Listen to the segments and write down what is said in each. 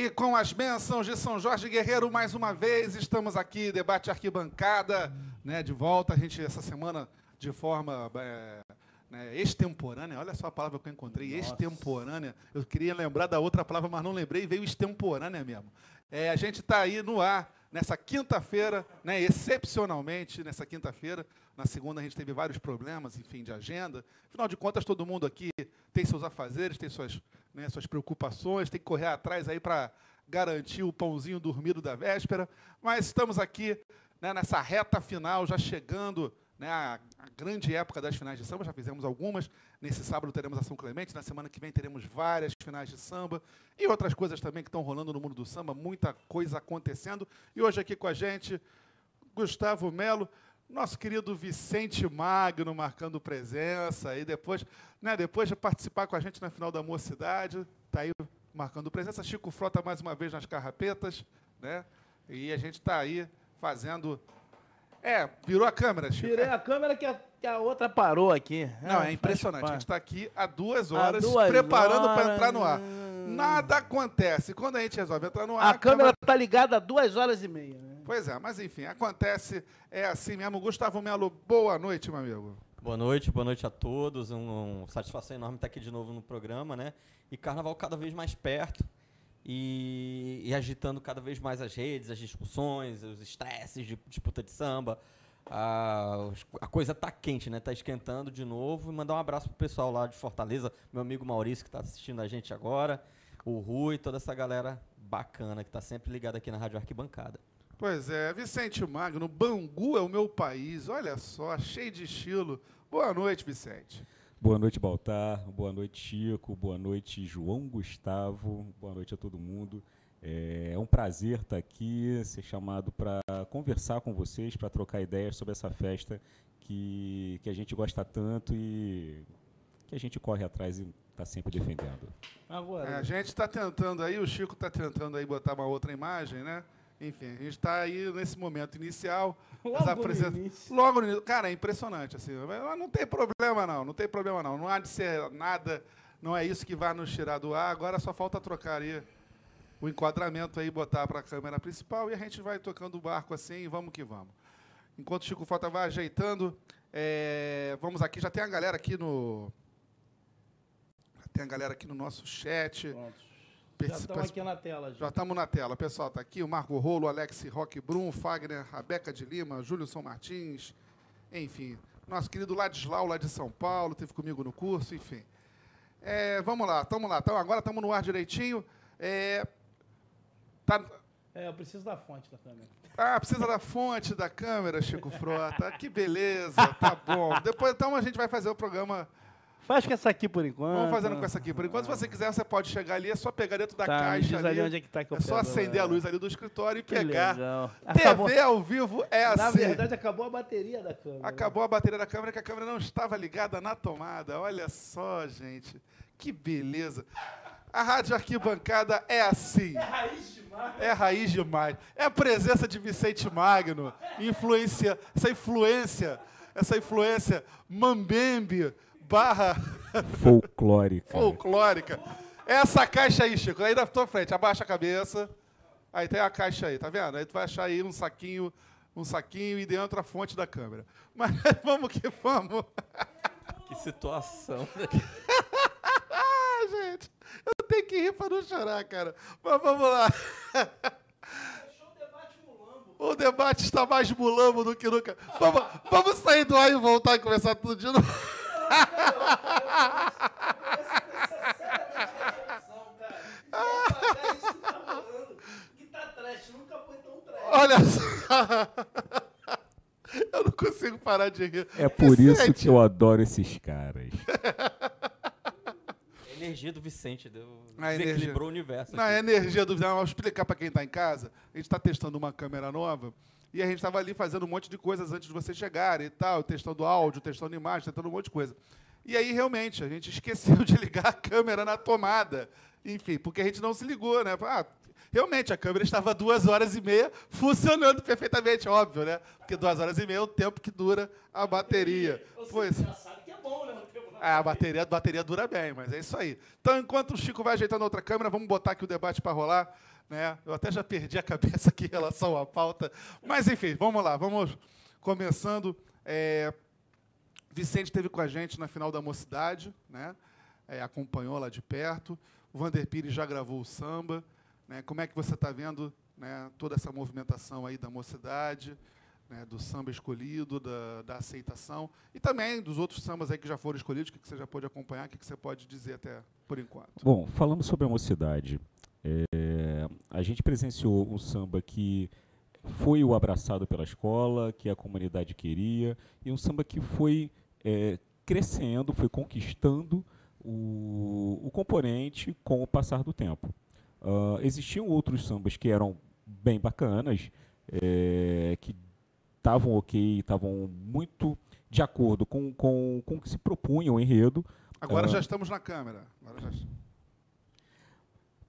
E com as bênçãos de São Jorge Guerreiro, mais uma vez, estamos aqui, debate arquibancada, né, de volta. A gente, essa semana, de forma é, né, extemporânea, olha só a palavra que eu encontrei, Nossa. extemporânea. Eu queria lembrar da outra palavra, mas não lembrei, veio extemporânea mesmo. É, a gente está aí no ar, nessa quinta-feira, né, excepcionalmente, nessa quinta-feira. Na segunda a gente teve vários problemas, enfim, de agenda. Afinal de contas, todo mundo aqui tem seus afazeres, tem suas né, suas preocupações, tem que correr atrás aí para garantir o pãozinho dormido da véspera. Mas estamos aqui né, nessa reta final, já chegando né, a, a, grande época das finais de samba, já fizemos algumas. Nesse sábado teremos a São Clemente, na semana que vem teremos várias finais de samba e outras coisas também que estão rolando no mundo do samba, muita coisa acontecendo. E hoje aqui com a gente, Gustavo Melo nosso querido Vicente Magno marcando presença e depois, né, depois de participar com a gente na final da mocidade, tá aí marcando presença. Chico Frota mais uma vez nas carrapetas, né? E a gente está aí fazendo. É, virou a câmera, Chico. Virei a câmera que a, que a outra parou aqui. Não, é, é impressionante. A gente está aqui há duas horas duas preparando para entrar no ar. Nada acontece. Quando a gente resolve entrar no ar. A, câmera está ligada há duas horas e meia. Né? Pois é, mas enfim, acontece, é assim mesmo. Gustavo Melo, boa noite, meu amigo. Boa noite, boa noite a todos. Um, um, satisfação enorme estar aqui de novo no programa, né? E carnaval cada vez mais perto e, e agitando cada vez mais as redes, as discussões, os estresses de disputa de samba. A, a coisa tá quente, né? Tá esquentando de novo. E mandar um abraço pro pessoal lá de Fortaleza, meu amigo Maurício que está assistindo a gente agora, o Rui, toda essa galera bacana que está sempre ligada aqui na Rádio Arquibancada. Pois é, Vicente Magno, Bangu é o meu país, olha só, cheio de estilo. Boa noite, Vicente. Boa noite, Baltar. Boa noite, Chico. Boa noite, João Gustavo. Boa noite a todo mundo. É um prazer estar aqui, ser chamado para conversar com vocês, para trocar ideias sobre essa festa que, que a gente gosta tanto e que a gente corre atrás e está sempre defendendo. Agora. É, a gente está tentando aí, o Chico está tentando aí botar uma outra imagem, né? Enfim, a gente está aí nesse momento inicial. Logo apresent... no início. Logo no início. Cara, é impressionante. Assim, não tem problema, não. Não tem problema, não. Não há de ser nada. Não é isso que vai nos tirar do ar. Agora só falta trocar aí o enquadramento aí, botar para a câmera principal e a gente vai tocando o barco assim e vamos que vamos. Enquanto o Chico Fota vai ajeitando, é, vamos aqui. Já tem a galera aqui no. Já tem a galera aqui no nosso chat. Pronto. Já estamos aqui na tela. Já estamos na tela. Pessoal, está aqui o Marco Rolo, Alex Roque Brum, Fagner, Rabeca de Lima, Júlio São Martins, enfim. Nosso querido Ladislau, lá de São Paulo, teve comigo no curso, enfim. É, vamos lá, estamos lá. Então, agora estamos no ar direitinho. É, tá... é, eu preciso da fonte da câmera. Ah, precisa da fonte da câmera, Chico Frota. Que beleza, tá bom. Depois, então, a gente vai fazer o programa Faz com essa aqui por enquanto. Vamos fazendo com essa aqui por enquanto. Se você quiser, você pode chegar ali, é só pegar dentro da tá, caixa ali. ali onde é que tá que É só acender a luz ali do escritório e que pegar. Legal. TV acabou. ao vivo é assim. Na verdade, acabou a bateria da câmera. Acabou a bateria da câmera, que a câmera não estava ligada na tomada. Olha só, gente. Que beleza. A rádio arquibancada é assim. É raiz demais. É raiz demais. É a presença de Vicente Magno, influência, essa influência, essa influência mambembe barra folclórica. folclórica. Essa caixa aí, Chico, aí da tua frente, abaixa a cabeça. Aí tem a caixa aí, tá vendo? Aí tu vai achar aí um saquinho, um saquinho e dentro a fonte da câmera. Mas vamos que vamos. Que situação. ah, gente, eu tenho que rir para não chorar, cara. Mas vamos lá. O debate está mais mulambo do que nunca. Vamos, vamos sair do ar e voltar e começar tudo de novo. Olha só. Eu não consigo parar de rir. É por Vicente. isso que eu adoro esses caras. A energia do Vicente deu, a desequilibrou o universo. Não, a energia do Vicente. Vou explicar para quem está em casa. A gente está testando uma câmera nova. E a gente estava ali fazendo um monte de coisas antes de você chegar e tal, testando áudio, testando imagem, testando um monte de coisa. E aí, realmente, a gente esqueceu de ligar a câmera na tomada. Enfim, porque a gente não se ligou, né? Ah, realmente, a câmera estava duas horas e meia funcionando perfeitamente, óbvio, né? Porque duas horas e meia é o tempo que dura a bateria. Pois. já sabe que é bom, né? Ah, a bateria, a bateria dura bem, mas é isso aí. Então, enquanto o Chico vai ajeitando outra câmera, vamos botar aqui o debate para rolar. Né? Eu até já perdi a cabeça aqui em relação à pauta. Mas, enfim, vamos lá. Vamos começando. É, Vicente esteve com a gente na final da Mocidade, né? É, acompanhou lá de perto. O Vander Pires já gravou o samba. Né? Como é que você está vendo né, toda essa movimentação aí da Mocidade, né, do samba escolhido, da, da, aceitação, e também dos outros sambas aí que já foram escolhidos, o que, que você já pode acompanhar, o que, que você pode dizer até por enquanto? Bom, falando sobre a Mocidade, é, a gente presenciou um samba que foi o abraçado pela escola, que a comunidade queria, e um samba que foi é, crescendo, foi conquistando o, o, componente com o passar do tempo. Uh, existiam outros sambas que eram bem bacanas, é, que estavam ok, estavam muito de acordo com, com, com o que se propunha o enredo. Agora uh, já estamos na câmera. Já...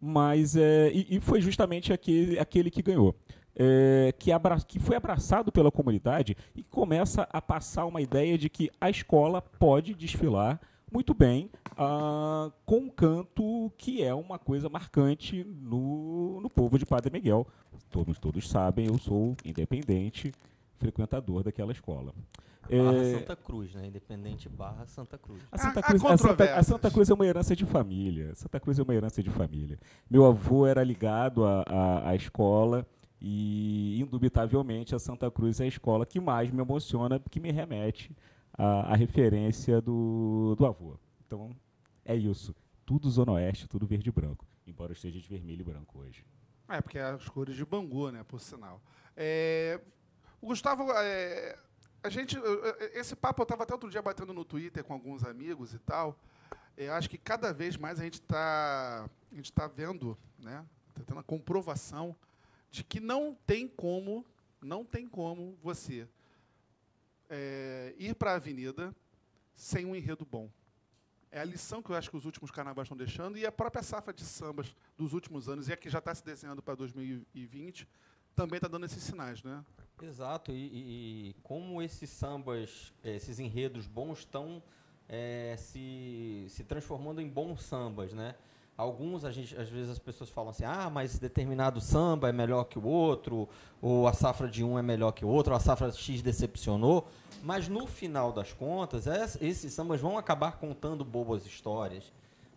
Mas é, e, e, foi justamente aquele, aquele que ganhou é, que, abra, que foi abraçado pela comunidade e começa a passar uma ideia de que a escola pode desfilar muito bem uh, com um canto que é uma coisa marcante no, no povo de Padre Miguel. Todos, todos sabem, eu sou independente, frequentador daquela escola. Barra é... Santa Cruz, né? Independente barra Santa Cruz. A Santa Cruz, a, a, Santa, a Santa, Cruz é uma herança de família. Santa Cruz é uma herança de família. Meu avô era ligado à escola e, indubitavelmente, a Santa Cruz é a escola que mais me emociona, que me remete à, à referência do, do avô. Então, é isso. Tudo Zona Oeste, tudo verde e branco. Embora eu esteja de vermelho e branco hoje. É, porque é as cores de Bangu, né, por sinal. É, o Gustavo, é, a gente, esse papo eu estava até outro dia batendo no Twitter com alguns amigos e tal. Eu acho que cada vez mais a gente está tá vendo, né, tá tendo a comprovação de que não tem como, não tem como você é, ir para a avenida sem um enredo bom. É a lição que eu acho que os últimos carnavais estão deixando e a própria safra de sambas dos últimos anos, e a que já está se desenhando para 2020, também está dando esses sinais, né? Exato, e, e como esses sambas, esses enredos bons estão é, se, se transformando em bons sambas, né? Alguns, a gente, às vezes as pessoas falam assim, ah, mas determinado samba é melhor que o outro, ou a safra de um é melhor que o outro, ou a safra X decepcionou. Mas no final das contas, esses sambas vão acabar contando boas histórias.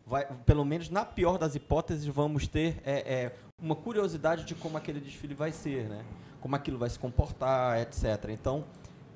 Vai, pelo menos na pior das hipóteses, vamos ter é, é, uma curiosidade de como aquele desfile vai ser, né? Como aquilo vai se comportar, etc. Então,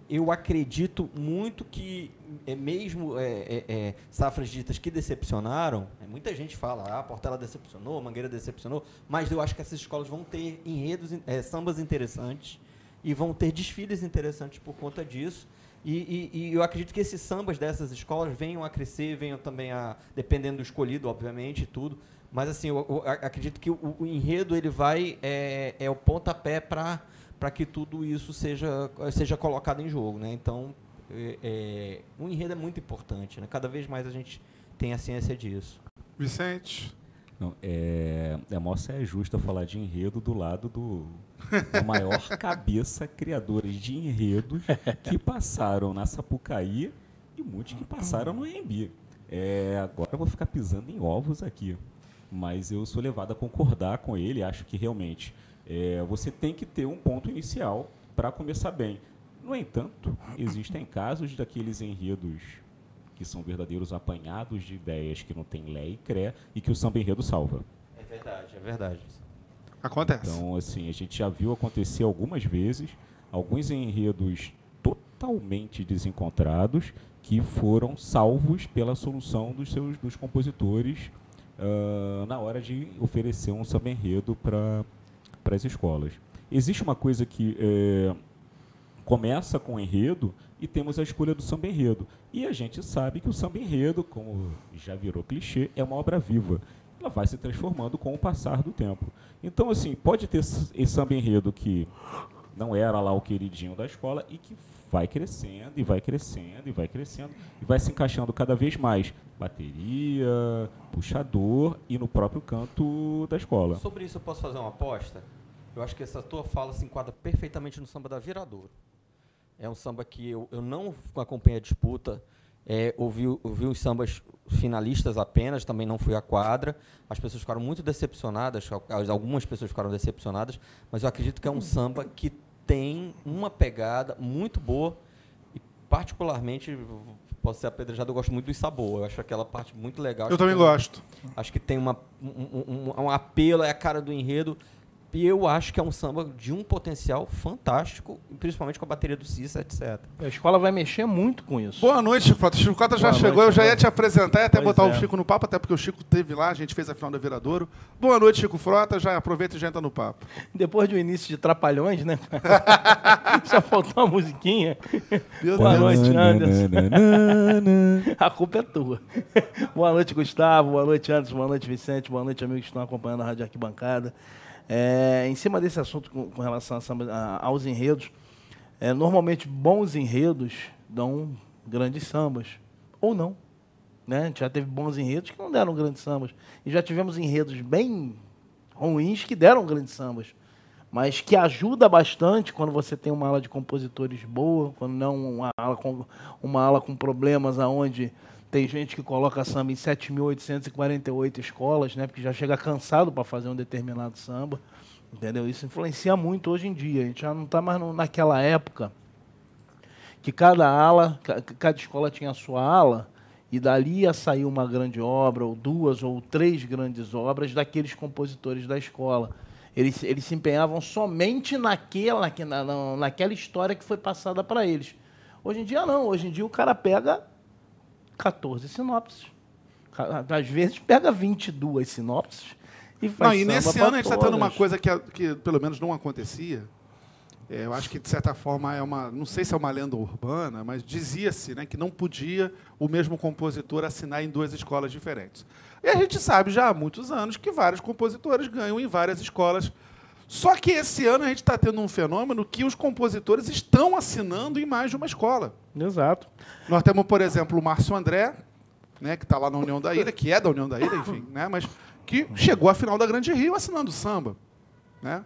eu acredito muito que, é, mesmo é, é, é, safras ditas que decepcionaram, né, muita gente fala, ah, a Portela decepcionou, Mangueira decepcionou, mas eu acho que essas escolas vão ter enredos, é, sambas interessantes e vão ter desfiles interessantes por conta disso. E, e, e, eu acredito que esses sambas dessas escolas venham a crescer, venham também a, dependendo do escolhido, obviamente, e tudo. Mas assim, eu, eu acredito que o, o, enredo ele vai é, é o pontapé para para que tudo isso seja, seja colocado em jogo. Né? Então, é, é, o enredo é muito importante. Né? Cada vez mais a gente tem a ciência disso. Vicente? Não, é, é mó é justo falar de enredo do lado do, do maior cabeça criadores de enredos que passaram na Sapucaí e muitos que passaram no EMB. É, agora eu vou ficar pisando em ovos aqui. Mas eu sou levado a concordar com ele, acho que realmente é, você tem que ter um ponto inicial para começar bem. No entanto, existem casos daqueles enredos que são verdadeiros apanhados de ideias que não tem lé e cré e que o samba enredo salva. É verdade, é verdade. Acontece. Então, assim, a gente já viu acontecer algumas vezes alguns enredos totalmente desencontrados que foram salvos pela solução dos seus dos compositores uh, na hora de oferecer um samba enredo para para as escolas. Existe uma coisa que é, começa com enredo e temos a escolha do samba enredo. E a gente sabe que o samba enredo, como já virou clichê, é uma obra viva. Ela vai se transformando com o passar do tempo. Então, assim, pode ter esse samba enredo que não era lá o queridinho da escola e que vai crescendo e vai crescendo e vai crescendo e vai se encaixando cada vez mais bateria, puxador e no próprio canto da escola. Sobre isso eu posso fazer uma aposta? Eu acho que essa tua fala se enquadra perfeitamente no samba da Viradouro. É um samba que eu, eu não acompanhei a disputa, É, ouvi, ouvi os sambas finalistas apenas, também não fui à quadra. As pessoas ficaram muito decepcionadas, algumas pessoas ficaram decepcionadas, mas eu acredito que é um samba que tem uma pegada muito boa e particularmente posso ser apedrejado, eu gosto muito do sabor. Eu acho aquela parte muito legal. Eu também gosto. Acho que tem uma, um, um, um apelo, é a cara do enredo. E eu acho que é um samba de um potencial fantástico, principalmente com a bateria do Cissa, etc. A escola vai mexer muito com isso. Boa noite, Chico Frota. Chico Frota já Boa chegou, noite, eu já ia te apresentar e até Pois botar é. o Chico no papo, até porque o Chico teve lá, a gente fez a final do Viradouro. Boa noite, Chico Frota. Já aproveita e já entra no papo. Depois do início de Trapalhões, né? Só faltou uma musiquinha. Meu Boa Deus. noite, Anderson. A culpa é tua. boa noite, Gustavo. Boa noite, Anderson. Boa noite, Vicente. Boa noite, amigos que estão acompanhando a Rádio Arquibancada. É, em cima desse assunto com, com relação a a- aos enredos, é, normalmente bons enredos dão grandes sambas. Ou não. Né? A gente já teve bons enredos que não deram grandes sambas. E já tivemos enredos bem ruins que deram grandes sambas. Mas que ajuda bastante quando você tem uma ala de compositores boa, quando não uma ala com, uma ala com problemas aonde tem gente que coloca samba em 7.848 escolas, né? Porque já chega cansado para fazer um determinado samba. Entendeu? Isso influencia muito hoje em dia. A gente já não está mais no- naquela época que cada ala, ca- cada escola tinha a sua ala, e dali ia sair uma grande obra, ou duas, ou três grandes obras daqueles compositores da escola. Eles, eles se empenhavam somente naquela, naque- na, na- naquela história que foi passada para eles. Hoje em dia, não. Hoje em dia, o cara pega 14 sinopses. Às vezes, pega 22 sinopses e faz Não, e nesse ano a gente está tendo uma coisa que, que pelo menos não acontecia. É, eu acho que, de certa forma, é uma. Não sei se é uma lenda urbana, mas dizia-se né, que não podia o mesmo compositor assinar em duas escolas diferentes. E a gente sabe já há muitos anos que vários compositores ganham em várias escolas. Só que esse ano a gente está tendo um fenômeno que os compositores estão assinando em mais de uma escola. Exato. Nós temos, por exemplo, o Márcio André, né, que está lá na União da Ilha, que é da União da Ilha, enfim, né, mas que chegou à final da Grande Rio assinando samba. Né?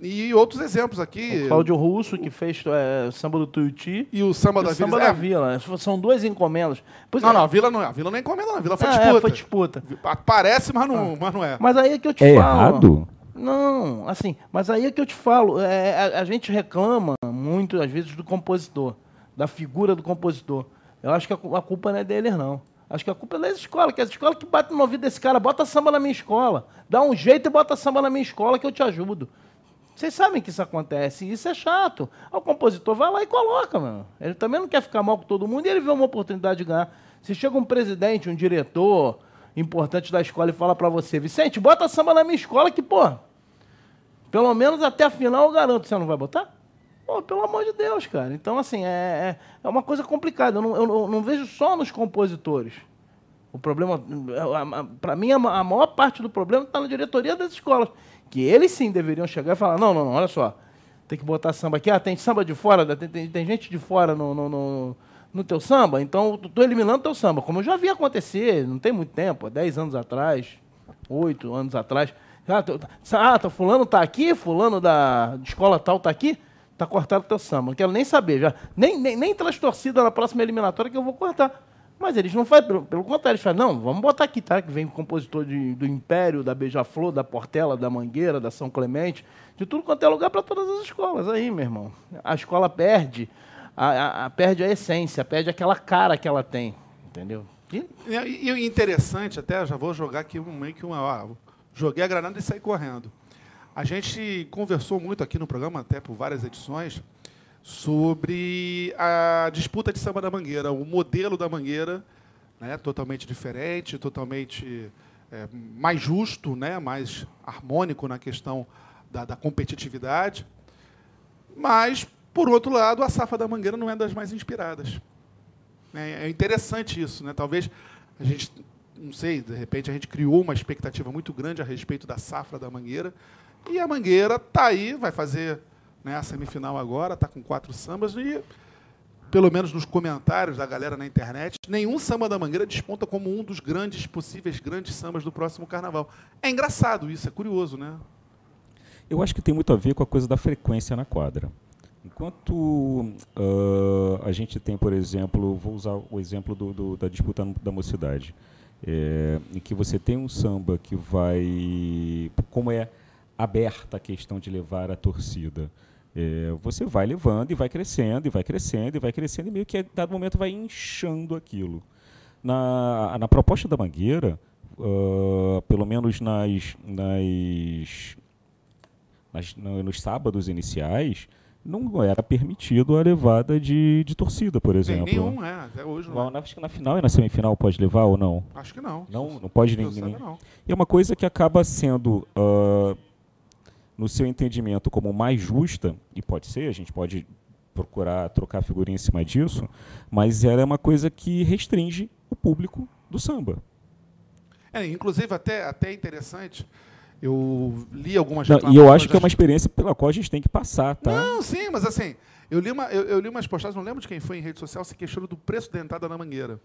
E outros exemplos aqui. O Cláudio Russo, que fez é, samba do Tuiuti. E o samba E da o Vila. samba é, da Vila. São duas encomendas. Pois Não, é. não, a Vila não é. A Vila não é encomenda, não. A Vila foi Ah, disputa. é, foi disputa. Parece, mas não, mas não é. Mas aí é que eu te É falo. errado? Não, assim, mas aí é que eu te falo. é, a, a gente reclama muito, às vezes, do compositor, da figura do compositor. Eu acho que a, a culpa não é deles, não. Acho que a culpa é das escolas, que as escolas que batem no ouvido desse cara, bota samba na minha escola. Dá um jeito e bota samba na minha escola que eu te ajudo. Vocês sabem que isso acontece, isso é chato. Aí O compositor vai lá e coloca, mano. Ele também não quer ficar mal com todo mundo e ele vê uma oportunidade de ganhar. Se chega um presidente, um diretor importante da escola e fala pra você, Vicente, bota samba na minha escola que, pô, pelo menos até a final eu garanto. Você não vai botar? Pô, pelo amor de Deus, cara. Então, assim, é, é, é uma coisa complicada. Eu não, eu não- vejo só nos compositores. O problema, para mim, a maior parte do problema está na diretoria das escolas. Que eles sim deveriam chegar e falar: não, não, não, olha só, tem que botar samba aqui. Ah, tem samba de fora, tem, tem, tem gente de fora no, no, no, no teu samba, então tu- tô eliminando teu samba. Como eu já vi acontecer, não tem muito tempo, há 10 anos atrás, 8 anos atrás. Ah, tu- ah, tá, fulano tá aqui, fulano da escola tal tá aqui, tá cortado teu samba. Não quero nem saber, já. Nem, nem, nem pelas torcidas na próxima eliminatória que eu vou cortar. Mas eles não fazem, pelo, pelo contrário, eles falam, não, vamos botar aqui, tá? Que vem compositor de- do Império, da Beija-Flor, da Portela, da Mangueira, da São Clemente, de tudo quanto é lugar para todas as escolas. Aí, meu irmão, a escola perde, a, a- a- perde a essência, perde aquela cara que ela tem, entendeu? E- E, interessante, até já vou jogar aqui um- meio que uma. Ó, joguei a granada e saí correndo. A gente conversou muito aqui no programa, até por várias edições, sobre a disputa de samba da Mangueira, o modelo da Mangueira, né, totalmente diferente, totalmente é, mais justo, né, mais harmônico na questão da, da competitividade. Mas, por outro lado, a safra da Mangueira não é das mais inspiradas. É, é interessante isso, né? Talvez a gente, não sei, de repente a gente criou uma expectativa muito grande a respeito da safra da Mangueira. E a Mangueira está aí, vai fazer né, a semifinal agora, está com quatro sambas e, pelo menos nos comentários da galera na internet, nenhum samba da Mangueira desponta como um dos grandes, possíveis grandes sambas do próximo carnaval. É engraçado isso, é curioso, né? Eu acho que tem muito a ver com a coisa da frequência na quadra. Enquanto uh, a gente tem, por exemplo, vou usar o exemplo do, do, da disputa da mocidade, é, em que você tem um samba que vai. Como é aberta a questão de levar a torcida. É, você vai levando e vai crescendo, e vai crescendo, e vai crescendo, e meio que a dado momento vai inchando aquilo. Na, na proposta da Mangueira, uh, pelo menos nas, nas, nas, nos sábados iniciais, não era permitido a levada de, de torcida, por exemplo. Tem nenhum, é, até hoje não. É. Acho que na final e na semifinal pode levar ou não? Acho que não. Não, não pode ninguém. E é uma coisa que acaba sendo, uh, no seu entendimento, como mais justa, e pode ser, a gente pode procurar trocar figurinha em cima disso, mas ela é uma coisa que restringe o público do samba. É, inclusive, até, até interessante, eu li algumas Não, E eu acho que é uma experiência pela qual a gente tem que passar, tá? Não, sim, mas assim, eu li, uma, eu, eu li umas postagens, não lembro de quem foi em rede social, se queixando do preço da entrada na mangueira.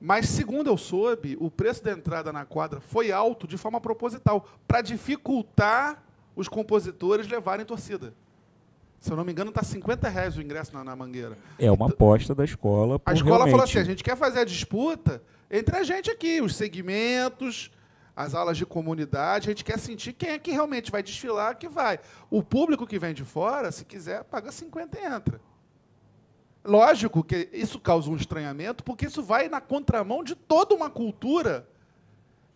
Mas, segundo eu soube, o preço da entrada na quadra foi alto de forma proposital, para dificultar os compositores levarem torcida. Se eu não me engano, está 50 reais o ingresso na, na mangueira. É uma aposta da escola. A escola realmente... falou assim: a gente quer fazer a disputa entre a gente aqui, os segmentos, as aulas de comunidade, a gente quer sentir quem é que realmente vai desfilar, que vai. O público que vem de fora, se quiser, paga 50 e entra. Lógico que isso causa um estranhamento, porque isso vai na contramão de toda uma cultura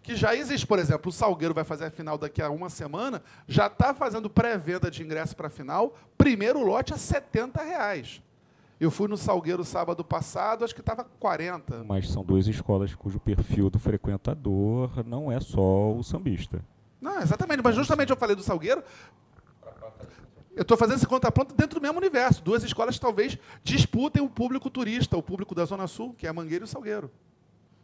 que já existe. Por exemplo, o Salgueiro vai fazer a final daqui a uma semana, já está fazendo pré-venda de ingresso para a final, primeiro lote a 70 reais. Eu fui no Salgueiro sábado passado, acho que estava 40. Mas são duas escolas cujo perfil do frequentador não é só o sambista. Não, exatamente. Mas justamente eu falei do Salgueiro. Eu estou fazendo esse contraponto dentro do mesmo universo. Duas escolas talvez disputem o público turista, o público da Zona Sul, que é a Mangueira e o Salgueiro.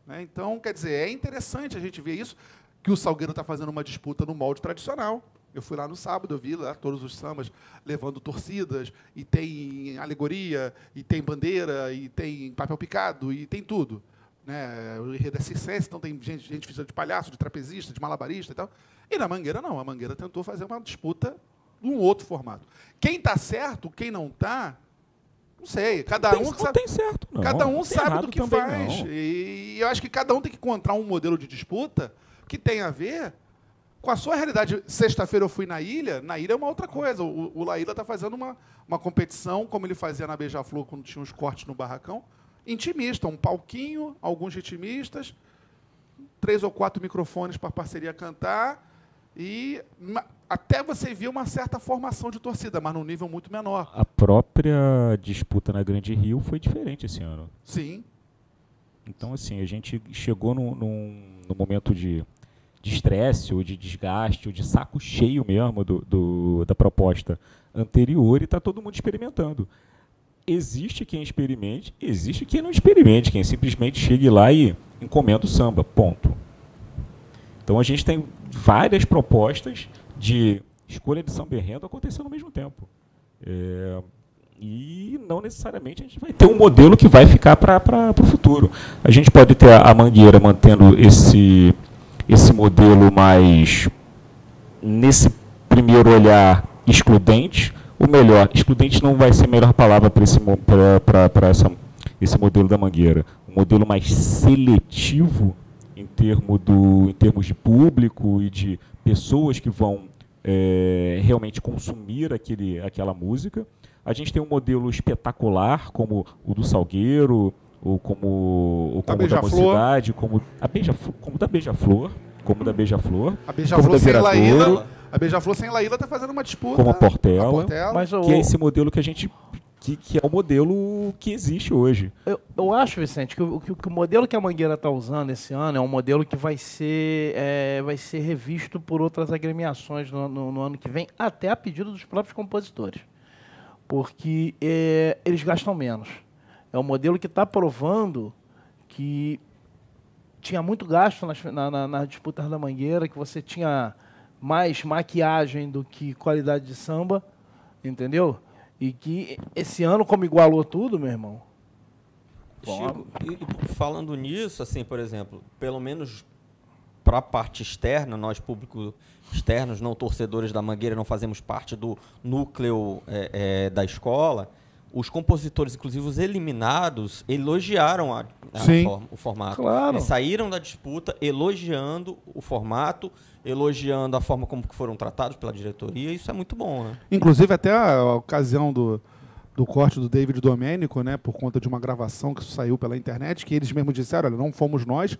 Né? Então, quer dizer, é interessante a gente ver isso, que o Salgueiro está fazendo uma disputa no molde tradicional. Eu fui lá no sábado, eu vi lá todos os sambas levando torcidas, e tem alegoria, e tem bandeira, e tem papel picado, e tem tudo. Né? O enredo é circense, então tem gente, gente vestida de palhaço, de trapezista, de malabarista e tal. E na Mangueira não, a Mangueira tentou fazer uma disputa num outro formato. Quem está certo, quem não está, não sei. Cada tem, um sabe, tem certo, não. Cada um sabe do que faz. Não. E eu acho que cada um tem que encontrar um modelo de disputa que tenha a ver com a sua realidade. Sexta-feira eu fui na ilha, na ilha é uma outra coisa. O, o Laíla está fazendo uma, uma competição, como ele fazia na Beija-Flor quando tinha os cortes no barracão, intimista, um palquinho, alguns ritmistas, três ou quatro microfones para a parceria cantar, e até você via uma certa formação de torcida, mas num nível muito menor. A própria disputa na Grande Rio foi diferente esse ano. Sim. Então, assim, a gente chegou num, num, num momento de de estresse ou de desgaste ou de saco cheio mesmo do, do da proposta anterior e está todo mundo experimentando. Existe quem experimente, existe quem não experimente, quem simplesmente chegue lá e encomenda o samba, ponto. Então a gente tem várias propostas de escolha de samba e renda acontecendo ao mesmo tempo. É, e não necessariamente a gente vai ter um modelo que vai ficar para o futuro. A gente pode ter a, a Mangueira mantendo esse esse modelo mais, nesse primeiro olhar, excludente, ou melhor, excludente não vai ser a melhor palavra para esse, esse modelo da Mangueira. Um modelo mais seletivo em, termo do, em termos de público e de pessoas que vão é, realmente consumir aquele, aquela música. A gente tem um modelo espetacular, como o do Salgueiro, ou como, ou como da, da mocidade, como a beija como da beija-flor, como da beija-flor, a beija-flor sem Laíla, a beija-flor sem Laíla está fazendo uma disputa, como a Portela, a Portela. Mas que é esse modelo que a gente que, que, é o modelo que existe hoje. Eu, eu acho, Vicente, que o, que, que o modelo que a Mangueira está usando esse ano é um modelo que vai ser, é, vai ser revisto por outras agremiações no, no, no, ano que vem, até a pedido dos próprios compositores. Porque é, eles gastam menos. É um modelo que está provando que tinha muito gasto nas, na, na, nas disputas da Mangueira, que você tinha mais maquiagem do que qualidade de samba, entendeu? E que esse ano, como igualou tudo, meu irmão. Chico, e, falando nisso, assim, por exemplo, pelo menos para a parte externa, nós público externos, não torcedores da Mangueira, não fazemos parte do núcleo é, é, da escola. Os compositores, inclusive os eliminados, elogiaram a, a Sim. forma- o formato. Claro. Eles saíram da disputa elogiando o formato, elogiando a forma como que foram tratados pela diretoria. Isso é muito bom, né? Inclusive, até a ocasião do, do corte do David Domênico, né, por conta de uma gravação que saiu pela internet, que eles mesmos disseram, olha, não fomos nós,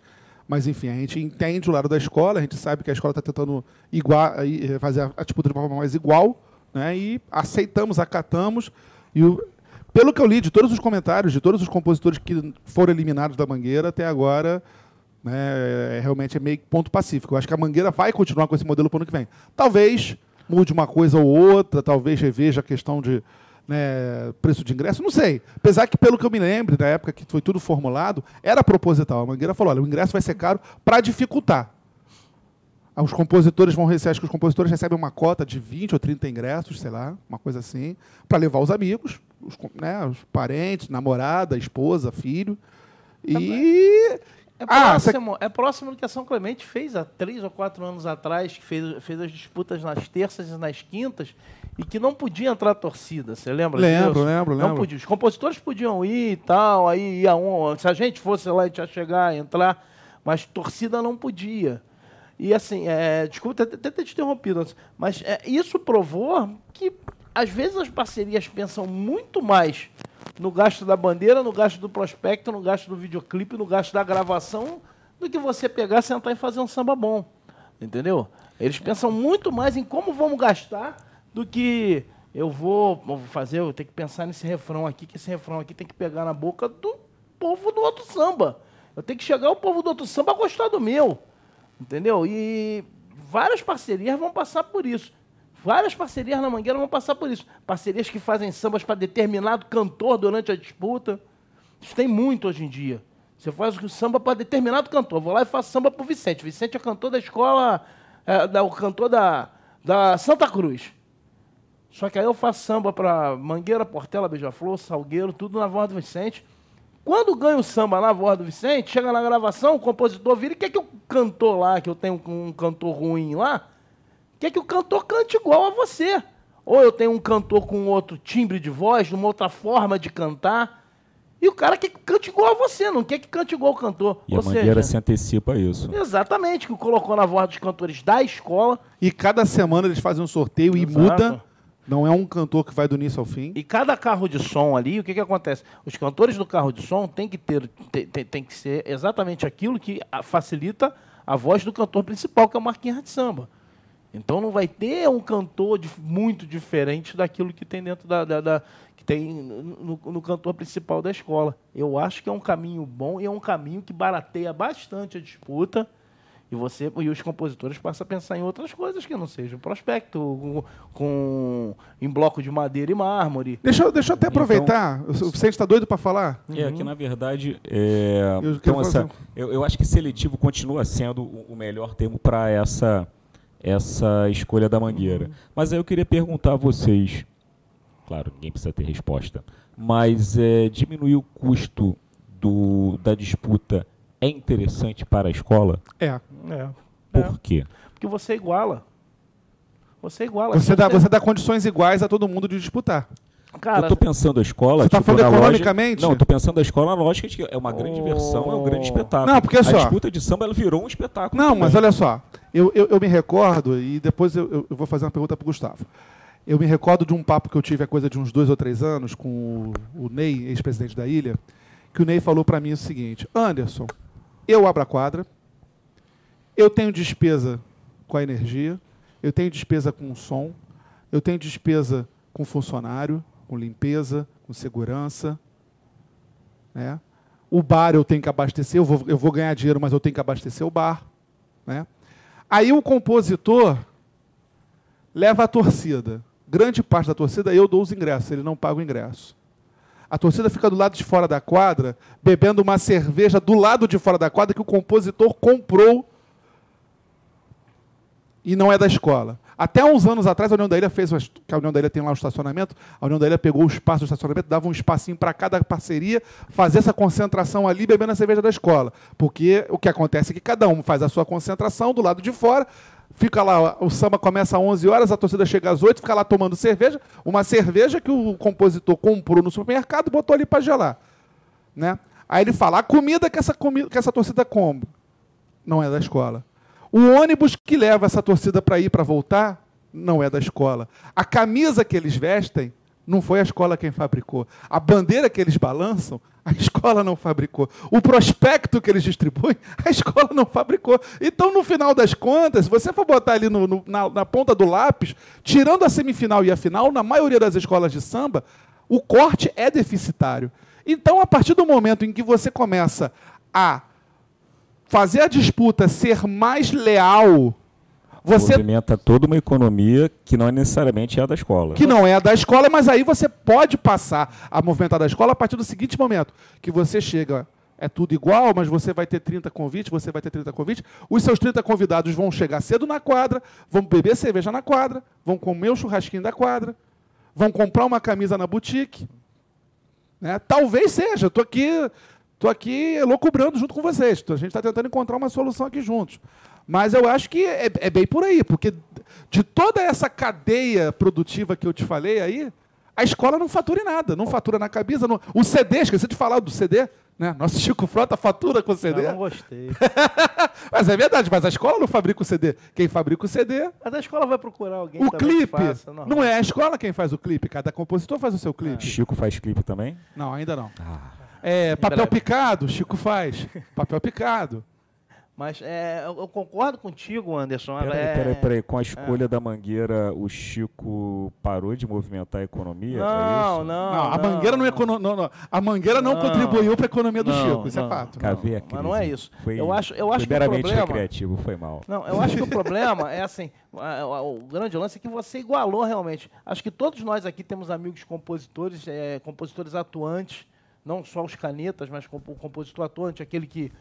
mas enfim, a gente entende o lado da escola, a gente sabe que a escola está tentando igual, fazer a, a disputa de uma forma mais igual, né, e aceitamos, acatamos, e o- pelo que eu li de todos os comentários, de todos os compositores que foram eliminados da Mangueira até agora, né, é, realmente é meio ponto pacífico. Eu acho que a Mangueira vai continuar com esse modelo para o ano que vem. Talvez mude uma coisa ou outra, talvez reveja a questão de né, preço de ingresso, não sei. Apesar que, pelo que eu me lembro, da época que foi tudo formulado, era proposital. A Mangueira falou, olha, o ingresso vai ser caro para dificultar. Os compositores vão receber, acho que os compositores recebem uma cota de 20 ou 30 ingressos, sei lá, uma coisa assim, para levar os amigos, os, né, os parentes, namorada, esposa, filho. E. É Ah, cê- próximo, é próximo do que a São Clemente fez há três ou quatro anos atrás, que fez, fez as disputas nas terças e nas quintas, e que não podia entrar torcida. Você lembra Lembro, disso? lembro, Não lembro. podia. Os compositores podiam ir e tal, aí ia um. Se a gente fosse lá, a gente ia chegar, entrar, mas torcida não podia. E assim, é, desculpa até ter te interrompido, mas é, isso provou que às vezes as parcerias pensam muito mais no gasto da bandeira, no gasto do prospecto, no gasto do videoclipe, no gasto da gravação, do que você pegar, sentar e fazer um samba bom. Entendeu? Eles pensam muito mais em como vamos gastar do que eu vou vou fazer, eu tenho que pensar nesse refrão aqui, que esse refrão aqui tem que pegar na boca do povo do outro samba. Eu tenho que chegar o povo do outro samba a gostar do meu. Entendeu? E várias parcerias vão passar por isso. Várias parcerias na Mangueira vão passar por isso. Parcerias que fazem sambas para determinado cantor durante a disputa. Isso tem muito hoje em dia. Você faz o samba para determinado cantor. Vou lá e faço samba para o Vicente. Vicente é cantor da escola, é, da- o cantor da, da Santa Cruz. Só que aí eu faço samba para Mangueira, Portela, Beija-Flor, Salgueiro, tudo na voz do Vicente. Quando ganho o samba na voz do Vicente, chega na gravação, o compositor vira e quer que o cantor lá, que eu tenho um cantor ruim lá, quer que o cantor cante igual a você. Ou eu tenho um cantor com outro timbre de voz, uma outra forma de cantar, e o cara quer que cante igual a você, não quer que cante igual o cantor. E Ou a Mangueira seja, se antecipa a isso. exatamente, que colocou na voz dos cantores da escola, E cada semana eles fazem um sorteio e Exato. muda. Não é um cantor que vai do início ao fim. E cada carro de som ali, o que, que acontece? Os cantores do carro de som tem que ter, tem, tem- tem que ser exatamente aquilo que facilita a voz do cantor principal, que é o Marquinhos de Samba. Então não vai ter um cantor dif- muito diferente daquilo que tem dentro da, da- da- que tem no, no cantor principal da escola. Eu acho que é um caminho bom e é um caminho que barateia bastante a disputa. E você e os compositores passam a pensar em outras coisas que não sejam prospecto, com, com- em bloco de madeira e mármore. Deixa, eu- deixa eu até Então- aproveitar. O Vicente está doido para falar? É, que na verdade, é, Eu então, essa- fazer- eu, eu acho que seletivo continua sendo o, o melhor termo para essa, essa escolha da Mangueira. Mas aí eu queria perguntar a vocês, claro, ninguém precisa ter resposta, mas é, diminuir o custo do, da disputa é interessante para a escola? É. É. Por quê? Porque você iguala. Você iguala. Você dá, você dá condições iguais a todo mundo de disputar. Cara, eu tô pensando a escola. Você tá tipo, falando lógica- economicamente? Não, eu tô pensando a escola na lógica de que é uma grande Oh. diversão, é um grande espetáculo. Não, porque a só- disputa de samba ela virou um espetáculo. Não, também. mas olha só. Eu, eu, eu me recordo, e depois eu, eu- vou fazer uma pergunta para o Gustavo. Eu me recordo de um papo que eu tive há coisa de uns dois ou três anos com o, o Ney, ex-presidente da ilha, que o Ney falou para mim o seguinte: Anderson, eu abro a quadra, eu tenho despesa com a energia, eu tenho despesa com o som, eu tenho despesa com funcionário, com limpeza, com segurança. Né? O bar eu tenho que abastecer, eu vou, eu vou ganhar dinheiro, mas eu tenho que abastecer o bar. Né? Aí o compositor leva a torcida. Grande parte da torcida eu dou os ingressos, ele não paga o ingresso. A torcida fica do lado de fora da quadra, bebendo uma cerveja do lado de fora da quadra que o compositor comprou e não é da escola. Até uns anos atrás, a União da Ilha fez, que a União da Ilha tem lá o estacionamento, a União da Ilha pegou o espaço do estacionamento, dava um espacinho para cada parceria, fazer essa concentração ali, bebendo a cerveja da escola. Porque o que acontece é que cada um faz a sua concentração do lado de fora, fica lá, o samba começa às 11 horas, a torcida chega às 8, fica lá tomando cerveja, uma cerveja que o compositor comprou no supermercado e botou ali para gelar. Né? Aí ele fala, a comida que essa, comida, que essa torcida come não é da escola. O ônibus que leva essa torcida para ir para voltar não é da escola. A camisa que eles vestem não foi a escola quem fabricou. A bandeira que eles balançam, a escola não fabricou. O prospecto que eles distribuem, a escola não fabricou. Então, no final das contas, se você for botar ali no, no, na, na ponta do lápis, tirando a semifinal e a final, na maioria das escolas de samba, o corte é deficitário. Então, a partir do momento em que você começa a fazer a disputa ser mais leal, você movimenta toda uma economia que não é necessariamente é a da escola. Que não é a da escola, mas aí você pode passar a movimentar da escola a partir do seguinte momento, que você chega é tudo igual, mas você vai ter 30 convites, você vai ter 30 convites. Os seus 30 convidados vão chegar cedo na quadra, vão beber cerveja na quadra, vão comer o churrasquinho da quadra, vão comprar uma camisa na boutique. Né? Talvez seja, estou aqui Estou aqui loucubrando junto com vocês. A gente está tentando encontrar uma solução aqui juntos. Mas eu acho que é, é, bem por aí, porque de toda essa cadeia produtiva que eu te falei aí, a escola não fatura em nada, não fatura na camisa. Não... O CD, esqueci de falar do CD, né? Nosso Chico Frota fatura com o CD. Eu não gostei. mas é verdade, mas a escola não fabrica o CD. Quem fabrica o CD. Mas a escola vai procurar alguém. O clipe. Faça, não é a escola quem faz o clipe, cada compositor faz o seu clipe. Chico faz clipe também? Não, ainda não. Ah. É, papel picado, Chico faz. Papel picado. Mas é, eu concordo contigo, Anderson. Peraí, é... peraí, peraí. Com a escolha é. da mangueira, o Chico parou de movimentar a economia? Não, é não, não. A mangueira não, econo... não, não. A mangueira não, não contribuiu para a economia do Chico, isso é fato. Cavei a Mas não é isso. Foi, eu acho, eu acho que o problema... recreativo, foi mal. Não, eu acho que o problema é assim, o grande lance é que você igualou realmente. Acho que todos nós aqui temos amigos compositores, é, compositores atuantes, não só os canetas, mas o compositor atuante, aquele que,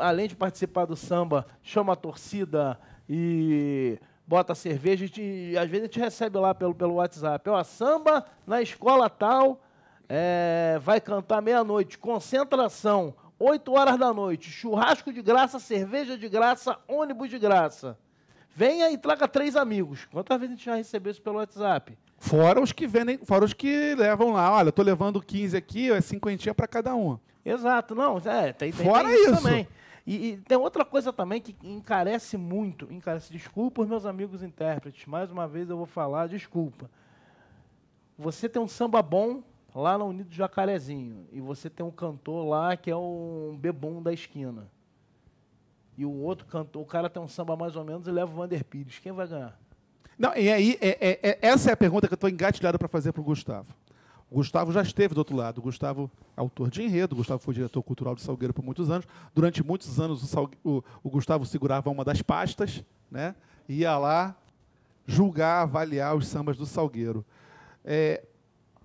além de participar do samba, chama a torcida e bota cerveja e às vezes a gente recebe lá pelo, pelo WhatsApp, ó, samba na escola tal, é, vai cantar meia-noite, concentração, 8 horas da noite, churrasco de graça, cerveja de graça, ônibus de graça. Venha e traga três amigos. Quantas vezes a gente já recebeu isso pelo WhatsApp? Fora os que vendem, fora os que levam lá, olha, estou levando 15 aqui, é cinquentinha para cada um. Exato, não, é, tem, tem, fora tem isso, isso, também. E, e, tem outra coisa também que encarece muito, encarece, desculpa os meus amigos intérpretes, mais uma vez eu vou falar, desculpa. Você tem um samba bom lá no Unido Jacarezinho, e você tem um cantor lá que é um bebum da esquina. E o outro cantor, o cara tem um samba mais ou menos e leva o Vander Pires. Quem vai ganhar? Não, e aí, é, é, é, essa é a pergunta que eu estou engatilhado para fazer para o Gustavo. O Gustavo já esteve do outro lado. O Gustavo é autor de enredo, o Gustavo foi diretor cultural do Salgueiro por muitos anos. Durante muitos anos, o, Salgue... o, o Gustavo segurava uma das pastas, né? ia lá julgar, avaliar os sambas do Salgueiro. É,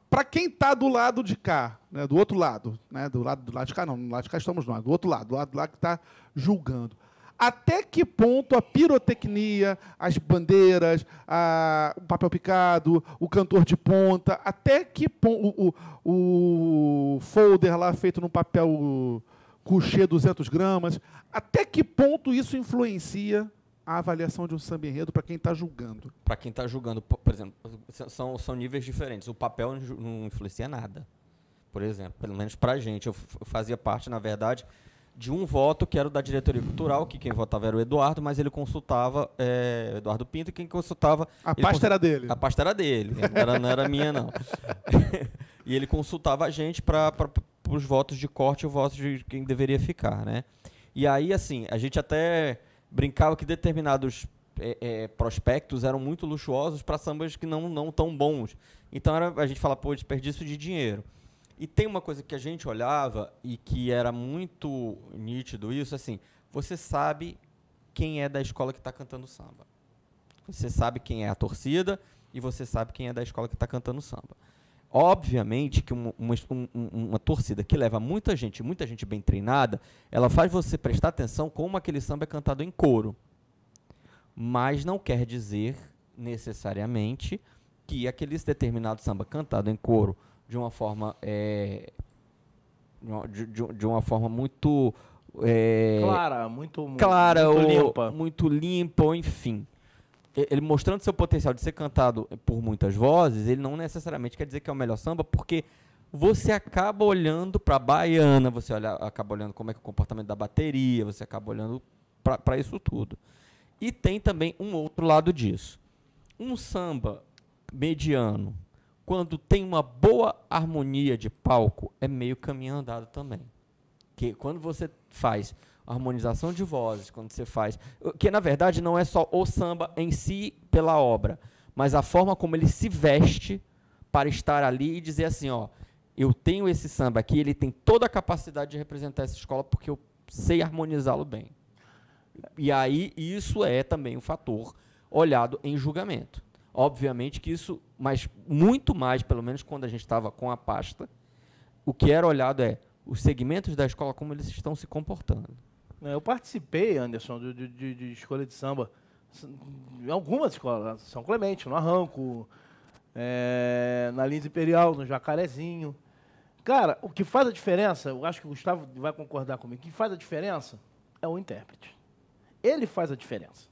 para quem está do lado de cá, né, do outro lado, né, do, lado, do lado de cá não, do lado de cá estamos nós, do outro lado, do lado lá que está julgando até que ponto a pirotecnia, as bandeiras, a, o papel picado, o cantor de ponta, até que ponto o, o, folder lá feito no papel couché 200 gramas, até que ponto isso influencia a avaliação de um samba enredo para quem está julgando? Para quem está julgando, por exemplo, são, são níveis diferentes. O papel não influencia nada. Por exemplo, pelo menos para a gente. Eu fazia parte, na verdade, de um voto que era o da diretoria cultural, que quem votava era o Eduardo, mas ele consultava é, Eduardo Pinto, e quem consultava. A pasta era dele. A pasta era dele, não era, não era minha, não. e ele consultava a gente para os votos de corte e os votos de quem deveria ficar, né? E aí, assim, a gente até brincava que determinados é, é, prospectos eram muito luxuosos para sambas que não, não tão bons. Então era, a gente fala, pô, desperdício de dinheiro. E tem uma coisa que a gente olhava e que era muito nítido isso, assim, você sabe quem é da escola que está cantando samba. Você sabe quem é a torcida e você sabe quem é da escola que está cantando samba. Obviamente que uma, uma, uma, torcida que leva muita gente, muita gente bem treinada, ela faz você prestar atenção como aquele samba é cantado em coro. Mas não quer dizer necessariamente que aquele determinado samba cantado em coro de uma forma é, de, uma- de- de- uma forma muito é, Clara, muito, clara muito ou limpa. muito limpa, ou enfim. Ele mostrando seu potencial de ser cantado por muitas vozes, ele não necessariamente quer dizer que é o melhor samba, porque você acaba olhando para a baiana, você olha, acaba olhando como é que é o comportamento da bateria, você acaba olhando para isso tudo. E tem também um outro lado disso. Um samba mediano, quando tem uma boa harmonia de palco, é meio caminho andado também. Que quando você faz harmonização de vozes, quando você faz. Que na verdade não é só o samba em si pela obra, mas a forma como ele se veste para estar ali e dizer assim: ó, eu tenho esse samba aqui, ele tem toda a capacidade de representar essa escola porque eu sei harmonizá-lo bem. E aí isso é também um fator olhado em julgamento. Obviamente que isso, mas muito mais, pelo menos quando a gente estava com a pasta, o que era olhado é os segmentos da escola, como eles estão se comportando. É, Eu participei, Anderson, de, de- de- escolha de samba em algumas escolas. São Clemente, no Arranco, é, na Lins Imperial, no Jacarezinho. Cara, o que faz a diferença, eu acho que o Gustavo vai concordar comigo, o que faz a diferença é o intérprete. Ele faz a diferença.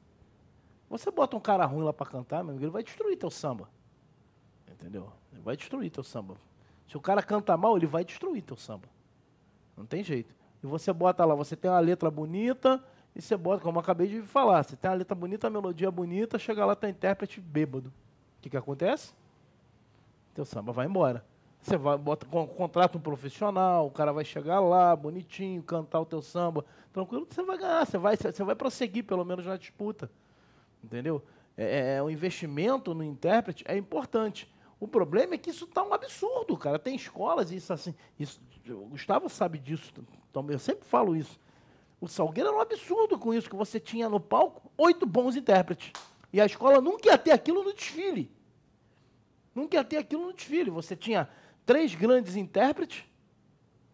Você bota um cara ruim lá para cantar, meu amigo, ele vai destruir teu samba. Entendeu? Ele vai destruir teu samba. Se o cara canta mal, ele vai destruir teu samba. Não tem jeito. E você bota lá, você tem uma letra bonita, e você bota, como eu acabei de falar, você tem uma letra bonita, uma melodia bonita, chega lá, tá intérprete bêbado. O que, que acontece? Teu samba vai embora. Você vai, bota, con- contrata um profissional, o cara vai chegar lá, bonitinho, cantar o teu samba, tranquilo, você vai ganhar, você vai, você vai prosseguir pelo menos na disputa. Entendeu? É, é, o investimento no intérprete é importante. O problema é que isso está um absurdo, cara. Tem escolas, e isso assim. Isso, o Gustavo sabe disso. Então, eu sempre falo isso. O Salgueiro era um absurdo com isso, que você tinha no palco oito bons intérpretes. E a escola nunca ia ter aquilo no desfile. Nunca ia ter aquilo no desfile. Você tinha três grandes intérpretes.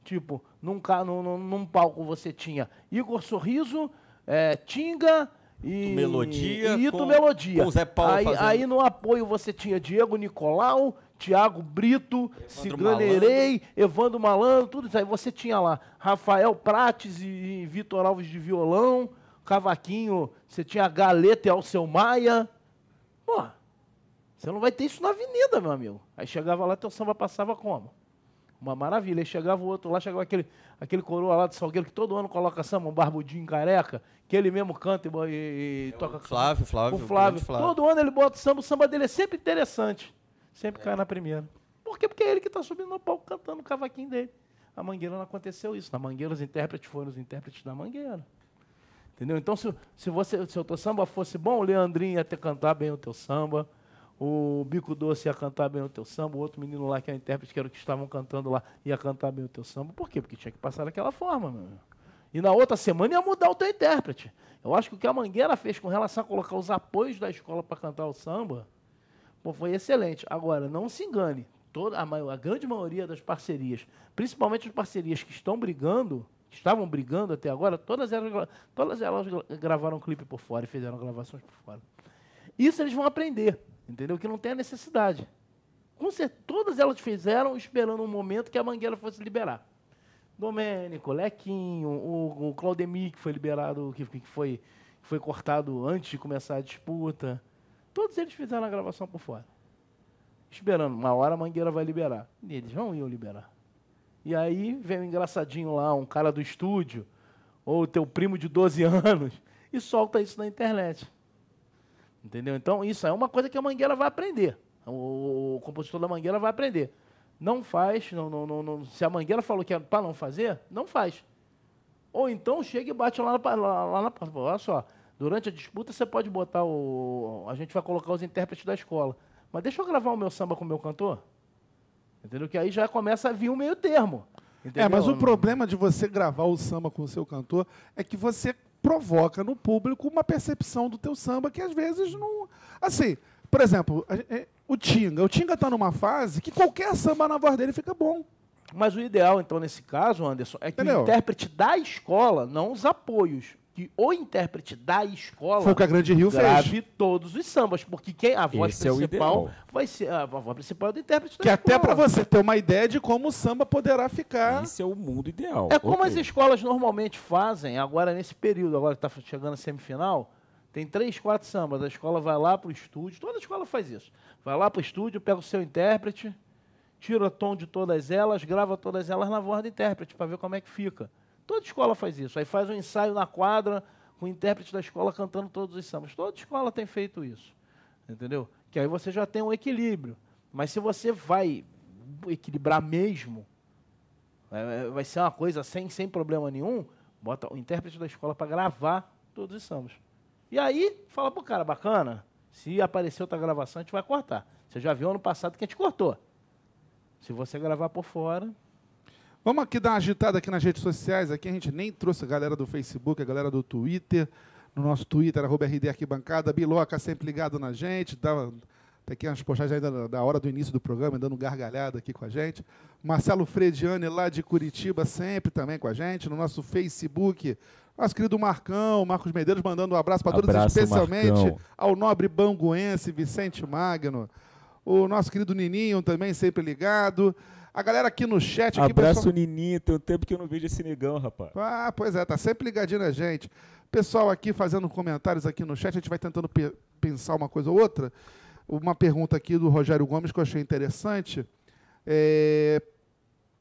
Tipo, num, num, num- palco você tinha Igor Sorriso, eh, Tinga e. Melodia E Ito com- Melodia. com Zé Paulo aí, fazendo. aí no apoio você tinha Diego Nicolau, Tiago Brito, Cigana Malandro. Erei, Evandro Malandro, tudo isso aí. Você tinha lá Rafael Prates e, e Vitor Alves de violão, Cavaquinho, você tinha Galeta e Alceu Maia. Pô, você não vai ter isso na avenida, meu amigo. Aí chegava lá, teu samba passava como? Uma maravilha. Aí chegava o outro lá, chegava aquele, aquele coroa lá do Salgueiro que todo ano coloca samba, um barbudinho careca, que ele mesmo canta e, e- e toca Flávio, Flávio, o Flávio. Flávio. Todo ano ele bota o samba, o samba dele é sempre interessante. Sempre cai na primeira. Por quê? Porque é ele que está subindo no palco cantando o cavaquinho dele. A Mangueira não aconteceu isso. Na Mangueira, os intérpretes foram os intérpretes da Mangueira. Entendeu? Então, se, se, você, se o teu samba fosse bom, o Leandrinho ia ter cantar bem o teu samba, o Bico Doce ia cantar bem o teu samba, o outro menino lá, que é intérprete, que era o que estavam cantando lá, ia cantar bem o teu samba. Por quê? Porque tinha que passar daquela forma, meu. E na outra semana ia mudar o teu intérprete. Eu acho que o que a Mangueira fez com relação a colocar os apoios da escola para cantar o samba, pô, foi excelente. Agora, não se engane, toda a, maior, a grande maioria das parcerias, principalmente as parcerias que estão brigando, que estavam brigando até agora, todas elas, todas elas gra- gravaram clipe por fora e fizeram gravações por fora. Isso eles vão aprender, entendeu? Que não tem a necessidade. Com certeza, todas elas fizeram esperando um momento que a Mangueira fosse liberar. Domênico, Lequinho, o, o Claudemir, que foi liberado, que, que foi, que foi cortado antes de começar a disputa. Todos eles fizeram a gravação por fora. Esperando, uma hora a Mangueira vai liberar. E eles não iam liberar. E aí vem um engraçadinho lá, um cara do estúdio, ou teu primo de 12 anos, e solta isso na internet. Entendeu? Então, isso é uma coisa que a Mangueira vai aprender. O, compositor da Mangueira vai aprender. Não faz, não, não, não, não- se a Mangueira falou que é para não fazer, não faz. Ou então chega e bate lá na, lá, na porta. Olha só, durante a disputa você pode botar o. A gente vai colocar os intérpretes da escola. Mas deixa eu gravar o meu samba com o meu cantor. Entendeu? Que aí já começa a vir um meio termo. É, entendeu? mas o problema de você gravar o samba com o seu cantor é que você provoca no público uma percepção do teu samba que às vezes não. Assim, por exemplo, é, o Tinga. O Tinga está numa fase que qualquer samba na voz dele fica bom. Mas o ideal, então, nesse caso, Anderson, é que Entendeu? o intérprete da escola, não os apoios, que o intérprete da escola Foi o que a Grande Rio grave fez. todos os sambas, porque quem a voz Esse é o principal ideal. vai ser a voz principal é do intérprete da Que até escola. para você ter uma ideia de como o samba poderá ficar. Isso é o mundo ideal. É como Ok. as escolas normalmente fazem, agora nesse período, agora que está chegando a semifinal, tem três, quatro sambas. A escola vai lá pro estúdio, toda escola faz isso. Vai lá pro estúdio, pega o seu intérprete, tira o tom de todas elas, grava todas elas na voz do intérprete para ver como é que fica. Toda escola faz isso. Aí faz um ensaio na quadra com o intérprete da escola cantando todos os sambas. Toda escola tem feito isso. Entendeu? Que aí você já tem um equilíbrio. Mas se você vai equilibrar mesmo, é, vai ser uma coisa sem, sem problema nenhum, bota o intérprete da escola para gravar todos os sambas. E aí, fala pro cara, bacana, se aparecer outra gravação, a gente vai cortar. Você já viu ano passado que a gente cortou. Se você gravar por fora, Vamos aqui dar uma agitada aqui nas redes sociais. Aqui a gente nem trouxe a galera do Facebook, a galera do Twitter. No nosso Twitter, arroba RD Arquibancada. Biloca sempre ligado na gente. Dá, tem aqui umas postagens ainda da- hora do início do programa, dando gargalhada aqui com a gente. Marcelo Frediani, lá de Curitiba, sempre também com a gente. No nosso Facebook, nosso querido Marcão, Marcos Medeiros, mandando um abraço para todos, Abraço, especialmente Marcão. ao nobre banguense Vicente Magno. O nosso querido Nininho também sempre ligado. A galera aqui no chat. Aqui, Abraço, pessoal- Nininho. Tem um tempo que eu não vejo esse negão, rapaz. ah, pois é, tá sempre ligadinho na gente. Pessoal aqui fazendo comentários aqui no chat, a gente vai tentando pe- pensar uma coisa ou outra. Uma pergunta aqui do Rogério Gomes que eu achei interessante. é,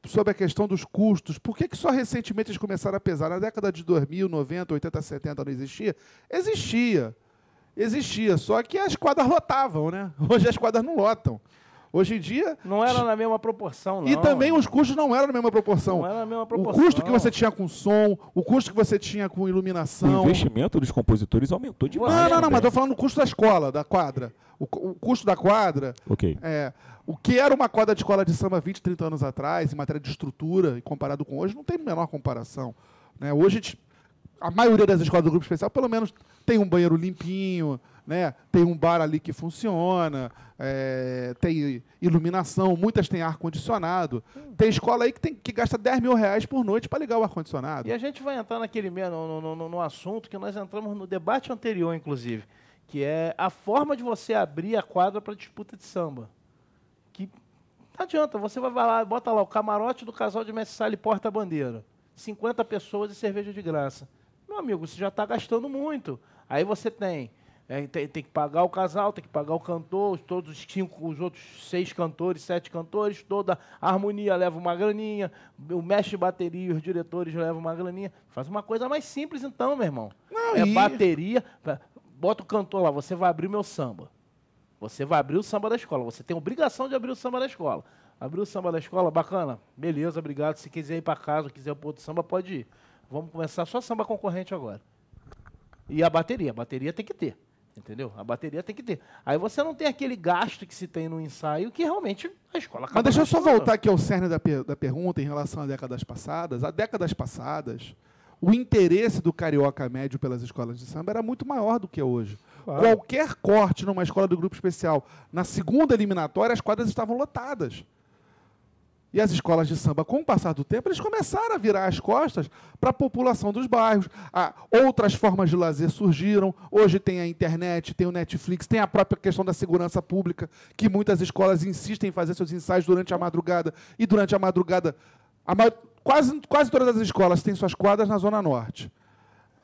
sobre a questão dos custos. Por que, que só recentemente eles começaram a pesar? Na década de 2000, 90, 80, 70 não existia? Existia. Existia. Só que as quadras lotavam, né? Hoje as quadras não lotam. Hoje em dia. não era na mesma proporção, não. E também os custos não eram na mesma proporção. Não era na mesma O proporção. custo que você tinha com som, o custo que você tinha com O iluminação. investimento dos compositores aumentou demais. Não, não, não, também. mas estou falando do custo da escola, da quadra. O, o custo da quadra, Ok. é, o que era uma quadra de escola de samba 20, 30 anos atrás, em matéria de estrutura, e comparado com hoje, não tem a menor comparação. Né? Hoje, a gente- a maioria das escolas do grupo especial, pelo menos, tem um banheiro limpinho, né? tem um bar ali que funciona, é, tem iluminação, muitas têm ar-condicionado. Tem escola aí que, tem, que gasta 10 mil reais por noite para ligar o ar-condicionado. E a gente vai entrar naquele no, no, no, no assunto que nós entramos no debate anterior, inclusive, que é a forma de você abrir a quadra para disputa de samba. Que não adianta, você vai lá, bota lá o camarote do casal de mestre sala e porta-bandeira. 50 pessoas e cerveja de graça. Meu amigo, você já está gastando muito. Aí você tem, é, tem, tem que pagar o casal, tem que pagar o cantor, os- todos os cinco, os outros seis cantores, sete cantores, toda a harmonia leva uma graninha, o mestre de bateria e os diretores levam uma graninha. Faz uma coisa mais simples então, meu irmão. Não, é e- bateria, bota o cantor lá, você vai abrir o meu samba. Você vai abrir o samba da escola. Você tem obrigação de abrir o samba da escola. Abriu o samba da escola, bacana. Beleza, obrigado. Se quiser ir para casa, quiser para outro samba, pode ir. Vamos começar só samba concorrente agora. E a bateria. A bateria tem que ter. Entendeu? A bateria tem que ter. Aí você não tem aquele gasto que se tem no ensaio que realmente a escola acaba Mas deixa eu só voltar aqui ao cerne da, per- da pergunta em relação a décadas passadas. Há décadas passadas, o interesse do carioca médio pelas escolas de samba era muito maior do que hoje. Qualquer corte numa escola do grupo especial, na segunda eliminatória, as quadras estavam lotadas. E as escolas de samba, com o passar do tempo, eles começaram a virar as costas para a população dos bairros. Ah, outras formas de lazer surgiram. Hoje tem a internet, tem o Netflix, tem a própria questão da segurança pública, que muitas escolas insistem em fazer seus ensaios durante a madrugada. E durante a madrugada, a ma- quase, quase todas as escolas têm suas quadras na Zona Norte.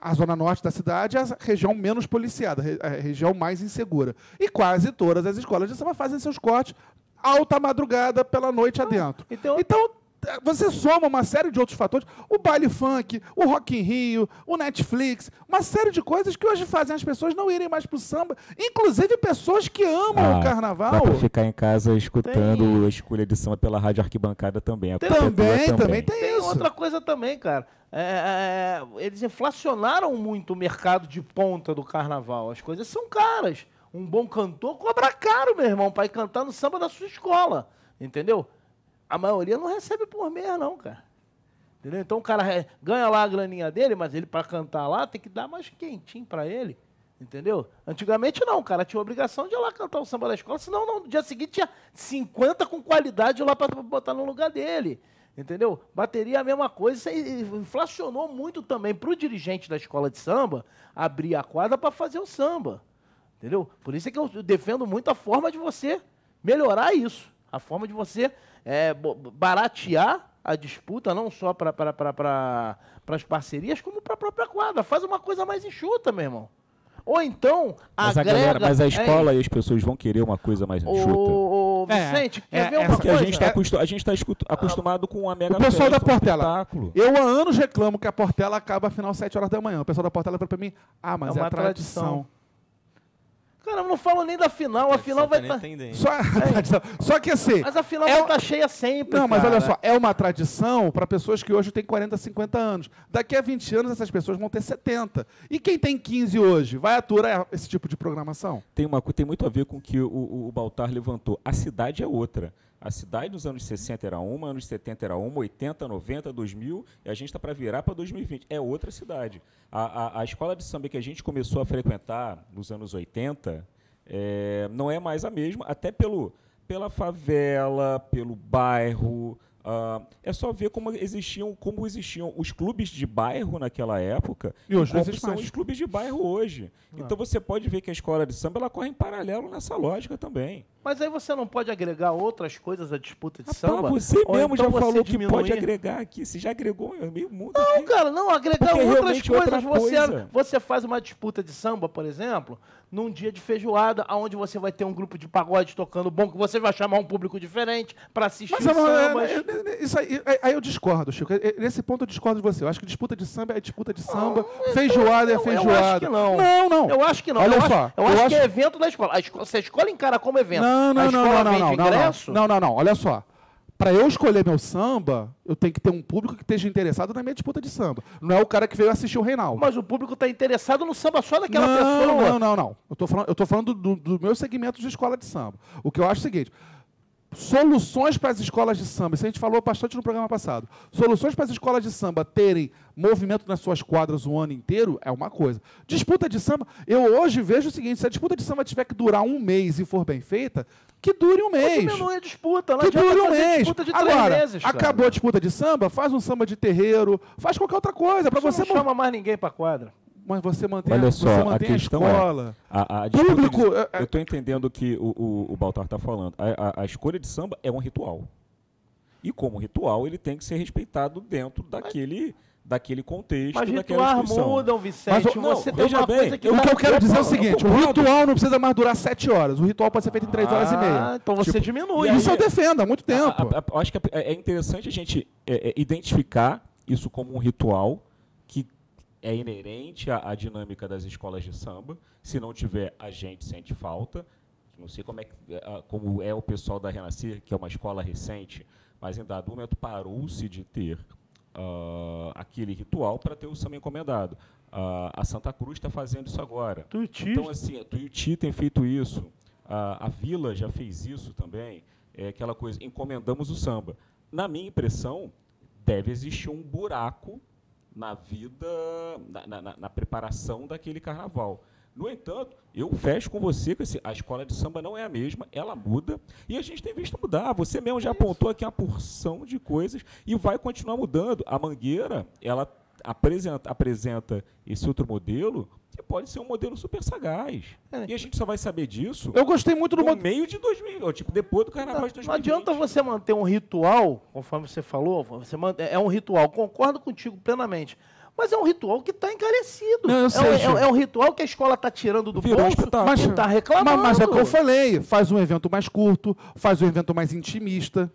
A zona norte da cidade é a região menos policiada, a região mais insegura. E quase todas as escolas de samba fazem seus cortes alta madrugada pela noite adentro. então- Então, eh, você soma uma série de outros fatores, o baile funk, o Rock in Rio, o Netflix, uma série de coisas que hoje fazem as pessoas não irem mais pro samba, inclusive pessoas que amam o Ah, carnaval. Dá pra ficar em casa escutando Tem- a escolha de samba pela rádio arquibancada também. A Também, cobertura também tem Tem isso. outra coisa também, cara. É, é, eles inflacionaram muito o mercado de ponta do carnaval. As coisas são caras. Um bom cantor cobra caro, meu irmão, para ir cantar no samba da sua escola. Entendeu? A maioria não recebe por mês, não, cara. Entendeu? Então o cara ganha lá a graninha dele, mas ele para cantar lá tem que dar mais quentinho para ele. Entendeu? Antigamente não, o cara tinha obrigação de ir lá cantar o samba da escola, senão no dia seguinte tinha 50 com qualidade lá para botar no lugar dele. Entendeu? Bateria a mesma coisa. Isso inflacionou muito também para o dirigente da escola de samba abrir a quadra para fazer o samba. Entendeu? Por isso é que eu defendo muito a forma de você melhorar isso. A forma de você é, baratear a disputa, não só para pra, as parcerias, como para a própria quadra. Faz uma coisa mais enxuta, meu irmão. Ou então, Mas a, agrega... galera, mas a é, escola e as pessoas vão querer uma coisa mais enxuta. Ô, É, Vicente, é, quer ver é, uma porque Porque a coisa? gente está a tá acostumado com uma mega O pessoal festa, da Portela. Um. Eu há anos reclamo que a Portela acaba afinal 7 horas da manhã. O pessoal da Portela fala pra mim, ah, mas É é, uma a tradição. tradição. Cara, eu não falo nem da final. A final vai Tá estar... nem entendendo. Só, Só que assim, Mas a final É vai estar cheia sempre, Não, mas cara. olha só, é uma tradição para pessoas que hoje têm 40, 50 anos. Daqui a 20 anos, essas pessoas vão ter 70. E quem tem 15 hoje, vai aturar esse tipo de programação? Tem, uma, tem muito a ver com o que o, o, o Baltar levantou. A cidade é outra. A cidade nos anos 60 era uma, anos 70 era uma, 80, 90, 2000, e a gente está para virar para 2020. É outra cidade. A, a, a escola de samba que a gente começou a frequentar nos anos 80 é, não é mais a mesma, até pelo, pela favela, pelo bairro. ah, é só ver como existiam, como existiam os clubes de bairro naquela época E hoje não como são mais. os clubes de bairro hoje. Então você pode ver que a escola de samba ela corre em paralelo nessa lógica também. Mas aí você não pode agregar outras coisas à disputa de Rapaz, samba? você Ou mesmo então já você falou que diminuir? pode agregar aqui. Você já agregou meio mundo. Não, aqui. cara, não, agregar Porque é outras coisas. outra Você, coisa. você faz uma disputa de samba, por exemplo, num dia de feijoada, onde você vai ter um grupo de pagode tocando bom, que você vai chamar um público diferente para assistir Mas os eu não- é- sambas. é- é- isso aí, aí- aí eu discordo, Chico. Nesse ponto eu discordo de você. Eu acho que disputa de samba é disputa de samba, feijoada é eu- eu feijoada. acho que não. Não, não. Eu acho que não. Olha eu só, acho, eu eu acho acho- que é evento da escola. A escola. Se a escola encara como evento, Não, não, não, não, vende não, não, ingresso, não, não, não, olha só. Para eu escolher meu samba, eu tenho que ter um público que esteja interessado na minha disputa de samba. Não é o cara que veio assistir o Reinaldo. mas o público está interessado no samba só daquela não, pessoa. Não, não, não. Eu tô falando, eu tô falando do, do meu segmento de escola de samba. O que eu acho é o seguinte: soluções para as escolas de samba, isso a gente falou bastante no programa passado. Soluções para as escolas de samba terem movimento nas suas quadras o ano inteiro é uma coisa. Disputa de samba, eu hoje vejo o seguinte: se a disputa de samba tiver que durar um mês e for bem feita, que dure um mês. Diminui a disputa, não Que dure um mês. disputa de três Agora, meses. acabou a disputa de samba, faz um samba de terreiro, faz qualquer outra coisa. Para Você você, não chama mais ninguém para quadra. Mas você mantém, Olha a, só, você a mantém a, questão é- escola. A, a de- Público, é- é- eu estou entendendo o que o, o, o Baltar está falando. A, a- a escolha de samba é um ritual. E como ritual, ele tem que ser respeitado dentro daquele, daquele contexto, Mas daquela rituais instituição. mudam, Vicente. Mas o- não, você tem veja uma bem, coisa que O tá- que eu quero dizer é o seguinte: o ritual não precisa mais durar sete horas. O ritual pode ser feito em três horas e Ah, meia. então você Tipo, diminui. e aí- Isso eu defendo há muito tempo. A- a- a- acho que é é interessante a gente é, é, identificar isso como um ritual é inerente à, à dinâmica das escolas de samba. Se não tiver, a gente sente falta. Não sei como é, ah, como é o pessoal da Renascer, que é uma escola recente, mas em dado momento parou-se de ter ah, aquele ritual para ter o samba encomendado. Ah, a Santa Cruz está fazendo isso agora. Tuiuti. Então, assim, a Tuiuti tem feito isso, a, a Vila já fez isso também, é aquela coisa, encomendamos o samba. Na minha impressão, deve existir um buraco na vida, na, na- na- preparação daquele carnaval. No entanto, eu fecho com você que assim, a escola de samba não é a mesma, ela muda e a gente tem visto mudar. Você mesmo já apontou aqui uma porção de coisas e vai continuar mudando. A Mangueira, ela apresenta, apresenta esse outro modelo que pode ser um modelo super sagaz. É. E a gente só vai saber disso Eu gostei muito do no modelo. meio de 2000, ou, tipo, depois do carnaval de Não 2020. adianta você manter um ritual, conforme você falou, você mantém, é um ritual, concordo contigo plenamente. Mas é um ritual que está encarecido. Não, é, sei, um, é- é um ritual que a escola está tirando do Virou bolso espetáculo. Mas- e está reclamando. Mas, mas é o que eu falei: faz um evento mais curto, faz um evento mais intimista,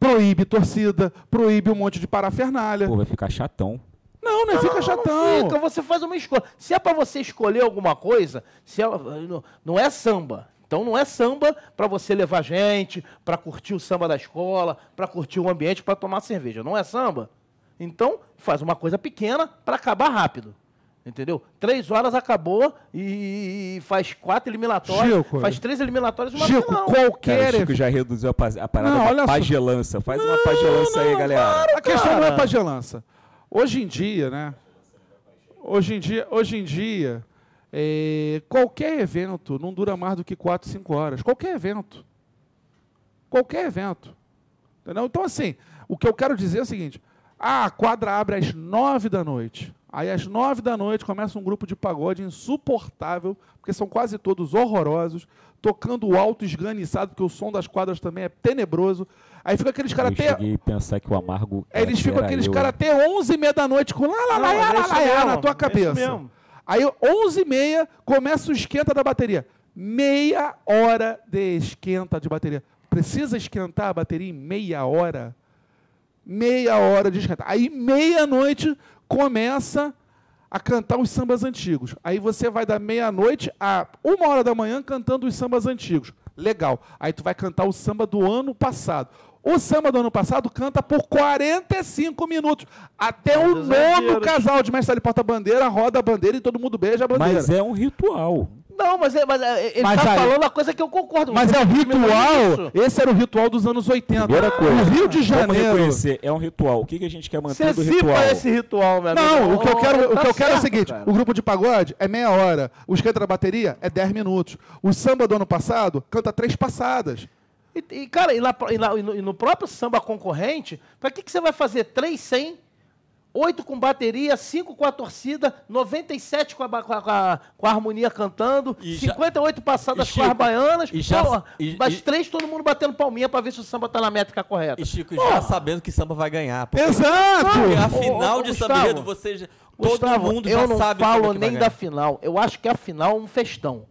proíbe torcida, proíbe um monte de parafernália. Pô, vai ficar chatão. Não, não, fica Não, chatão. fica, você faz uma escolha. Se é para você escolher alguma coisa, se é- não, não é samba. Então não é samba para você levar gente, para curtir o samba da escola, para curtir o ambiente, para tomar cerveja. Não é samba. Então faz uma coisa pequena para acabar rápido. Entendeu? Três horas acabou e faz quatro eliminatórias, Chico, faz três eliminatórias e uma Chico, final. Cara, qualquer o Chico já reduziu a, pa- a parada Não, só. pagelança. Faz uma pagelança aí, galera. A questão não é cara. pagelança. Hoje em dia, né? Hoje em dia, hoje em dia é, qualquer evento não dura mais do que 4, 5 horas. Qualquer evento. Qualquer evento. Entendeu? Então, assim, O que eu quero dizer é o seguinte: ah, a quadra abre às nove da noite. Aí às nove da noite começa um grupo de pagode insuportável, porque são quase todos horrorosos, tocando alto, esganiçado, porque o som das quadras também é tenebroso. Aí fica aqueles caras eu até. cheguei a pensar que o amargo. Aí eles ficam aqueles caras hein? até onze e meia da noite com lá, lá, lá, é lá, lá, lá, na tua é cabeça. mesmo. Aí onze e meia começa o esquenta da bateria. Meia hora de esquenta de bateria. Precisa esquentar a bateria em meia hora? Meia hora de esquenta. Aí meia-noite começa a cantar os sambas antigos. Aí você vai da meia-noite a uma hora da manhã cantando os sambas antigos. Legal. Aí tu vai cantar o samba do ano passado. O samba do ano passado canta por 45 minutos. Até o Os nono casal de mestre ali porta-bandeira roda a bandeira e todo mundo beija a bandeira. Mas é um ritual. Não, mas, é, mas é, ele Mas tá aí- falando a coisa que eu concordo. Mas Você é o tá ritual. isso. Esse era o ritual dos anos 80. Primeira coisa. O Rio de Janeiro. reconhecer, é um ritual. O que, que a gente quer manter Você do ritual? esse ritual, meu amigo. Não, o que eu quero, o Tá que eu quero é o certo, seguinte: cara. o grupo de pagode é meia hora, o esquenta da bateria é 10 minutos. O samba do ano passado canta três passadas. E, e, cara, e, lá- e lá- e no, e no próprio samba concorrente, pra que, que você vai fazer 3 sem, 8 com bateria, 5 com a torcida, 97 com a, com a, com a- harmonia cantando, E já- 58 passadas e com as Chico, baianas, e já- pô, e- e- três todo mundo batendo palminha pra ver se o samba tá na métrica correta. E Chico, Pô, já sabendo que samba vai ganhar. Porque Exato! porque a Ô, ô, final ô, de Gustavo, samba enredo, você já, todo Gustavo, mundo eu já não sabe falo é que vai nem ganhar. da final. Eu acho que a final é um festão.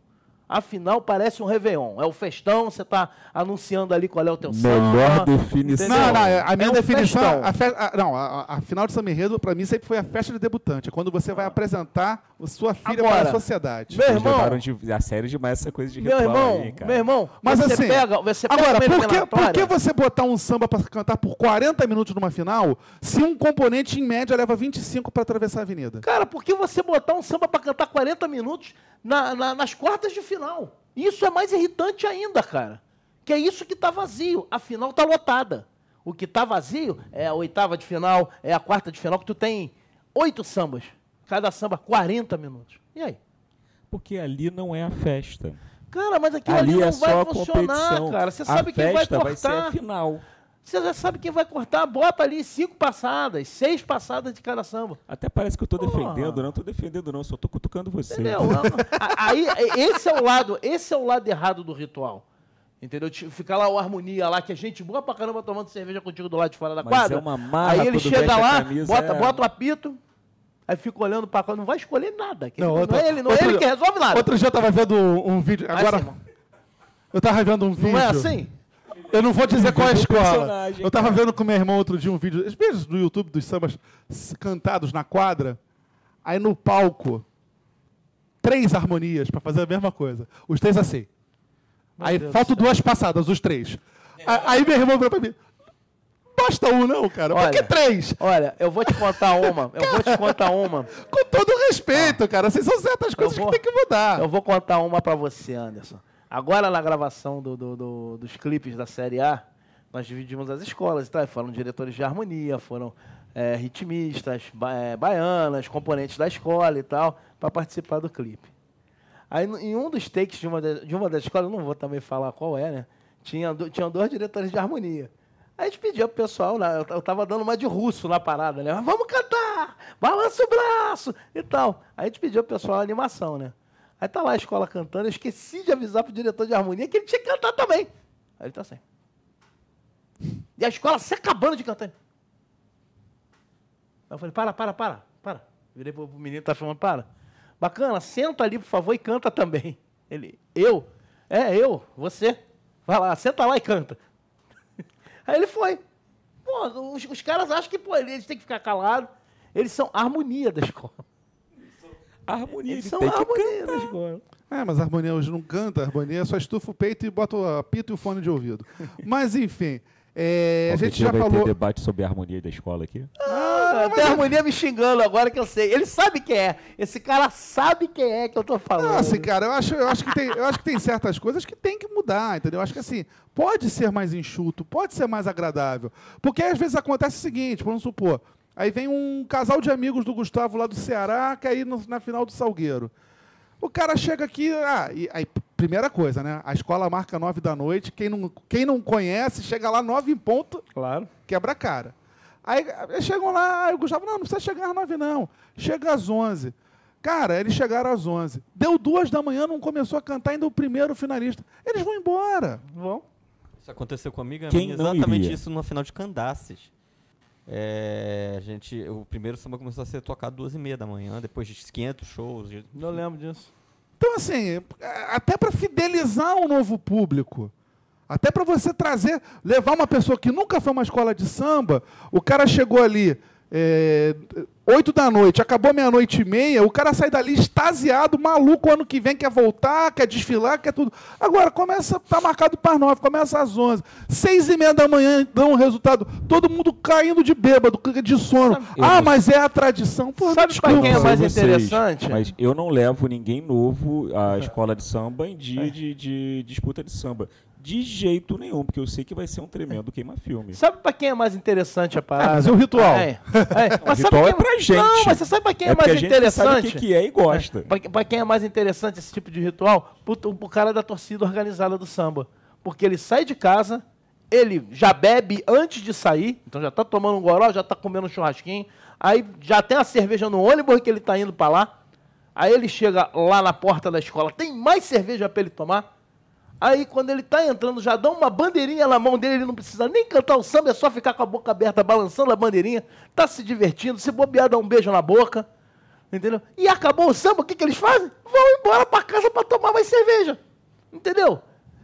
A final parece um Réveillon. É o festão, você tá anunciando ali qual é o teu Melhor samba. definição. entendeu? Não, não, a minha É um definição. festão. A fe- a- não, a, a- final de Samba Enredo, pra mim, sempre foi a festa de debutante. É quando você vai apresentar a sua filha Agora, para a sociedade. Meu irmão, levaram de, a sério demais essa coisa de meu ritual irmão, aí, cara. meu irmão, Mas você assim, pega, você pega Agora, por que, por que você botar um samba para cantar por 40 minutos numa final, se um componente, em média, leva 25 para atravessar a avenida? Cara, por que você botar um samba pra cantar 40 minutos na- na- nas quartas de final? Isso é mais irritante ainda, cara. Que é isso que tá vazio. A final tá lotada. O que tá vazio é a oitava de final, é a quarta de final, que tu tem oito sambas. Cada samba 40 minutos. E aí? Porque ali não é a festa. Cara, mas aquilo ali, Ali não é vai funcionar, competição. cara. Você a sabe quem vai festa vai ser cortar. a final. Você já sabe quem vai cortar. Bota ali cinco passadas, seis passadas de cada samba. Até parece que eu tô Porra. defendendo, não tô defendendo não, só tô cutucando você. Entendeu? A- Aí, esse é o lado, esse é o lado errado do ritual. Entendeu? Ficar lá o harmonia lá, que a gente boa pra caramba tomando cerveja contigo do lado de fora da Mas quadra. é uma marra aí ele chega lá, camisa, bota, é. bota o apito, aí fica olhando pra quadra, não vai escolher nada. que Não, ele- Não, outro- é ele, não é outro- ele que resolve nada. Outro dia eu tava vendo um, um vídeo. Agora, irmão, eu tava vendo um vídeo. não é assim? Eu não vou dizer qual é a escola. Eu tava vendo com meu irmão outro dia um vídeo, os vídeos do YouTube dos sambas cantados na quadra. Aí no palco, três harmonias pra fazer a mesma coisa. Os três assim. aí Deus faltam duas passadas, os três. Aí meu irmão virou pra mim. Basta um, não, cara. Por que Olha. três? Olha, eu vou te contar uma, eu vou te contar uma. Com todo respeito, cara. Assim, são certas coisas vou- que tem que mudar. Eu vou contar uma pra você, Anderson. Agora, na gravação do- do- do- dos clipes da Série A, nós dividimos as escolas, tá? Foram diretores de harmonia, foram é, ritmistas, ba- é, baianas, componentes da escola e tal, para participar do clipe. Aí, em um dos takes de uma, de, de uma das escolas, não vou também falar qual é, né? Tinha, do- tinham dois diretores de harmonia. Aí a gente pediu pro pessoal, né? eu, eu tava dando uma de russo na parada, né? Vamos cantar! Balança o braço! E tal. Aí a gente pediu pro pessoal a animação, né? Aí tá lá a escola cantando, eu esqueci de avisar pro diretor de harmonia que ele tinha que cantar também. Aí ele tá assim. E a escola se acabando de cantar. Aí eu falei, para, para, para, para. Virei pro, menino que tá falando, para. Bacana, senta ali, por favor, e canta também. Ele, eu? É, eu, você. Vai lá, senta lá e canta. Aí ele foi. Pô, os, os caras acham que, pô, eles têm que ficar calados. Eles são harmonia da escola. A harmonia, Eles ele são tem. É, mas a harmonia hoje não canta, a harmonia só estufa o peito e bota o apito e o fone de ouvido. Mas, enfim, é, a gente já vai falou... ter debate sobre a harmonia da escola aqui. Ah, tem a harmonia me xingando agora que eu sei. Ele sabe quem é. Esse cara sabe quem é que eu tô falando. Nossa, assim, cara, eu acho, eu, acho que tem, eu acho que tem certas coisas que tem que mudar, entendeu? Eu acho que assim, pode ser mais enxuto, pode ser mais agradável. Porque às vezes acontece o seguinte, vamos supor, aí vem um casal de amigos do Gustavo lá do Ceará, que aí no- na final do Salgueiro. O cara chega aqui, ah, e aí primeira coisa, né? A escola marca nove da noite. Quem não, quem não conhece, chega lá nove em ponto, Claro. quebra a cara. Aí eles chegam lá, aí o Gustavo, não, não precisa chegar às nove, não. Chega às onze. Cara, eles chegaram às onze. Deu duas da manhã, não começou a cantar ainda o primeiro finalista. Eles vão embora. Vão. Isso aconteceu com uma amiga Quem minha, exatamente iria? isso no final de Candaces. É, a gente, o primeiro samba começou a ser tocado duas e meia da manhã, depois de 500 shows. de- Não lembro disso. Então, assim, é, até para fidelizar um novo público, até para você trazer, levar uma pessoa que nunca foi a uma escola de samba, o cara chegou ali é, 8 da noite, acabou meia-noite e meia, o cara sai dali extasiado, maluco, ano que vem quer voltar, quer desfilar, quer tudo. Agora, começa, tá marcado para 9, começa às 11. 6 e meia da manhã dão o resultado, todo mundo caindo de bêbado, de sono. Sabe- ah, Eu- mas é a tradição. Pô, Sabe pra quem é Não mais vocês, interessante? Mas eu não levo ninguém novo à escola de samba em dia de, de disputa de samba. De jeito nenhum, porque eu sei que vai ser um tremendo queima-filme. Sabe pra quem é mais interessante a parada? mas e o ritual? É, é. Mas sabe ritual quem é pra gente. Não, mas você sabe pra quem é, é mais a gente sabe o interessante? que, que é e gosta. Pra, pra quem é mais interessante esse tipo de ritual? Pro, pro cara da torcida organizada do samba. Porque ele sai de casa, ele já bebe antes de sair, então já tá tomando um goró, já tá comendo um churrasquinho, aí já tem a cerveja no ônibus que ele tá indo pra lá. Aí ele chega lá na porta da escola, tem mais cerveja pra ele tomar. Aí quando ele tá entrando, já dá uma bandeirinha na mão dele, ele não precisa nem cantar o samba, é só ficar com a boca aberta, balançando a bandeirinha, tá se divertindo, se bobear, dá um beijo na boca. Entendeu? E acabou o samba, o que, que eles fazem? Vão embora pra casa pra tomar mais cerveja. Entendeu?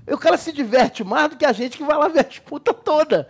E o cara se diverte mais do que a gente que vai lá ver a disputa toda.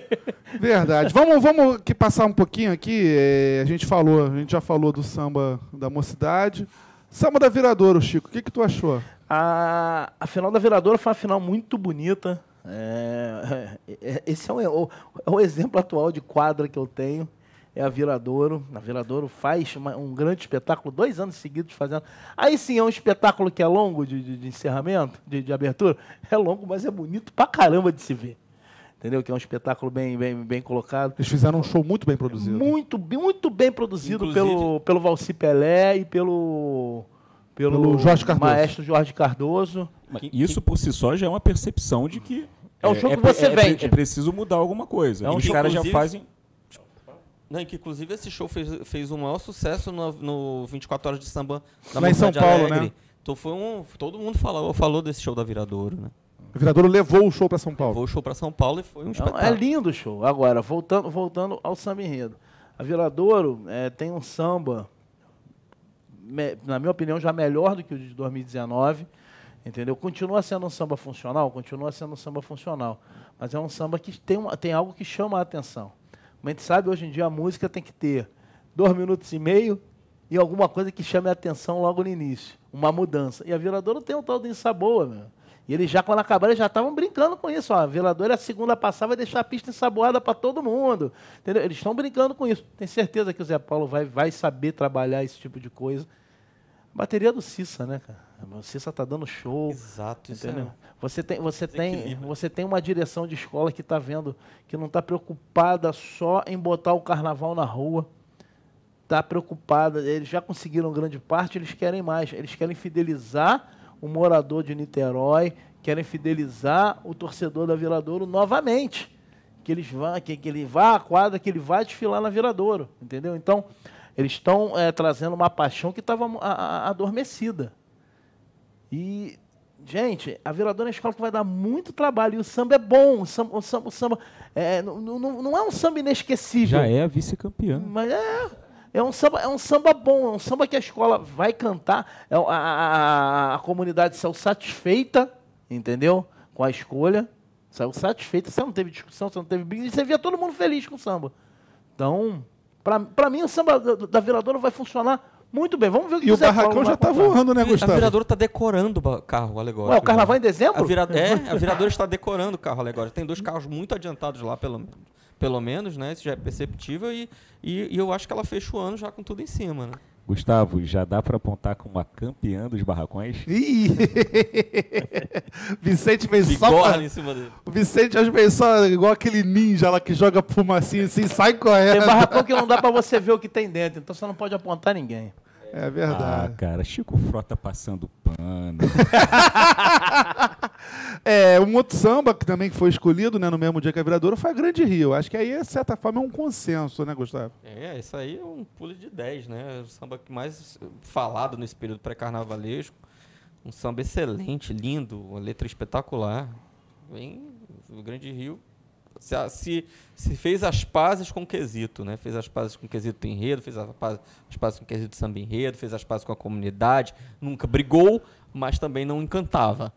Verdade. Vamos, vamos que passar um pouquinho aqui. é, a gente falou, a gente já falou do samba da mocidade. Samba da Viradouro, Chico. O que, que tu achou? A, a final da Viradouro foi uma final muito bonita. É, é, esse é o, o- é o exemplo atual de quadra que eu tenho. É a Viradouro. A Viradouro faz uma- um grande espetáculo, dois anos seguidos fazendo. Aí sim é um espetáculo que é longo de, de- de encerramento, de, de abertura. É longo, mas é bonito pra caramba de se ver. Entendeu? Que é um espetáculo bem, bem, bem colocado. Eles fizeram um show muito bem produzido. Muito, bem- muito bem produzido Inclusive- pelo, pelo Valci Pelé e pelo, pelo, Pelo Jorge Cardoso. maestro Jorge Cardoso. Mas Que- Isso por si só já é uma percepção de que. É um show que pre- você pre- vende. É preciso mudar alguma coisa. É um e os caras já fazem. Não, que inclusive esse show fez, fez o maior sucesso no, no 24 Horas de Samba da Lá em São Paulo, Alegre. né? Então foi um. Todo mundo falou, falou desse show da Viradouro, né? O Viradouro levou o show para São Paulo. Foi o show pra São Paulo e foi um Não, espetáculo. é lindo o show. Agora, voltando, voltando ao samba enredo. A Viradouro é, tem um samba, na minha opinião, já melhor do que o de 2019. Entendeu? Continua sendo um samba funcional? Continua sendo um samba funcional. Mas é um samba que tem, uma- tem algo que chama a atenção. Como a gente sabe, hoje em dia a música tem que ter dois minutos e meio e alguma coisa que chame a atenção logo no início. Uma mudança. E a Viradouro tem um tal de ensaboa, meu. E eles já, quando acabaram, já estavam brincando com isso. Ó. A Viradouro, a segunda passar, vai deixar a pista ensaboada para todo mundo. Entendeu? Eles estão brincando com isso. Tenho certeza que o Zé Paulo vai, vai saber trabalhar esse tipo de coisa. Bateria do Cissa, né, cara? O Cissa tá dando show. Exato, isso Entendeu? é. Você tem, você, tem, você tem uma direção de escola que está vendo que não está preocupada só em botar o carnaval na rua. Está preocupada, eles já conseguiram grande parte, eles querem mais. Eles querem fidelizar o morador de Niterói, querem fidelizar o torcedor da Viradouro novamente. Que, eles vá, que, que ele vá à quadra, que ele vá desfilar na Viradouro. Entendeu? Então, eles estão eh, trazendo uma paixão que estava adormecida. E, gente, a Viradouro é uma escola que vai dar muito trabalho. E o samba é bom. O samba, o samba, o samba é, não, não, não é um samba inesquecível. Já é a vice-campeã. Mas é, é, um samba, é um samba bom. É um samba que a escola vai cantar. É, a, a, a, a comunidade saiu satisfeita, entendeu? Com a escolha. Saiu satisfeita. Você não teve discussão, você não teve briga. Você via todo mundo feliz com o samba. Então, para mim, o samba da, da Viradouro vai funcionar muito bem. Vamos ver o que E o barracão já tá contar. voando, né, a Gustavo? Viradouro tá decorando o carro alegórico. Ué, o carnaval né? em dezembro? A, vira... é, a Viradouro está decorando o carro alegórico. Tem dois carros muito adiantados lá, pelo, pelo menos, né? Isso já é perceptível. E, e, e eu acho que ela fecha o ano já com tudo em cima, né? Gustavo, já dá para apontar como a campeã dos barracões? Ih! Vicente fez só. Pra- em cima dele. O Vicente que fez só igual aquele ninja lá que joga fumacinha assim e sai Tem correndo. barracão que não dá pra você ver o que tem dentro, então você não pode apontar ninguém. É Ah, verdade. cara, Chico Frota passando pano. É, um outro samba que também foi escolhido né, no mesmo dia que a viradora foi a Grande Rio. Acho que aí, de certa forma, é um consenso, né, Gustavo? É, isso aí é um pulo de 10, né? O samba que mais falado nesse período pré-carnavalesco. Um samba excelente, lindo, uma letra espetacular. Vem o Grande Rio. Se, se fez as pazes com o quesito, né? Fez as pazes com o quesito enredo, fez as pazes, as pazes com o quesito samba enredo, fez as pazes com a comunidade. Nunca brigou, mas também não encantava.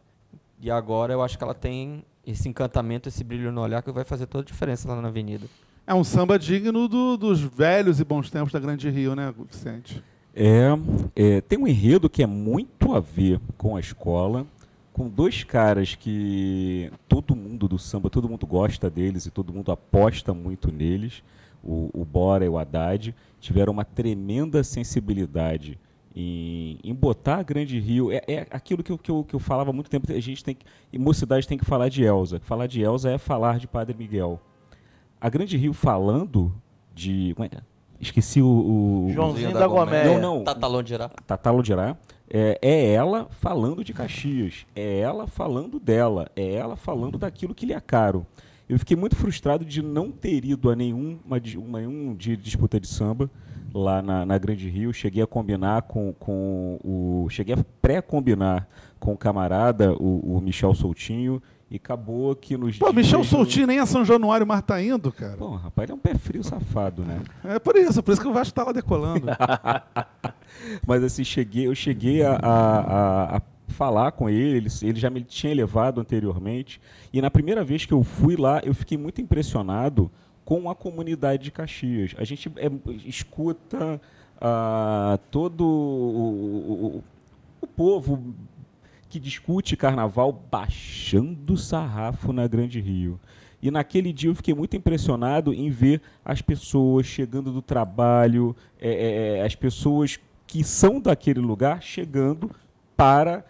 E agora eu acho que ela tem esse encantamento, esse brilho no olhar que vai fazer toda a diferença lá na avenida. É um samba digno do- dos velhos e bons tempos da Grande Rio, né, Vicente? É, é, tem um enredo que é muito a ver com a escola, com dois caras que todo mundo do samba, todo mundo gosta deles e todo mundo aposta muito neles, o, o Bora e o Haddad, tiveram uma tremenda sensibilidade em, em botar a Grande Rio. É, é aquilo que eu, que, eu, que eu falava há muito tempo, a gente tem que, e mocidade tem que falar de Elza. Falar de Elza é falar de Padre Miguel. A Grande Rio falando de... como é? Esqueci o... o- Joãozinho da Goméia. Não, não. Tatalão de Irá. Tatá Lodirá, é, é ela falando de Caxias, é ela falando dela, é ela falando daquilo que lhe é caro. Eu fiquei muito frustrado de não ter ido a nenhuma, uma, nenhum dia de disputa de samba lá na, na Grande Rio. Cheguei a combinar com, com o. Cheguei a pré-combinar com o camarada, o, o Michel Soutinho, e acabou que nos Pô, Michel dias- Soutinho nem a São Januário mais tá indo, cara. Pô, rapaz, ele é um pé frio safado, né? É por isso, por isso que o Vasco tá lá decolando. Mas assim, cheguei, eu cheguei a, a- a- falar com ele, ele, ele já me tinha levado anteriormente. E na primeira vez que eu fui lá, eu fiquei muito impressionado com a comunidade de Caxias. A gente é, escuta ah, todo o, o- o povo que discute carnaval baixando o sarrafo na Grande Rio. E naquele dia eu fiquei muito impressionado em ver as pessoas chegando do trabalho, é, é, é, as pessoas que são daquele lugar chegando para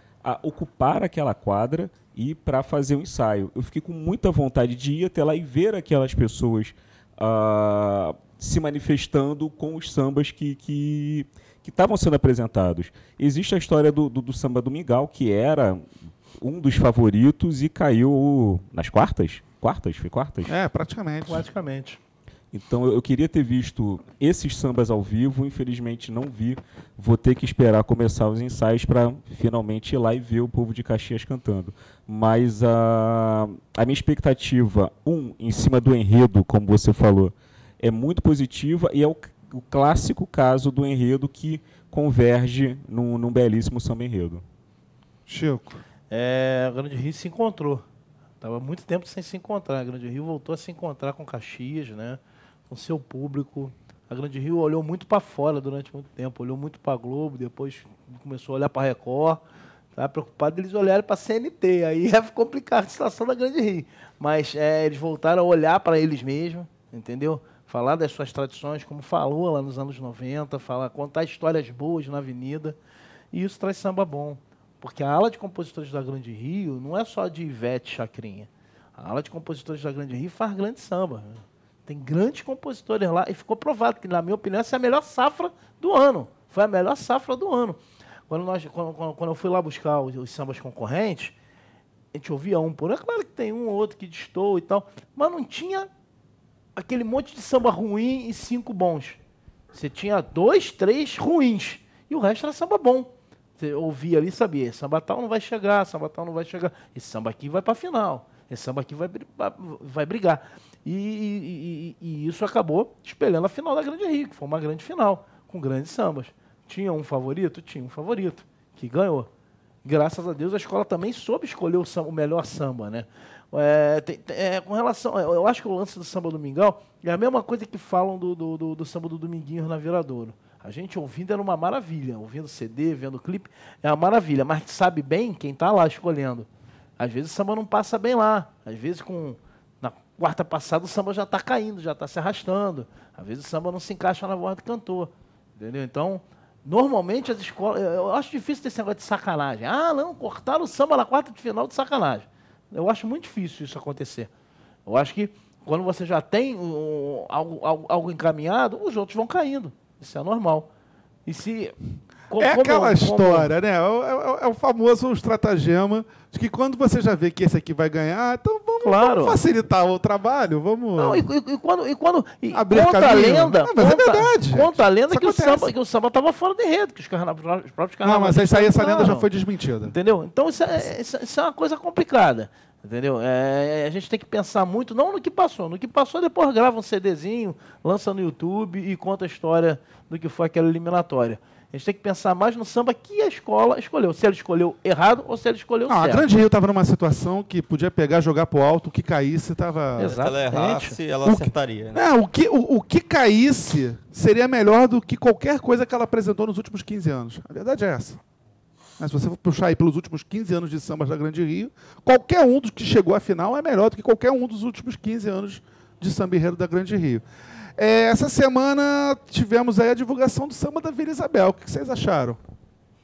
ocupar aquela quadra e para fazer um ensaio. Eu fiquei com muita vontade de ir até lá e ver aquelas pessoas ah, se manifestando com os sambas que que que estavam sendo apresentados. Existe a história do, do, do samba do Mingau, que era um dos favoritos e caiu nas quartas? Quartas? Foi quartas? é, praticamente. Praticamente. Então eu, eu queria ter visto esses sambas ao vivo, infelizmente não vi. Vou ter que esperar começar os ensaios para finalmente ir lá e ver o povo de Caxias cantando. Mas a, a minha expectativa, um, em cima do enredo, como você falou, é muito positiva e é o, o clássico caso do enredo que converge num, num belíssimo samba enredo. Chico. É, a Grande Rio se encontrou. Tava muito tempo sem se encontrar. A Grande Rio voltou a se encontrar com Caxias, né? Com seu público. A Grande Rio olhou muito para fora durante muito tempo. Olhou muito para Globo, depois começou a olhar para Record. Tá preocupado eles olharem para CNT. Aí é complicado a situação da Grande Rio. Mas é, eles voltaram a olhar para eles mesmos, entendeu? Falar das suas tradições, como falou lá nos anos 90, falar, contar histórias boas na avenida. E isso traz samba bom. Porque a ala de compositores da Grande Rio não é só de Ivete Chacrinha. A ala de compositores da Grande Rio faz grande samba. Tem grandes compositores lá e ficou provado que, na minha opinião, essa é a melhor safra do ano. Foi a melhor safra do ano. Quando, nós, quando, quando- quando eu fui lá buscar os, os sambas concorrentes, a gente ouvia um por um. É claro que tem um ou outro que distou e tal, mas não tinha aquele monte de samba ruim e cinco bons. Você tinha dois, três ruins. E o resto era samba bom. Você ouvia ali e sabia, samba tal não vai chegar, samba tal não vai chegar. Esse samba aqui vai para final. Esse samba aqui vai, vai- brigar. E, e- e- e isso acabou espelhando a final da Grande Rio, que foi uma grande final, com grandes sambas. Tinha um favorito? Tinha um favorito, que ganhou. Graças a Deus a escola também soube escolher o, samba- o melhor samba, né? É, tem- é, com relação, eu acho que o lance do samba do Mingau é a mesma coisa que falam do, do, do- do samba do Dominguinhos na Viradouro. A gente ouvindo era uma maravilha, ouvindo CD, vendo clipe, é uma maravilha, mas sabe bem quem está lá escolhendo. Às vezes o samba não passa bem lá, às vezes com na quarta passada o samba já está caindo, já está se arrastando. Às vezes o samba não se encaixa na voz do cantor. Entendeu? Então, normalmente as escolas. Eu acho difícil ter esse negócio de sacanagem. Ah, não, cortaram o samba na quarta de final de sacanagem. Eu acho muito difícil isso acontecer. Eu acho que quando você já tem um, algo, algo, algo encaminhado, os outros vão caindo. Isso é normal. E se Co- É como- aquela como- história, né? É, o- é é o famoso estratagema de que quando você já vê que esse aqui vai ganhar, então vamos, Claro. vamos facilitar o trabalho, vamos. Não, e, e- e quando, e quando e Abrir conta a caminho. lenda, Não, mas é conta, verdade, conta a lenda que o, samba, que o samba estava fora de enredo, que os, os próprios não, carnavais. mas isso aí, essa lenda já foi desmentida. Entendeu? Então isso é, isso, isso é uma coisa complicada. Entendeu? É, a gente tem que pensar muito, não no que passou. No que passou, depois grava um CDzinho, lança no YouTube e conta a história do que foi aquela eliminatória. A gente tem que pensar mais no samba que a escola escolheu. Se ela escolheu errado ou se ela escolheu Não, a certo. Grande Rio estava numa situação que podia pegar, jogar pro alto, o que caísse estava. Se ela Exatamente. errasse, ela O que- acertaria. Né? É, o que, o, o que caísse seria melhor do que qualquer coisa que ela apresentou nos últimos 15 anos. A verdade é essa. Mas se você for puxar aí pelos últimos 15 anos de sambas da Grande Rio, qualquer um dos que chegou à final é melhor do que qualquer um dos últimos 15 anos de samba enredo da Grande Rio. É, essa semana tivemos aí a divulgação do samba da Vila Isabel. O que vocês acharam?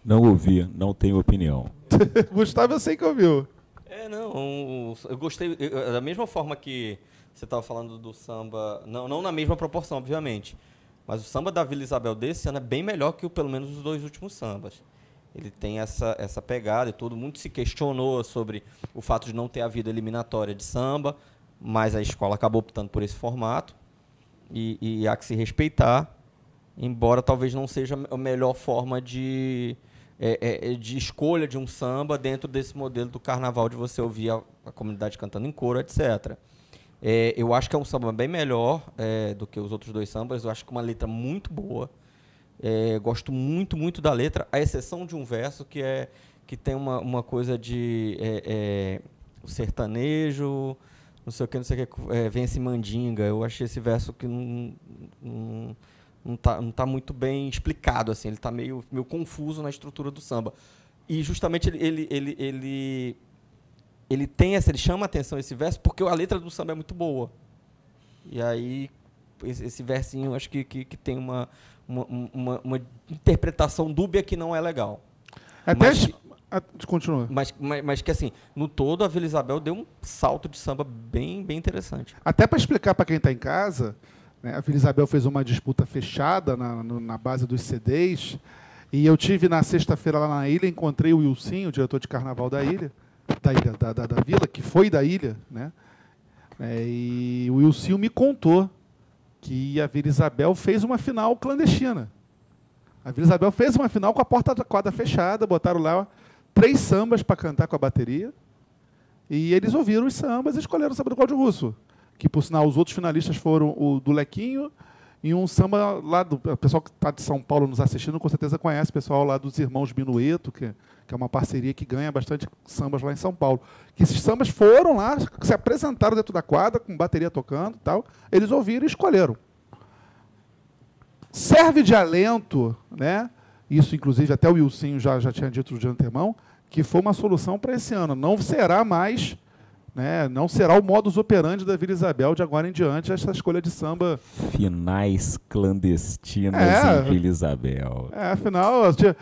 Não ouvi, não tenho opinião. Gustavo, eu sei que ouviu. É, não. Eu gostei. eu- da mesma forma que você estava falando do samba. Não, não na mesma proporção, obviamente. Mas o samba da Vila Isabel desse ano é bem melhor que o, pelo menos os dois últimos sambas. Ele tem essa, essa pegada e todo mundo se questionou sobre o fato de não ter havido eliminatória de samba, mas a escola acabou optando por esse formato e, e há que se respeitar, embora talvez não seja a melhor forma de, é, é, de escolha de um samba dentro desse modelo do carnaval de você ouvir a, a comunidade cantando em coro, etc. É, eu acho que é um samba bem melhor é, do que os outros dois sambas. Eu acho que uma letra muito boa. É, gosto muito, muito da letra, à exceção de um verso que é que tem uma, uma coisa de é, é, sertanejo, não sei o que, não sei o que, é, vence mandinga. Eu achei esse verso que não, não, não, tá, não tá muito bem explicado, assim, ele está meio, meio confuso na estrutura do samba. E justamente ele, ele, ele, ele, ele tem essa, ele chama a atenção esse verso porque a letra do samba é muito boa. E aí esse, versinho acho que, que, que tem uma, uma, uma, uma interpretação dúbia que não é legal. Até. Mas- a- Continua. Mas, mas, mas que assim, no todo a Vila Isabel deu um salto de samba bem, bem interessante. Até para explicar para quem está em casa, né, a Vila Isabel fez uma disputa fechada na, no- na base dos CDs. E eu tive na sexta-feira lá na ilha, encontrei o Wilson, o diretor de carnaval da ilha, da ilha, da, da, da vila, que foi da ilha, né? É, e o Wilson me contou que a Vila Isabel fez uma final clandestina. A Vila Isabel fez uma final com a porta da quadra fechada, botaram lá três sambas para cantar com a bateria. E eles ouviram os sambas e escolheram o samba do Cláudio Russo. Que, por sinal, os outros finalistas foram o do Lequinho e um samba lá do. O pessoal que está de São Paulo nos assistindo com certeza conhece o pessoal lá dos Irmãos Minueto, que, que é uma parceria que ganha bastante sambas lá em São Paulo. Que esses sambas foram lá, se apresentaram dentro da quadra, com bateria tocando e tal. Eles ouviram e escolheram. Serve de alento, né? Isso, inclusive, até o Wilson já, já tinha dito de antemão, que foi uma solução para esse ano. Não será mais, né, não será o modus operandi da Vila Isabel de agora em diante essa escolha de samba. Finais clandestinas É. em Vila Isabel. É, afinal, tia-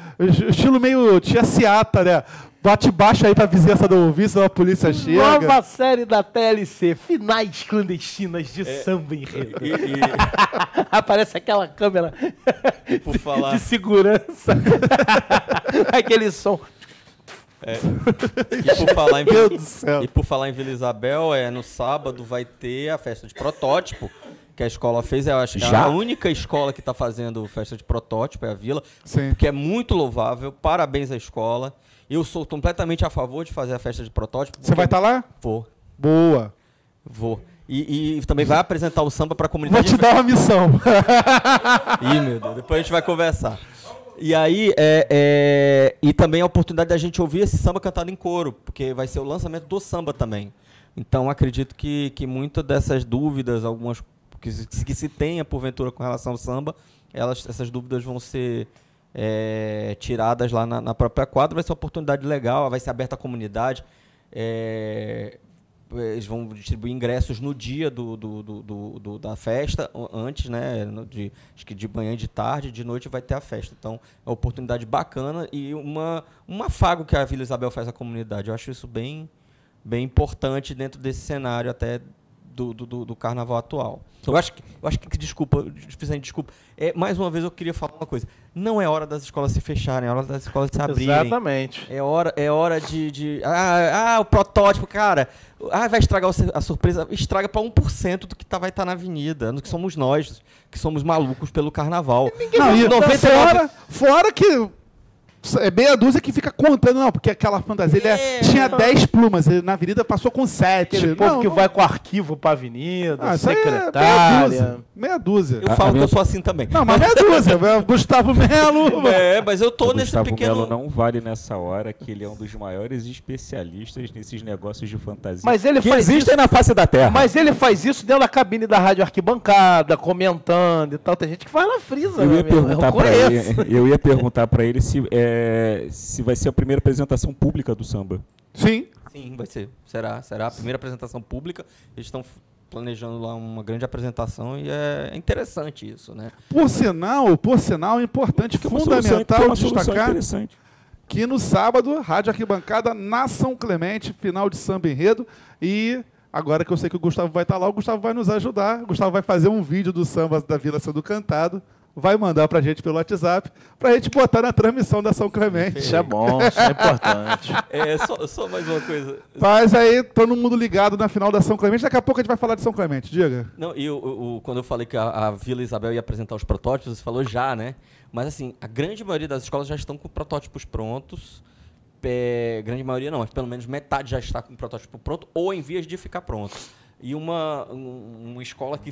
estilo meio tia Seata, né? Bate baixo aí para a vizinhança não ouvir, senão a polícia chega. Nova série da TLC, finais clandestinas de samba enredo. E, e- Aparece aquela câmera e por falar, de segurança. Aquele som. e por falar em Meu Deus do céu. E por falar em Vila Isabel, é, no sábado vai ter a festa de protótipo que a escola fez. Eu acho que é Já? a única escola que está fazendo festa de protótipo é a Vila, Sim. que é muito louvável. Parabéns à escola. Eu sou completamente a favor de fazer a festa de protótipo. Você vai estar lá? Vou, Boa. vou. E, e também vai apresentar o samba para a Vou comunidade. te dar uma missão. Ih, meu Deus, depois a gente vai conversar. E aí, é, é, e também a oportunidade da gente ouvir esse samba cantado em coro, porque vai ser o lançamento do samba também. Então, acredito que, que muitas dessas dúvidas, algumas que, se- que se tenha porventura com relação ao samba, elas, essas dúvidas vão ser é, tiradas lá na, na própria quadra. Vai ser uma oportunidade legal, vai ser aberta à comunidade. É, eles vão distribuir ingressos no dia do, do- do- do- da festa, antes, né? de- acho que de manhã e de tarde, de noite vai ter a festa. Então, é uma oportunidade bacana e uma, um afago que a Vila Isabel faz à comunidade. Eu acho isso bem, bem importante dentro desse cenário até do, do, do- carnaval atual. Eu acho que, eu acho que desculpa, desculpa. É, mais uma vez eu queria falar uma coisa. Não é hora das escolas se fecharem, é hora das escolas se abrirem. Exatamente. É hora, é hora de. de ah, ah, o protótipo, cara. Ah, vai estragar a surpresa. Estraga para 1% do que tá, vai estar na avenida. Do que somos nós, que somos malucos pelo carnaval. Não, e 99 fora, fora que é meia dúzia que fica contando, não, porque aquela fantasia ele é- É. tinha 10 plumas, ele na avenida passou com 7. Aquele povo que vai com arquivo pra avenida, Ah, isso aí é meia secretária. dúzia. Meia dúzia. Eu A- falo a que minha- eu sou assim também. Não, mas meia dúzia. é o Gustavo Melo. É, mas eu tô o nesse Gustavo pequeno. Melo não vale nessa hora, que ele é um dos maiores especialistas nesses negócios de fantasia Mas ele que faz existem isso- na face da Terra. Mas ele faz isso dentro da cabine da rádio arquibancada, comentando e tal. Tem gente que faz na frisa, eu meu ia perguntar eu para conheço. ele, eu ia perguntar para ele se, é, se vai ser a primeira apresentação pública do samba. Sim. Sim, vai ser. Será. Será a primeira apresentação pública. Eles estão planejando lá uma grande apresentação e é interessante isso, né? Por sinal, por sinal, é importante, Que é é fundamental solução destacar interessante. que no sábado, Rádio Arquibancada na São Clemente, final de samba enredo. E agora que eu sei que o Gustavo vai estar lá, o Gustavo vai nos ajudar. O Gustavo vai fazer um vídeo do samba da Vila sendo cantado. Vai mandar pra gente pelo WhatsApp, pra gente botar na transmissão da São Clemente. Isso é bom, isso é importante. É, só, só mais uma coisa. Faz aí, todo mundo ligado na final da São Clemente. Daqui a pouco a gente vai falar de São Clemente, diga. Não, e o, o- o- quando eu falei que a, a Vila Isabel ia apresentar os protótipos, você falou já, né? Mas assim, a grande maioria das escolas já estão com protótipos prontos. É, grande maioria não, mas pelo menos metade já está com o protótipo pronto ou em vias de ficar pronto. E uma, um- uma escola que,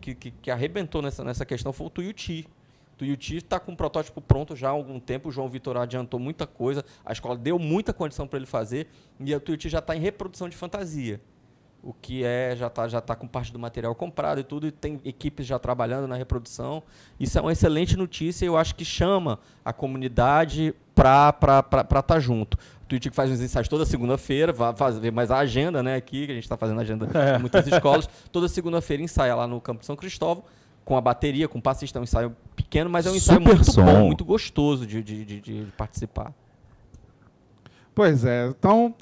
que, que- que, arrebentou nessa, nessa questão foi o Tuiuti. Tuiuti está com o protótipo pronto já há algum tempo, o João Vitor adiantou muita coisa, a escola deu muita condição para ele fazer, e o Tuiuti já está em reprodução de fantasia o que é já está já tá com parte do material comprado e tudo, e tem equipes já trabalhando na reprodução. Isso é uma excelente notícia e eu acho que chama a comunidade para estar junto. O Twitch que faz uns ensaios toda segunda-feira, vai fazer mais a agenda, né, aqui, que a gente está fazendo agenda em muitas escolas. Toda segunda-feira ensaia lá no Campo de São Cristóvão, com a bateria, com passista, é um ensaio pequeno, mas é um ensaio Super muito som. bom, muito gostoso de, de, de- de participar. Pois é, então,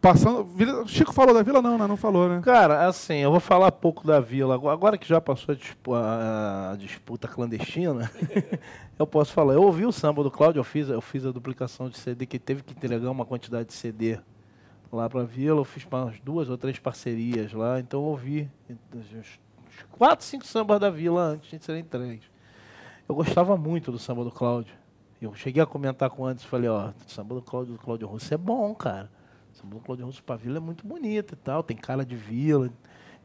passando. Vila- Chico falou da vila, não, né? Não falou, né? Cara, assim, eu vou falar pouco da Vila. Agora- que já passou a, a- disputa clandestina, eu posso falar. Eu ouvi o samba do Cláudio, eu fiz, eu fiz a duplicação de CD, que teve que entregar uma quantidade de CD lá pra Vila. Eu fiz umas duas ou três parcerias lá, então eu ouvi uns quatro, cinco sambas da Vila antes de serem entregues. Eu gostava muito do samba do Cláudio. Eu cheguei a comentar com Anderson, falei, ó, o samba do Cláudio, do Cláudio Russo é bom, cara. O samba do Cláudio Russo Vila é muito bonito e tal, tem cara de vila.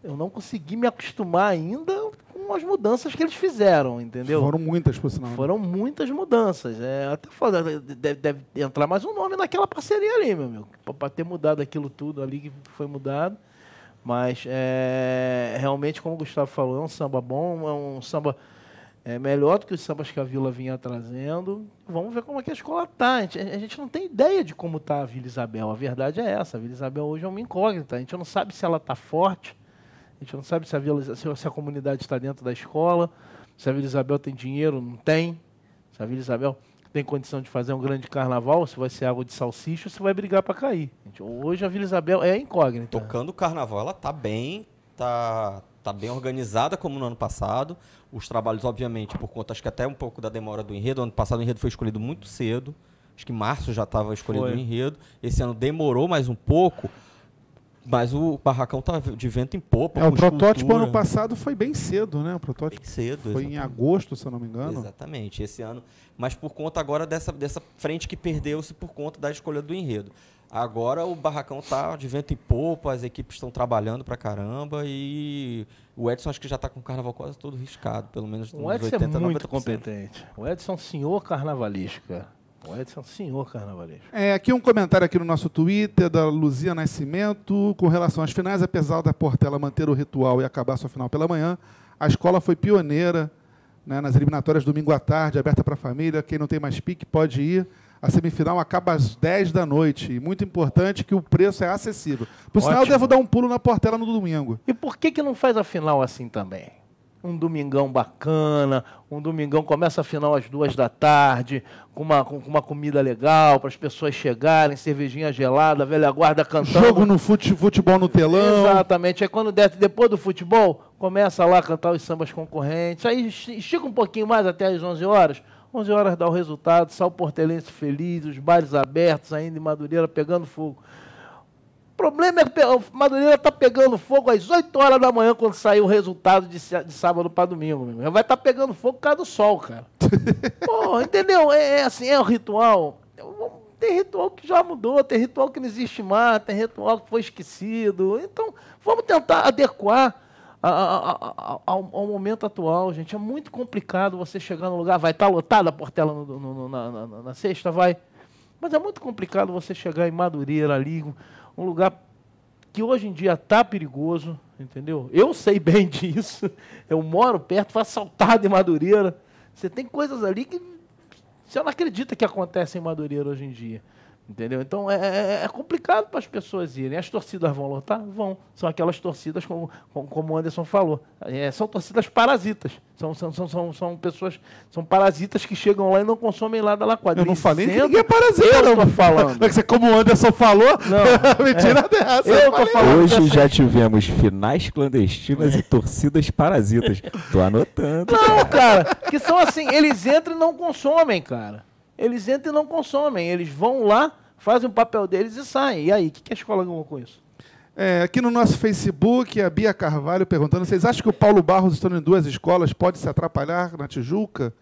Eu não consegui me acostumar ainda com as mudanças que eles fizeram, entendeu? Foram muitas, por sinal. né? Foram muitas mudanças. É, até foda, deve, deve entrar mais um nome naquela parceria ali, meu amigo. Para ter mudado aquilo tudo ali que foi mudado. Mas é, realmente, como o Gustavo falou, é um samba bom, é um samba é, melhor do que os sambas que a Vila vinha trazendo. Vamos ver como é que a escola tá. A gente, a gente não tem ideia de como está a Vila Isabel. A verdade é essa. A Vila Isabel hoje é uma incógnita. A gente não sabe se ela está forte. A gente não sabe se a, Vila, se, se a comunidade está dentro da escola. Se a Vila Isabel tem dinheiro, não tem. Se a Vila Isabel tem condição de fazer um grande carnaval, se vai ser água de salsicha, ou se vai brigar para cair. Gente, hoje a Vila Isabel é incógnita. Tocando o carnaval, ela tá bem, tá, tá bem organizada como no ano passado. Os trabalhos, obviamente, por conta, acho que até um pouco da demora do enredo. Ano passado o enredo foi escolhido muito cedo. Acho que em março já estava escolhido Foi. o enredo. Esse ano demorou mais um pouco. Mas o barracão tá de vento em popa. É, o protótipo escultura. ano passado foi bem cedo, né? O protótipo Bem cedo. foi em exatamente. agosto, se eu não me engano. Exatamente, esse ano. Mas por conta agora dessa, dessa frente que perdeu-se por conta da escolha do enredo. Agora o barracão tá de vento em popa, as equipes estão trabalhando pra caramba e o Edson acho que já tá com o carnaval quase todo riscado, pelo menos O uns Edson 80, é muito 90%. competente. O Edson é um senhor carnavalística. O Edson é um senhor carnavalístico. É, aqui um comentário aqui no nosso Twitter da Luzia Nascimento com relação às finais, apesar da Portela manter o ritual e acabar sua final pela manhã, a escola foi pioneira né, nas eliminatórias domingo à tarde, aberta para a família. Quem não tem mais pique pode ir. A semifinal acaba às 10 da noite. E muito importante que o preço é acessível. Por sinal, eu Ótimo. devo dar um pulo na Portela no domingo. E por que, que não faz a final assim também? um domingão bacana, um domingão começa a final às duas da tarde, com uma, com uma comida legal, para as pessoas chegarem, cervejinha gelada, velha guarda cantando. Jogo no fute, futebol no telão. Exatamente. Aí quando der, depois do futebol, começa lá a cantar os sambas concorrentes. Aí estica um pouquinho mais até às 11 horas. 11 horas dá o resultado, sal portelense feliz, os bares abertos ainda em Madureira pegando fogo. O problema é que Madureira está pegando fogo às 8 horas da manhã quando sair o resultado de, de sábado para domingo. Meu. Vai estar tá pegando fogo por causa do sol, cara. Pô, entendeu? É, é, assim, é um ritual. Tem ritual que já mudou, tem ritual que não existe mais, tem ritual que foi esquecido. Então, vamos tentar adequar ao, ao, momento atual, gente. É muito complicado você chegar no lugar, vai estar tá lotada a portela no, no, no, na, na, na sexta, vai. Mas é muito complicado você chegar em Madureira ali, um lugar que hoje em dia está perigoso, entendeu? Eu sei bem disso. Eu moro perto, fui assaltado em Madureira. Você tem coisas ali que você não acredita que acontecem em Madureira hoje em dia. Entendeu? Então é, é, é complicado para as pessoas irem. As torcidas vão lotar? Vão. São aquelas torcidas, como, como o Anderson falou. É, são torcidas parasitas. São, são, são, são, são pessoas, são parasitas que chegam lá e não consomem lá da quadra. Eu não falei que ninguém é parasita. Eu estou falando. Você, como o Anderson falou, não, mentira é. dessa. Eu tô falando Hoje já tivemos finais clandestinas e torcidas parasitas. Tô anotando. Não, cara, que são assim, eles entram e não consomem, cara. Eles entram e não consomem. Eles vão lá, fazem o papel deles e saem. E aí, o que, que a escola ganhou com isso? É, aqui no nosso Facebook, a Bia Carvalho perguntando: vocês acham que o Paulo Barros estando em duas escolas pode se atrapalhar na Tijuca?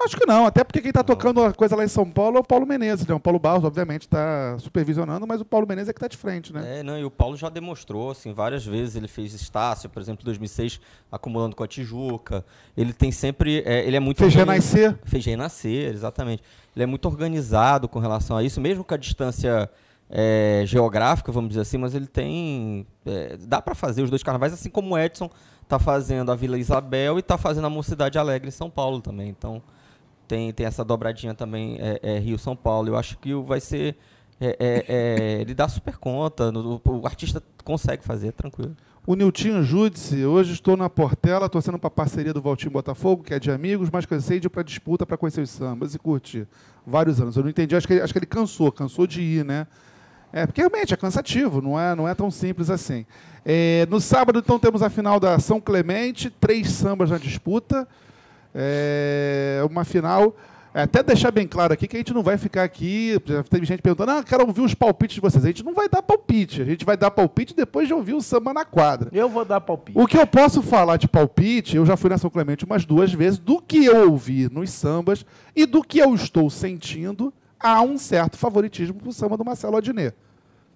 Acho que não, até porque quem está tocando a coisa lá em São Paulo é o Paulo Menezes. Né? O Paulo Barros, obviamente, está supervisionando, mas o Paulo Menezes é que está de frente, né? É, não, e o Paulo já demonstrou, assim, várias vezes ele fez Estácio, por exemplo, em 2006, acumulando com a Tijuca. Ele tem sempre, é, ele é muito... Fez renascer. Fez renascer, exatamente. Ele é muito organizado com relação a isso, mesmo com a distância é, geográfica, vamos dizer assim, mas ele tem... É, dá para fazer os dois carnavais, assim como o Edson está fazendo a Vila Isabel e está fazendo a Mocidade Alegre em São Paulo também, então tem, tem essa dobradinha também é, é Rio-São Paulo. Eu acho que vai ser. É, é, é, ele dá super conta, no, o artista consegue fazer, tranquilo. O Niltinho Júdice, hoje estou na Portela, torcendo para a parceria do Valtinho Botafogo, que é de amigos, mas cansei de ir para disputa para conhecer os sambas e curtir. Vários anos. Eu não entendi, acho que, acho que ele cansou, cansou de ir, né? É, porque realmente é cansativo, não é, não é tão simples assim. É, no sábado, então, temos a final da São Clemente, três sambas na disputa. É uma final. É, até deixar bem claro aqui que a gente não vai ficar aqui. Teve gente perguntando, ah, quero ouvir os palpites de vocês. A gente não vai dar palpite. A gente vai dar palpite depois de ouvir o samba na quadra. Eu vou dar palpite. O que eu posso falar de palpite, eu já fui na São Clemente umas duas vezes, do que eu ouvi nos sambas e do que eu estou sentindo, há um certo favoritismo para o samba do Marcelo Adnet.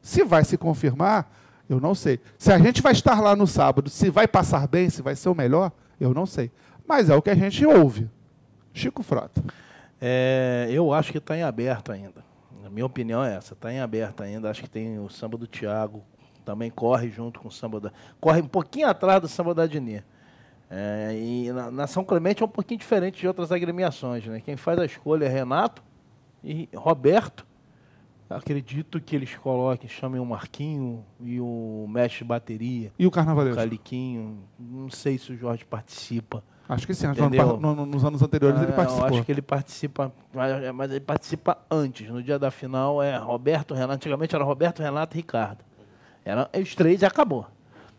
Se vai se confirmar, eu não sei. Se a gente vai estar lá no sábado, se vai passar bem, se vai ser o melhor, eu não sei. Mas é o que a gente ouve. Chico Frota. É, eu acho que está em aberto ainda. A minha opinião é essa, está em aberto ainda. Acho que tem o samba do Tiago, também corre junto com o samba da. Corre um pouquinho atrás do samba da Adnê. É, e na, na, São Clemente é um pouquinho diferente de outras agremiações. Né? Quem faz a escolha é Renato e Roberto. Acredito que eles coloquem, chamem o Marquinho e o mestre de bateria. E o Carnavalesco? O Caliquinho. Não sei se o Jorge participa. Acho que sim, no, no, nos anos anteriores ele participou. acho que ele participa, mas ele participa antes. No dia da final é Roberto Renato. Antigamente era Roberto Renato e Ricardo. Era os três e acabou.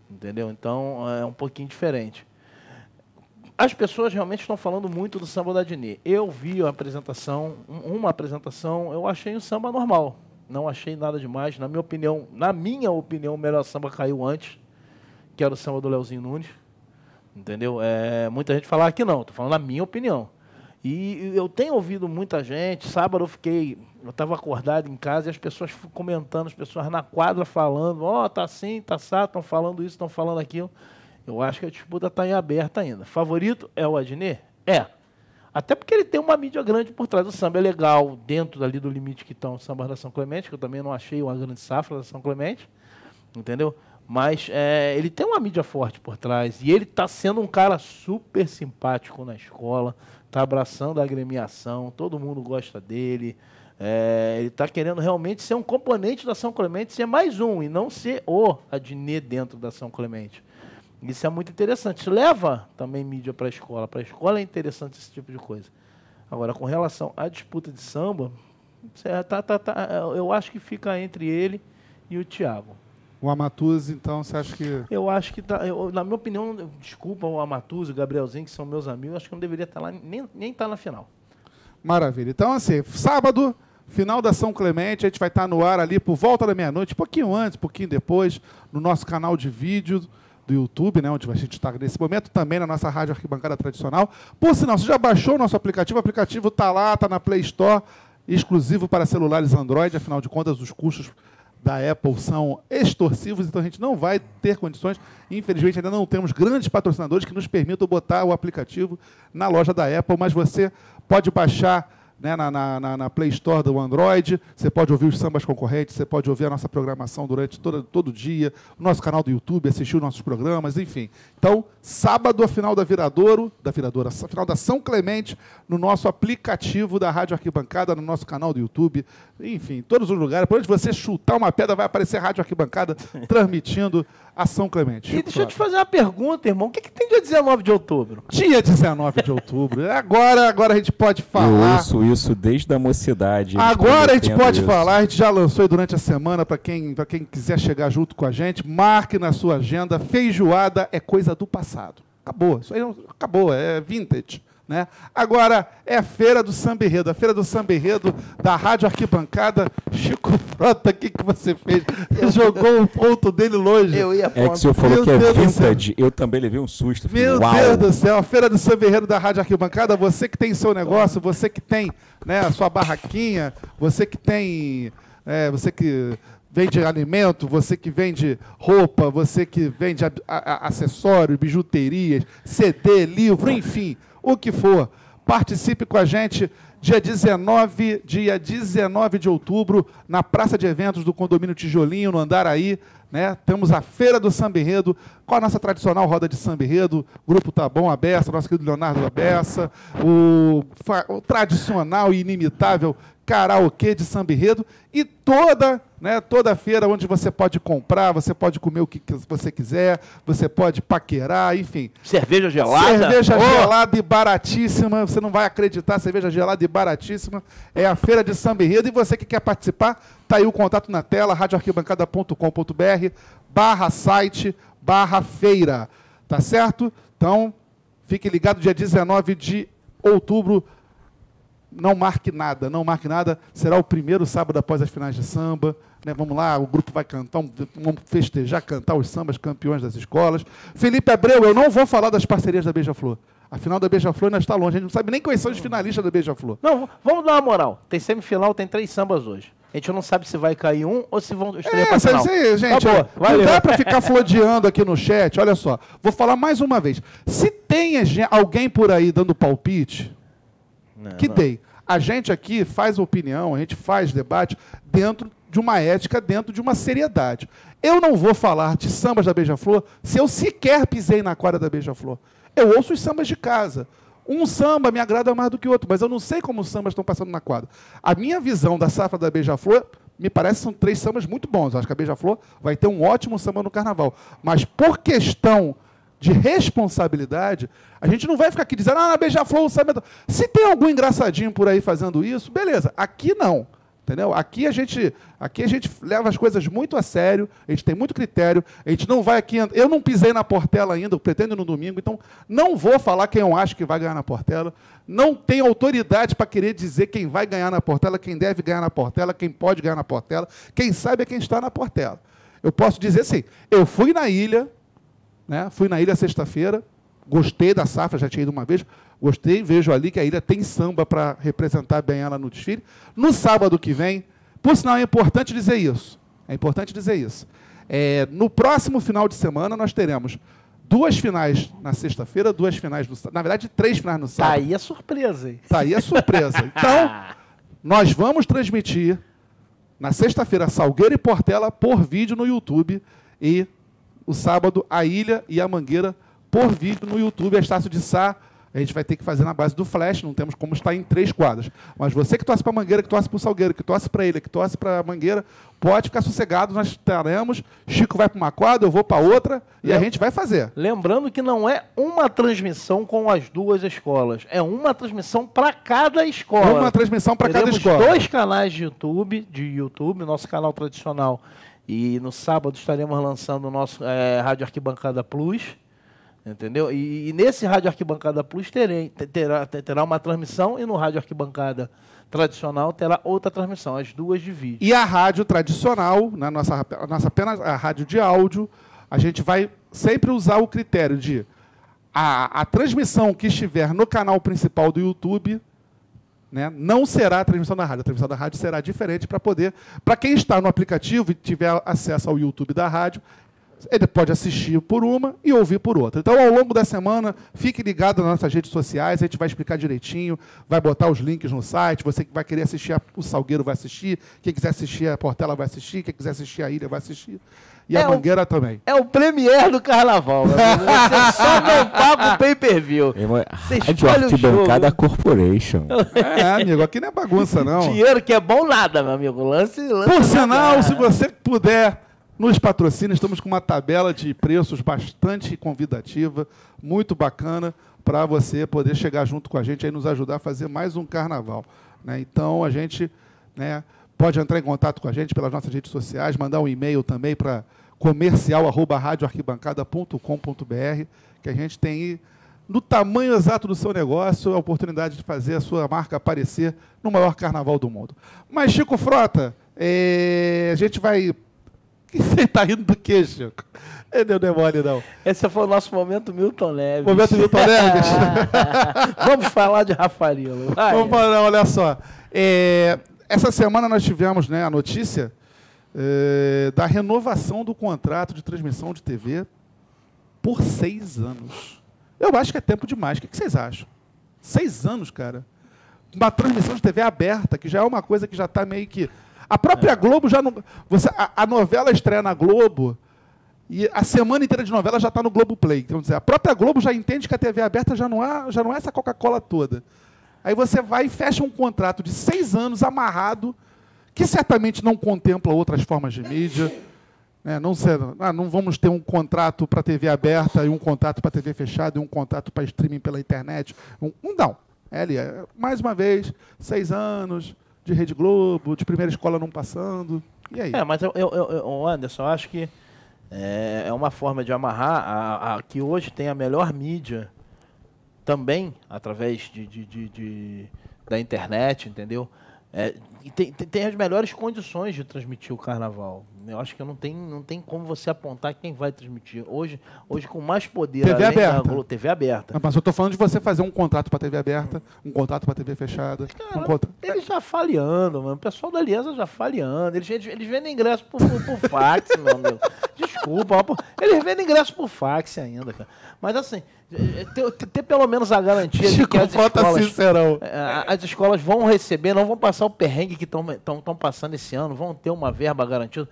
Entendeu? Então é um pouquinho diferente. As pessoas realmente estão falando muito do samba da Dini. Eu vi a apresentação, uma apresentação, eu achei um samba normal. Não achei nada demais. Na minha opinião, na minha opinião, o melhor samba caiu antes, que era o samba do Leozinho Nunes Entendeu? É, muita gente fala que não, estou falando a minha opinião. E eu tenho ouvido muita gente, sábado eu fiquei, eu estava acordado em casa e as pessoas comentando, as pessoas na quadra falando, ó, oh, tá assim, tá assado, estão falando isso, estão falando aquilo. Eu acho que a disputa está em aberta ainda. Favorito é o Adnet? É. Até porque ele tem uma mídia grande por trás. O samba é legal, dentro ali do limite que estão os sambas da São Clemente, que eu também não achei uma grande safra da São Clemente. Entendeu? Mas é, ele tem uma mídia forte por trás. E ele está sendo um cara super simpático na escola. Está abraçando a agremiação. Todo mundo gosta dele. É, ele está querendo realmente ser um componente da São Clemente, ser mais um, e não ser o Adnet dentro da São Clemente. Isso é muito interessante. Leva também mídia para a escola. Para a escola é interessante esse tipo de coisa. Agora, com relação à disputa de samba, tá, tá, tá, eu acho que fica entre ele e o Thiago. O Amatuz, então, você acha que. Eu acho que, tá, eu, na minha opinião, desculpa o Amatuz e o Gabrielzinho, que são meus amigos, acho que não deveria estar lá, nem estar nem tá na final. Maravilha. Então, assim, sábado, final da São Clemente, a gente vai estar no ar ali por volta da meia-noite, pouquinho antes, pouquinho depois, no nosso canal de vídeo do YouTube, né, onde a gente está nesse momento, também na nossa rádio arquibancada tradicional. Por sinal, você já baixou o nosso aplicativo? O aplicativo está lá, está na Play Store, exclusivo para celulares Android, afinal de contas, os custos da Apple são extorsivos, então a gente não vai ter condições. Infelizmente, ainda não temos grandes patrocinadores que nos permitam botar o aplicativo na loja da Apple, mas você pode baixar né, na, na, na, Play Store do Android. Você pode ouvir os sambas concorrentes, você pode ouvir a nossa programação durante todo, todo o dia, o nosso canal do YouTube, assistir os nossos programas, enfim. Então, sábado, a final da Viradouro, da Viradouro, a final da São Clemente, no nosso aplicativo da Rádio Arquibancada, no nosso canal do YouTube, enfim, todos os lugares. Por onde você chutar uma pedra, vai aparecer a Rádio Arquibancada transmitindo a São Clemente. E deixa eu te fazer uma pergunta, irmão. O que, que tem dia 19 de outubro? Dia 19 de outubro. Agora, agora a gente pode falar. Eu ouço isso desde a mocidade. Agora a gente pode isso. falar, a gente já lançou durante a semana, para quem, quem quiser chegar junto com a gente, marque na sua agenda. Feijoada é coisa do passado. Acabou. Isso aí acabou, é vintage. Né? Agora é Feira do Samberredo, a Feira do Samberredo da Rádio Arquibancada. Chico Frota, o que, que você fez? Você jogou o ponto dele longe. Eu ia É que o senhor falou Meu que é Deus vintage, eu também levei um susto. Meu Uau. Deus do céu, a Feira do Samberredo da Rádio Arquibancada, você que tem seu negócio, você que tem né, a sua barraquinha, você que tem. É, você que vende alimento, você que vende roupa, você que vende a, a, acessórios, bijuterias, CD, livro, enfim o que for. Participe com a gente dia 19, dia 19 de outubro, na Praça de Eventos do Condomínio Tijolinho, no Andaraí. Né? Temos a Feira do Samba Enredo, com a nossa tradicional roda de Samba Enredo, Grupo Tabão Abessa, nosso querido Leonardo Abessa, o, o tradicional e inimitável karaokê de samba enredo e toda, né, toda feira onde você pode comprar, você pode comer o que você quiser, você pode paquerar, enfim. Cerveja gelada? Cerveja oh. gelada e baratíssima, você não vai acreditar, cerveja gelada e baratíssima. É a feira de samba enredo e você que quer participar, tá aí o contato na tela, radioarquibancada.com.br barra site, barra feira, tá certo? Então, fique ligado dia 19 de outubro, não marque nada, não marque nada. Será o primeiro sábado após as finais de samba. Né? Vamos lá, o grupo vai cantar, vamos festejar, cantar os sambas campeões das escolas. Felipe Abreu, eu não vou falar das parcerias da Beija-Flor. A final da Beija-Flor ainda está longe. A gente não sabe nem quais são os finalistas da Beija-Flor. Não, vamos dar uma moral. Tem semifinal, tem três sambas hoje. A gente não sabe se vai cair um ou se vão estrear é, para final. Aí, gente, tá não dá para ficar flodeando aqui no chat. Olha só, vou falar mais uma vez. Se tem alguém por aí dando palpite, não, que não. dei. A gente aqui faz opinião, a gente faz debate dentro de uma ética, dentro de uma seriedade. Eu não vou falar de sambas da Beija-Flor se eu sequer pisei na quadra da Beija-Flor. Eu ouço os sambas de casa. Um samba me agrada mais do que outro, mas eu não sei como os sambas estão passando na quadra. A minha visão da safra da Beija-Flor, me parece são três sambas muito bons. Acho que a Beija-Flor vai ter um ótimo samba no carnaval. Mas por questão de responsabilidade, a gente não vai ficar aqui dizendo, ah, Beija-Flor o samba... É Se tem algum engraçadinho por aí fazendo isso, beleza. Aqui não. Entendeu? Aqui a gente, aqui a gente leva as coisas muito a sério, a gente tem muito critério, a gente não vai aqui, eu não pisei na Portela ainda, eu pretendo no domingo, então não vou falar quem eu acho que vai ganhar na Portela, não tenho autoridade para querer dizer quem vai ganhar na Portela, quem deve ganhar na Portela, quem pode ganhar na Portela, quem sabe é quem está na Portela. Eu posso dizer assim, eu fui na ilha, né? Fui na ilha sexta-feira, gostei da safra, já tinha ido uma vez, gostei, vejo ali que a ilha tem samba para representar bem ela no desfile. No sábado que vem, por sinal é importante dizer isso, é importante dizer isso. É, no próximo final de semana nós teremos duas finais na sexta-feira, duas finais no sábado. Na verdade, três finais no tá sábado. Tá aí a surpresa, hein? Tá aí a surpresa. Então, nós vamos transmitir na sexta-feira Salgueiro e Portela por vídeo no YouTube e o sábado, a Ilha e a Mangueira por vídeo no YouTube. Estácio de Sá, a gente vai ter que fazer na base do flash, não temos como estar em três quadras. Mas você que torce para Mangueira, que torce para o Salgueiro, que torce para ele, que torce para Mangueira, pode ficar sossegado, nós estaremos. Chico vai para uma quadra, eu vou para outra e a gente vai fazer. Lembrando que não é uma transmissão com as duas escolas, é uma transmissão para cada escola. Uma transmissão para cada escola. dois canais de YouTube, de YouTube, nosso canal tradicional. E no sábado estaremos lançando o nosso eh, Rádio Arquibancada Plus. Entendeu? E, e nesse Rádio Arquibancada Plus terei, te- terá, te- terá uma transmissão e no Rádio Arquibancada tradicional terá outra transmissão, as duas de vídeo. E a rádio tradicional, na nossa, a nossa apenas a rádio de áudio, a gente vai sempre usar o critério de a, a transmissão que estiver no canal principal do YouTube né, não será a transmissão da rádio. A transmissão da rádio será diferente para poder. Para quem está no aplicativo e tiver acesso ao YouTube da rádio, ele pode assistir por uma e ouvir por outra. Então, ao longo da semana, fique ligado nas nossas redes sociais, a gente vai explicar direitinho, vai botar os links no site. Você que vai querer assistir a- o Salgueiro vai assistir, quem quiser assistir a Portela vai assistir, quem quiser assistir a Ilha vai assistir. E É a o- Também. É o premier do carnaval. Você só não paga o pay-per-view. Você Rádio escolhe o Arquibancada jogo. Corporation. É, amigo, aqui não é bagunça, não. Dinheiro que é bom nada, meu amigo. Lance, lance Por na sinal, se você puder, nos patrocina. Estamos com uma tabela de preços bastante convidativa, muito bacana, para você poder chegar junto com a gente e nos ajudar a fazer mais um carnaval. né? Então, a gente né, pode entrar em contato com a gente pelas nossas redes sociais, mandar um e-mail também para comercial.radioarquibancada.com.br, que a gente tem no tamanho exato do seu negócio, a oportunidade de fazer a sua marca aparecer no maior carnaval do mundo. Mas, Chico Frota, eh, a gente vai. Você está rindo do quê, Chico? Ele é mole, não. Esse foi o nosso momento Milton Neves. Momento Milton Neves. Vamos falar de Rafarilo. Vai. Vamos falar, olha só. É, essa semana nós tivemos né, a notícia é, da renovação do contrato de transmissão de TV por seis anos. Eu acho que é tempo demais. O que que vocês acham? Seis anos, cara. Uma transmissão de TV aberta, que já é uma coisa que já está meio que. A própria Globo já não. Você, a, a novela estreia na Globo. E a semana inteira de novela já está no Globo Play. Então, dizer, a própria Globo já entende que a TV aberta já não, é, já não é essa Coca-Cola toda. Aí você vai e fecha um contrato de seis anos amarrado, que certamente não contempla outras formas de mídia. né? Não, sei, ah, não vamos ter um contrato para TV aberta e um contrato para TV fechada e um contrato para streaming pela internet. Um, um não. É ali, é, mais uma vez, seis anos de Rede Globo, de primeira escola não passando. E aí? É, mas eu, eu, eu- Anderson, eu acho que é, é uma forma de amarrar a, a- que hoje tem a melhor mídia também através de, de- de- de- da internet, entendeu? É, e tem, tem as melhores condições de transmitir o carnaval. Eu acho que não tem, não tem como você apontar quem vai transmitir. Hoje, hoje com mais poder. TV aberta. Globo- TV aberta. Mas eu estou falando de você fazer um contrato para TV aberta, um contrato para TV fechada. Um Cara, contra... Eles já falhando, mano. O pessoal da Aliança já falhando. Eles, eles, eles vendem ingresso por, por, por fax, meu amigo. Desculpa, pô, eles vendem ingresso por fax ainda, cara. Mas assim, eh, ter, ter- ter pelo menos a garantia de Chico que as escolas, sincerão. eh, as escolas vão receber, não vão passar o perrengue que estão passando esse ano, vão ter uma verba garantida.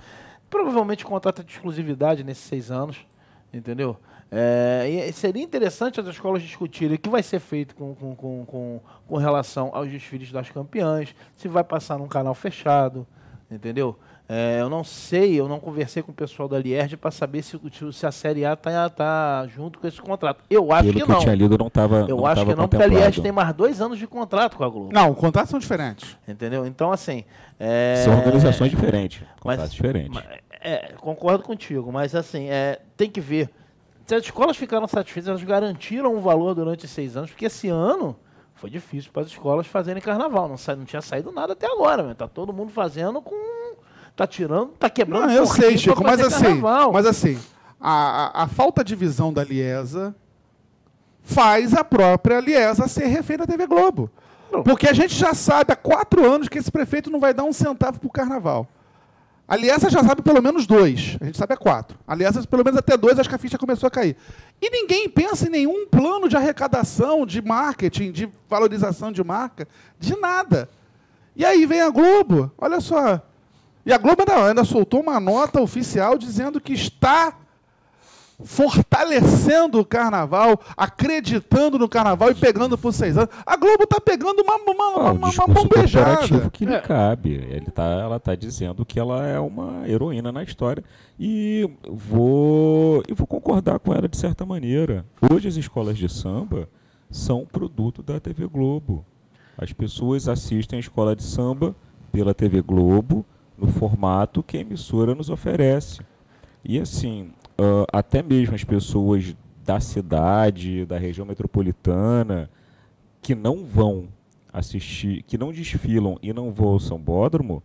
Provavelmente contrato de exclusividade nesses seis anos, entendeu? É, seria interessante as escolas discutirem o que vai ser feito com, com, com, com relação aos desfiles das campeãs, se vai passar num canal fechado, entendeu? É, eu não sei, eu não conversei com o pessoal da Lierge para saber se, o- se a Série A está tá junto com esse contrato. Eu acho Pelo que que eu não. tinha lido, não estava Eu acho que não, porque a Lierge tem mais dois anos de contrato com a Globo. Não, contratos são diferentes. Entendeu? Então, assim. é- São organizações diferentes, mas- contratos diferentes. mas- É, concordo contigo, mas assim, é, tem que ver. Se as escolas ficaram satisfeitas, elas garantiram um valor durante seis anos, porque esse ano foi difícil para as escolas fazerem carnaval. Não, sa- não tinha saído nada até agora, meu. Tá todo mundo fazendo com. Tá tirando, tá quebrando Não, eu sei, Chico, mas assim, carnaval. mas assim, a, a, a falta de visão da Liesa faz a própria Liesa ser refém da TV Globo. Não. Porque a gente já sabe há quatro anos que esse prefeito não vai dar um centavo pro carnaval. A Liesa já sabe pelo menos dois. A gente sabe há quatro. A Liesa, pelo menos até dois, acho que a ficha começou a cair. E ninguém pensa em nenhum plano de arrecadação, de marketing, de valorização de marca, de nada. E aí vem a Globo, olha só. E a Globo ainda, ainda soltou uma nota oficial dizendo que está fortalecendo o carnaval, acreditando no carnaval e pegando por seis anos. A Globo está pegando uma, uma, Ah, uma, o uma bombejada. que lhe É. cabe. Ele tá, ela está dizendo que ela é uma heroína na história e vou, e vou concordar com ela de certa maneira. Hoje as escolas de samba são produto da TV Globo. As pessoas assistem a escola de samba pela TV Globo no formato que a emissora nos oferece. E assim, ah, até mesmo as pessoas da cidade, da região metropolitana, que não vão assistir, que não desfilam e não vão ao Sambódromo,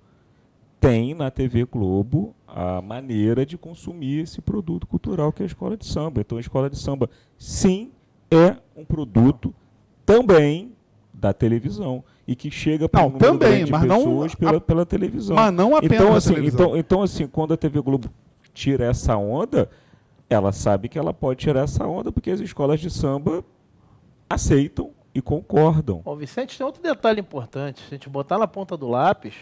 tem na TV Globo a maneira de consumir esse produto cultural que é a escola de samba. Então a escola de samba, sim, é um produto também da televisão e que chega para um número também, grande de mas não pessoas a- pela, pela televisão. Mas não apenas então assim, televisão. então, então assim, quando a TV Globo tira essa onda, ela sabe que ela pode tirar essa onda porque as escolas de samba aceitam e concordam. Ó, Vicente, tem outro detalhe importante. Se a gente botar na ponta do lápis,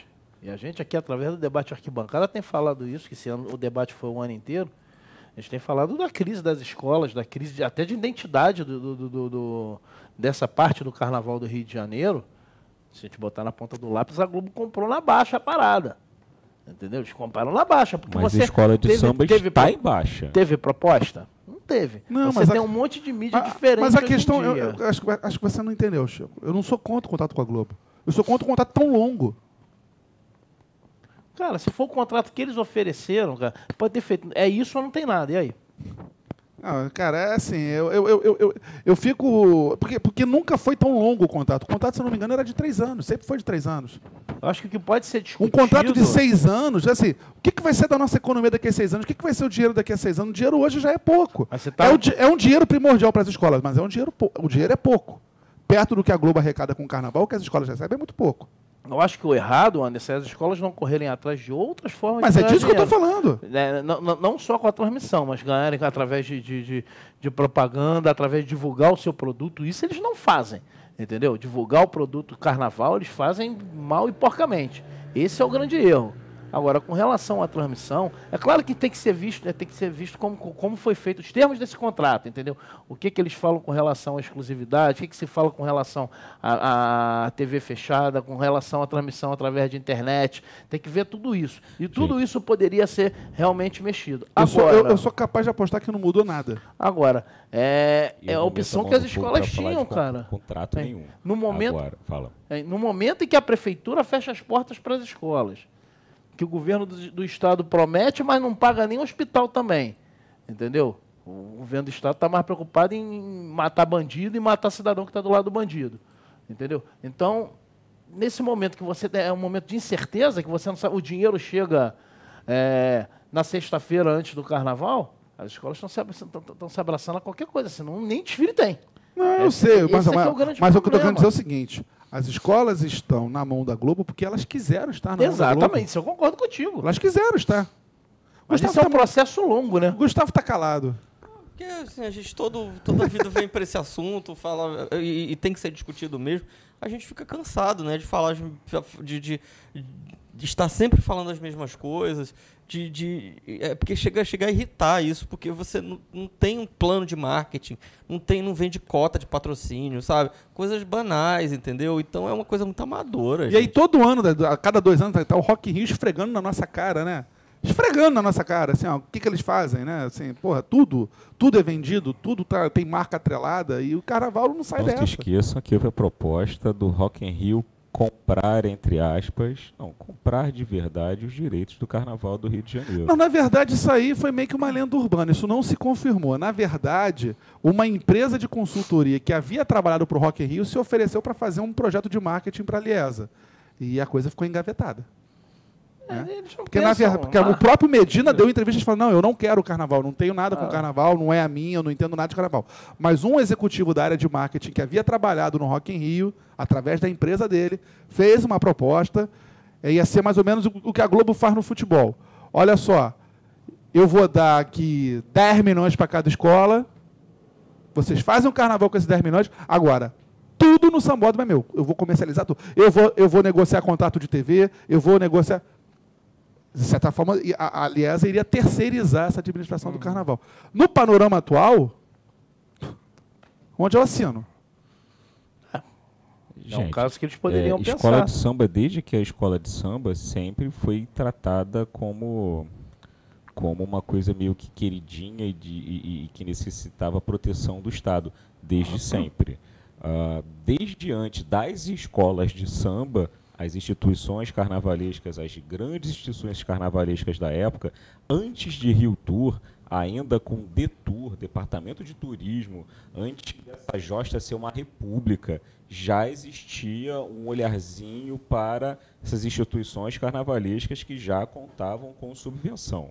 e a gente aqui, através do debate arquibancada, tem falado isso, que esse ano o debate foi o ano inteiro. A gente tem falado da crise das escolas, da crise de- até de identidade do, do- do- do- dessa parte do carnaval do Rio de Janeiro. Se a gente botar na ponta do lápis, a Globo comprou na baixa a parada. Entendeu? Eles compraram na baixa. Porque Mas você a escola de teve, samba teve, está pro- em baixa. teve proposta? Não teve. Não, você mas tem a- um monte de mídia Mas- diferente. Mas a hoje em questão, eu, eu acho, que- acho que você não entendeu, Chico. Eu não sou contra o contato com a Globo. Eu sou contra o contato tão longo. Cara, se for o contrato que eles ofereceram, cara, pode ter feito. É isso ou não tem nada. E aí? Ah, cara, é assim, eu, eu, eu, eu, eu, fico. Porque, porque nunca foi tão longo o contrato. O contrato, se eu não me engano, era de três anos. Sempre foi de três anos. Eu acho que o que pode ser Um discutido... contrato de seis anos, assim, o que, que vai ser da nossa economia daqui a seis anos? O que, que vai ser o dinheiro daqui a seis anos? O dinheiro hoje já é pouco. Tá- É, o é um dinheiro primordial para as escolas, mas é um dinheiro o dinheiro é pouco. Perto do que a Globo arrecada com o carnaval, o que as escolas recebem é muito pouco. Eu acho que o errado, Anderson, é as escolas não correrem atrás de outras formas Mas de é ganhar disso que eu estou dinheiro. falando. É, não, não- não só com a transmissão, mas ganharem através de, de, de- de propaganda, através de divulgar o seu produto. Isso eles não fazem, entendeu? Divulgar o produto carnaval, eles fazem mal e porcamente. Esse é o grande erro. Agora, com relação à transmissão, é claro que tem que ser visto, né, tem que ser visto como, como foi feito os termos desse contrato, entendeu? O que, que eles falam com relação à exclusividade, o que, que se fala com relação à, à TV fechada, com relação à transmissão através de internet. Tem que ver tudo isso. E tudo isso poderia ser realmente mexido. Eu sou, Agora, eu- eu sou capaz de apostar que não mudou nada. agora é, é a opção que as escolas tinham, con- cara. Contrato É. nenhum. No momento, Agora, fala. é, No momento em que a prefeitura fecha as portas para as escolas, que o governo do, do estado promete, mas não paga nem o hospital também, entendeu? O governo do estado está mais preocupado em matar bandido e matar cidadão que está do lado do bandido, entendeu? Então, nesse momento que você é um momento de incerteza, que você não sabe, o dinheiro chega é, na sexta-feira antes do carnaval, as escolas estão se, se abraçando a qualquer coisa, senão nem desfile tem. Não, eu Esse- sei, mas, é é mas, o mas o que eu estou querendo dizer é o seguinte: as escolas estão na mão da Globo porque elas quiseram estar na mão da Globo. Exatamente, isso eu concordo contigo. Elas quiseram estar. Mas Gustavo isso é um tá- processo longo, né? Gustavo está calado. Porque assim, a gente todo, toda a vida vem para esse assunto, fala e, e tem que ser discutido mesmo. A gente fica cansado, né, de falar de, de, de, de estar sempre falando as mesmas coisas, de, de é porque chega, chega a irritar isso, porque você não, não tem um plano de marketing, não tem, não vende cota de patrocínio, sabe? Coisas banais, entendeu? Então é uma coisa muito amadora. E aí gente. todo ano, né, a cada dois anos, tá o Rock in Rio esfregando na nossa cara, né? Esfregando na nossa cara, assim, ó, o que, que eles fazem, né? Assim, porra, tudo, tudo é vendido, tudo tá- tem marca atrelada e o carnaval não sai Não se dessa. esqueçam que houve a proposta do Rock in Rio comprar, entre aspas, não, comprar de verdade os direitos do Carnaval do Rio de Janeiro. Não, na verdade, isso aí foi meio que uma lenda urbana. Isso não se confirmou. Na verdade, uma empresa de consultoria que havia trabalhado para o Rock Rio se ofereceu para fazer um projeto de marketing para a Liesa. E a coisa ficou engavetada. É, não Porque, na porque o próprio Medina deu entrevista falando, não, eu não quero o carnaval, não tenho nada com Ah. o carnaval, não é a minha, eu não entendo nada de carnaval. Mas um executivo da área de marketing que havia trabalhado no Rock in Rio, através da empresa dele, fez uma proposta, ia ser mais ou menos o, o que a Globo faz no futebol. Olha só, eu vou dar aqui 10 milhões para cada escola, vocês fazem um carnaval com esses 10 milhões, agora, tudo no Sambódromo é meu. Eu vou comercializar tudo. Eu vou, eu vou negociar contrato de TV, eu vou negociar De certa forma, e a, a Liesa iria terceirizar essa administração do carnaval. No panorama atual, onde eu assino? É um caso que eles poderiam é, pensar. Escola de samba, desde que a escola de samba sempre foi tratada como como uma coisa meio que queridinha e, de, e- e que necessitava proteção do Estado, desde sempre. Ah, desde antes das escolas de samba, as instituições carnavalescas, as grandes instituições carnavalescas da época, antes de Rio Tour, ainda com Detour, Departamento de Turismo, antes dessa josta ser uma república, já existia um olharzinho para essas instituições carnavalescas que já contavam com subvenção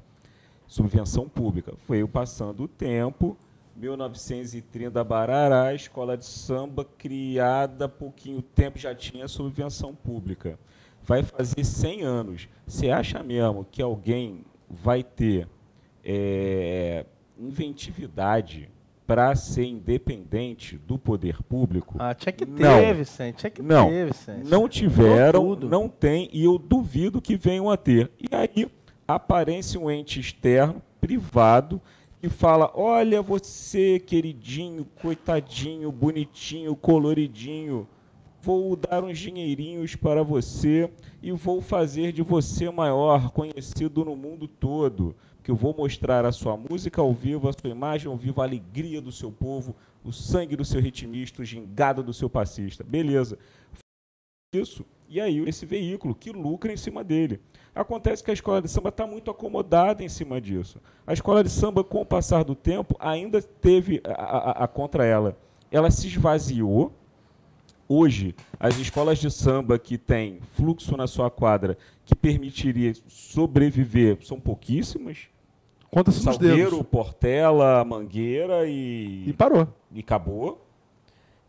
subvenção pública. Foi passando o tempo, 1930 Barará, a escola de samba criada há pouquinho tempo já tinha subvenção pública. Vai fazer 100 anos. Você acha mesmo que alguém vai ter é, inventividade para ser independente do poder público? Ah, tinha que ter, Não. Vicente. Tinha que Não, ter, Vicente. não tiveram, não tem, e eu duvido que venham a ter. E aí aparece um ente externo, privado, que fala: olha, você, queridinho, coitadinho, bonitinho, coloridinho, vou dar uns dinheirinhos para você e vou fazer de você maior, conhecido no mundo todo. Que eu vou mostrar a sua música ao vivo, a sua imagem ao vivo, a alegria do seu povo, o sangue do seu ritmista, o gingado do seu passista. Beleza isso. E aí, esse veículo que lucra em cima dele. Acontece que a escola de samba está muito acomodada em cima disso. A escola de samba, com o passar do tempo, ainda teve a, a- a contra ela. Ela se esvaziou. Hoje, as escolas de samba que têm fluxo na sua quadra que permitiria sobreviver são pouquíssimas. Conta-se nos dedos. Portela, Mangueira e, E parou. e acabou.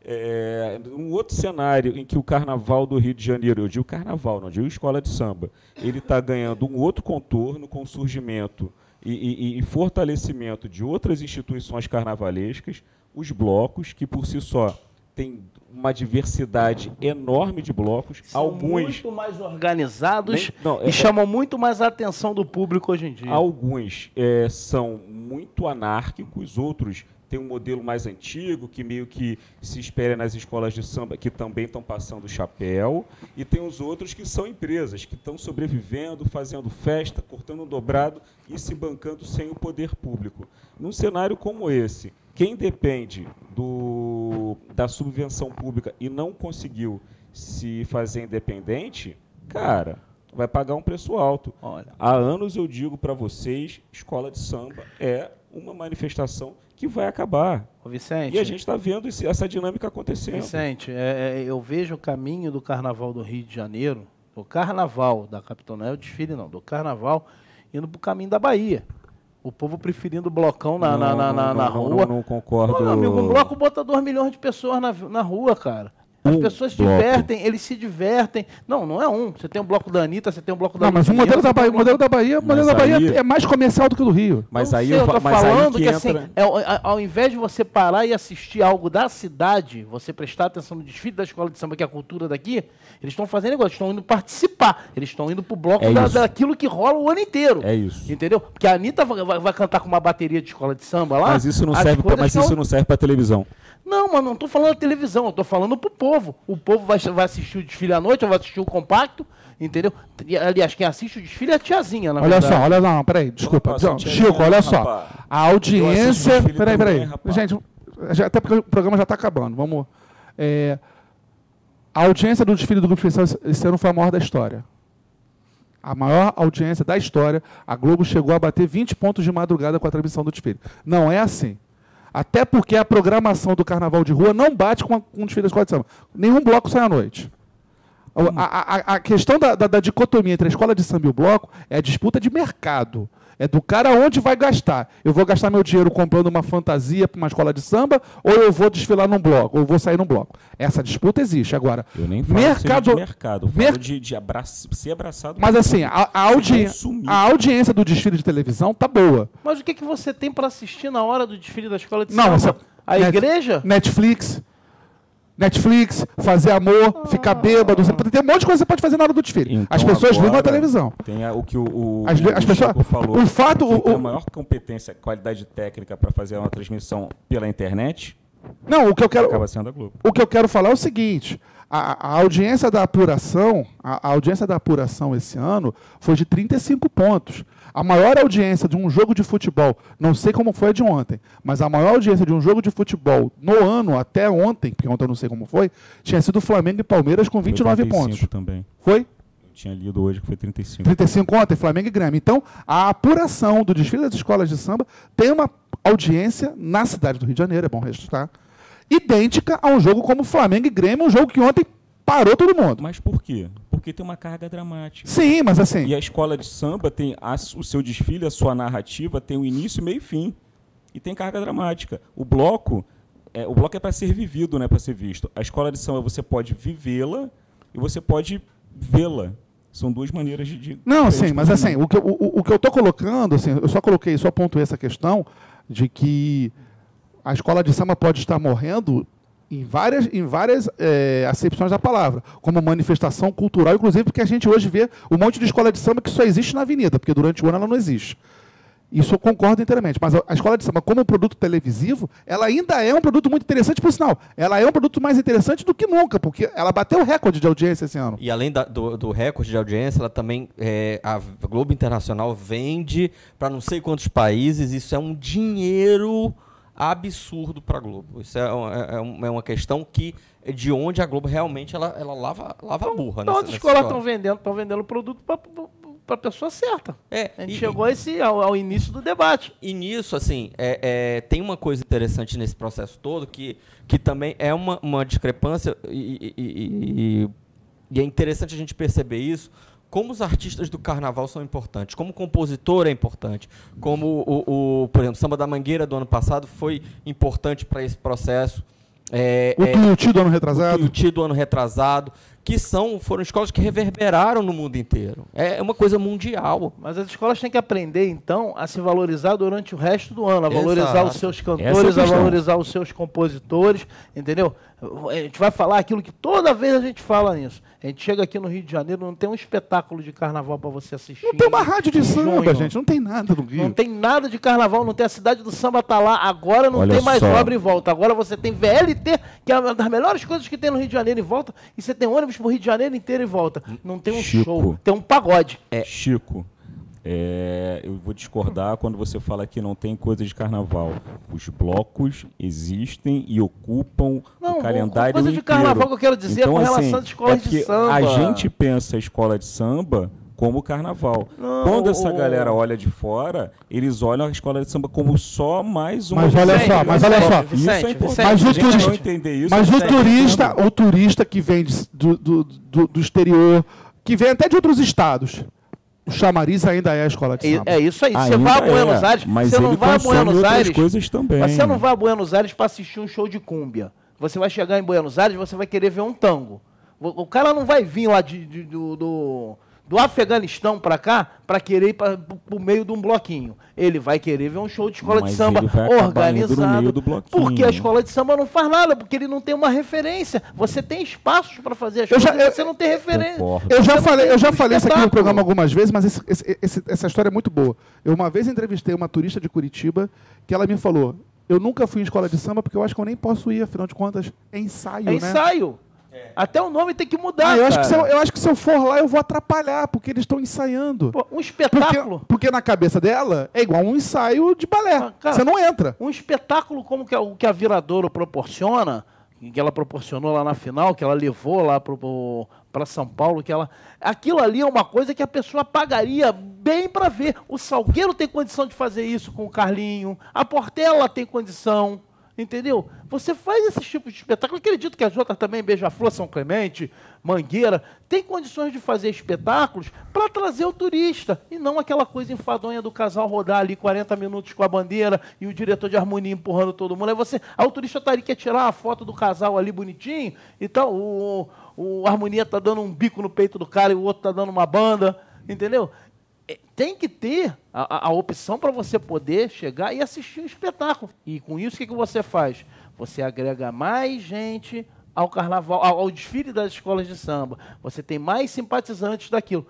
É, um outro cenário em que o carnaval do Rio de Janeiro, eu digo carnaval, não digo escola de samba, ele está ganhando um outro contorno com o surgimento e, e- e fortalecimento de outras instituições carnavalescas, os blocos, que por si só têm uma diversidade enorme de blocos, São alguns muito mais organizados Nem- não, e é- chamam muito mais a atenção do público hoje em dia. Alguns eh, são muito anárquicos, outros têm um modelo mais antigo, que meio que se espera nas escolas de samba, que também estão passando o chapéu, e tem os outros que são empresas, que estão sobrevivendo, fazendo festa, cortando um dobrado e se bancando sem o poder público. Num cenário como esse, quem depende do, da subvenção pública e não conseguiu se fazer independente, cara, vai pagar um preço alto. Olha, Há anos eu digo para vocês, escola de samba é uma manifestação que vai acabar. ô Vicente, E a gente está vendo esse- essa dinâmica acontecendo. Vicente, é, é, eu vejo o caminho do carnaval do Rio de Janeiro, do carnaval da capital, não é o desfile não, do carnaval, indo para o caminho da Bahia. O povo preferindo o blocão na, na, na, na- na não, rua. Não, não concordo. Meu amigo, um bloco bota 2 milhões de pessoas na, na rua, cara. As Um pessoas se bloco. divertem, eles se divertem. Não, não é um. Você tem um bloco da Anitta, você tem um bloco da Não, mas o modelo da Bahia, um o modelo da Bahia, o modelo da Bahia aí- é mais comercial do que o do Rio. Mas aí, sei, eu, eu tô falando que que, entra... assim, é, ao, invés de você parar e assistir algo da cidade, você prestar atenção no desfile da escola de samba, que é a cultura daqui, eles estão fazendo negócio, estão indo participar, eles estão indo pro bloco É da- daquilo que rola o ano inteiro. É isso. Entendeu? Porque a Anitta vai, vai- vai cantar com uma bateria de escola de samba lá. Mas isso não serve, pra, mas isso não serve para televisão. Não, mas não tô falando da televisão, eu tô falando pro povo. O povo vai, vai assistir o desfile à noite, ou vai assistir o compacto, entendeu? E, aliás, quem assiste o desfile é a tiazinha, na Olha verdade. só, olha não, peraí, desculpa. Tinha Chico, olha só. rapaz. A audiência. Peraí, também, peraí. rapaz. Gente, já- até porque o programa já está acabando. Vamos. é, a audiência do desfile do Grupo Especial esse ano foi a maior da história. A maior audiência da história. A Globo chegou a bater 20 pontos de madrugada com a transmissão do desfile. Não é assim. Até porque a programação do carnaval de rua não bate com, a, com o desfile da escola de samba. Nenhum bloco sai à noite. A, a- a- questão da, da- da dicotomia entre a escola de samba e o bloco é a disputa de mercado. É do cara onde vai gastar. Eu vou gastar meu dinheiro comprando uma fantasia para uma escola de samba ou eu vou desfilar num bloco, ou eu vou sair num bloco. Essa disputa existe. Agora, Eu nem falo mercado, de mercado, eu mer- falo de, de abraço, ser abraçado. Mas assim, a, a audi- a audiência do desfile de televisão tá boa. Mas o que, que você tem para assistir na hora do desfile da escola de Não, samba? essa- A Net- igreja? Netflix. Netflix, fazer amor, ficar bêbado. Você pode- Tem um monte de coisa que você pode fazer na hora do desfile. Então, as pessoas ligam a televisão. Tem a- o que o, o, As- o as pessoas- Chico falou. o fato- quem o- tem a maior competência, qualidade técnica para fazer uma transmissão pela internet Não, o que eu quero. acaba sendo a Globo. O que eu quero falar é o seguinte: a, a audiência da apuração, a, a audiência da apuração esse ano foi de 35 pontos. A maior audiência de um jogo de futebol, não sei como foi a de ontem, mas a maior audiência de um jogo de futebol no ano até ontem, porque ontem eu não sei como foi, tinha sido Flamengo e Palmeiras com Foi 29 35 pontos. também. Foi? Eu tinha lido hoje que foi 35. 35 ontem, Flamengo e Grêmio. Então, a apuração do desfile das escolas de samba tem uma audiência na cidade do Rio de Janeiro, é bom registrar, idêntica a um jogo como Flamengo e Grêmio, um jogo que ontem parou todo mundo. Mas por quê? Porque tem uma carga dramática. Sim, mas assim, E a escola de samba tem a- o seu desfile, a sua narrativa tem o início, meio e fim. E tem carga dramática. O bloco, é, o bloco é para ser vivido, não é para ser visto. A escola de samba você pode vivê-la e você pode vê-la. São duas maneiras de. de Não, sim, mas assim, o que, eu- o, o que eu estou colocando, assim, eu só coloquei, só pontuei essa questão de que a escola de samba pode estar morrendo em várias, em várias eh, acepções da palavra, como manifestação cultural, inclusive porque a gente hoje vê um monte de escola de samba que só existe na avenida, porque durante o ano ela não existe. Isso eu concordo inteiramente. Mas a escola de samba, como um produto televisivo, ela ainda é um produto muito interessante, por sinal. Ela é um produto mais interessante do que nunca, porque ela bateu o recorde de audiência esse ano. E além da- do, do recorde de audiência, ela também é, a Globo Internacional vende para não sei quantos países. Isso é um dinheiro absurdo para a Globo. Isso é, um- é- é um- é uma questão que de onde a Globo realmente ela, ela lava, lava a burra. Então nessa- as escolas estão vendendo, estão vendendo o produto para a pessoa certa. É, A gente e- chegou a esse, ao, ao início do debate. E nisso, assim, é, é, tem uma coisa interessante nesse processo todo que, que também é uma, uma discrepância e- e- e é interessante a gente perceber isso, como os artistas do carnaval são importantes, como o compositor é importante, como o, o por exemplo, Samba da Mangueira do ano passado foi importante para esse processo. É, O é, Tuiuti do ano o retrasado. Tuiuti do ano retrasado, que são, foram escolas que reverberaram no mundo inteiro. É uma coisa mundial. Mas as escolas têm que aprender, então, a se valorizar durante o resto do ano, a valorizar Exato. os seus Essa é a cantores, a valorizar os seus compositores, entendeu? A gente vai falar aquilo que toda vez a gente fala nisso. A gente chega aqui no Rio de Janeiro, não tem um espetáculo de carnaval para você assistir. Não tem uma rádio de samba, junho. gente. Não tem nada no Rio. Não tem nada de carnaval, não tem a cidade do samba tá lá. Agora não Olha tem mais só. obra em volta. Agora você tem VLT, que é uma das melhores coisas que tem no Rio de Janeiro em volta, e você tem ônibus pro Rio de Janeiro inteiro em volta. Não tem um Chico. show, tem um pagode. Chico, é, eu vou discordar quando você fala que não tem coisa de carnaval. Os blocos existem e ocupam Não, o calendário coisa de inteiro. carnaval que eu quero dizer é então, com assim, relação às escolas é de samba. A gente pensa a escola de samba como carnaval. Não, Quando essa o- galera olha de fora, eles olham a escola de samba como só mais uma. Mas olha Vicente, só, mas olha Vicente, só. Isso Vicente, é importante. Mas o turista- isso. Mas o turista, o turista que vem de- do, do, do, do exterior, que vem até de outros estados, o chamariz ainda é a escola de É, samba. é isso aí. Você vai a Buenos é, Aires, mas você não vai a Buenos Aires. coisas também. Você não vai a Buenos Aires para assistir um show de cúmbia. Você vai chegar em Buenos Aires, você vai querer ver um tango. O, o cara não vai vir lá de- de- do, do, do Afeganistão para cá para querer ir para o meio de um bloquinho. Ele vai querer ver um show de escola Mas de samba organizado. meio do bloquinho. porque a escola de samba não faz nada, porque ele não tem uma referência. Você tem espaços para fazer as Eu coisas já- você não tem referência. Concordo. Eu já falei, eu já falei isso aqui no programa algumas vezes, mas esse- esse- esse- essa história é muito boa. Eu uma vez entrevistei uma turista de Curitiba que ela me falou: eu nunca fui em escola de samba porque eu acho que eu nem posso ir, afinal de contas, é ensaio, É né? Ensaio. Até o nome tem que mudar. Ah, eu, acho que se eu, eu acho que se eu for lá eu vou atrapalhar, porque eles estão ensaiando. Pô, um Porque, espetáculo. porque na cabeça dela é igual um ensaio de balé. Ah, cara, Você não entra. Um espetáculo como que a, o que a Viradouro proporciona, que ela proporcionou lá na final, que ela levou lá para São Paulo, que ela. Aquilo ali é uma coisa que a pessoa pagaria bem para ver. O Salgueiro tem condição de fazer isso com o Carlinho, a Portela tem condição. Entendeu? Você faz esses tipos de espetáculo. Eu acredito que as outras também, Beija-Flor, São Clemente, Mangueira, tem condições de fazer espetáculos para trazer o turista. E não aquela coisa enfadonha do casal rodar ali 40 minutos com a bandeira e o diretor de harmonia empurrando todo mundo. Aí você. Aí o turista tá ali, quer tirar a foto do casal ali bonitinho. Então o, o harmonia tá dando um bico no peito do cara e o outro tá dando uma banda. Entendeu? É, tem que ter a, a- opção para você poder chegar e assistir um espetáculo. E com isso, o que, que você faz? Você agrega mais gente ao carnaval, ao, ao desfile das escolas de samba. Você tem mais simpatizantes daquilo.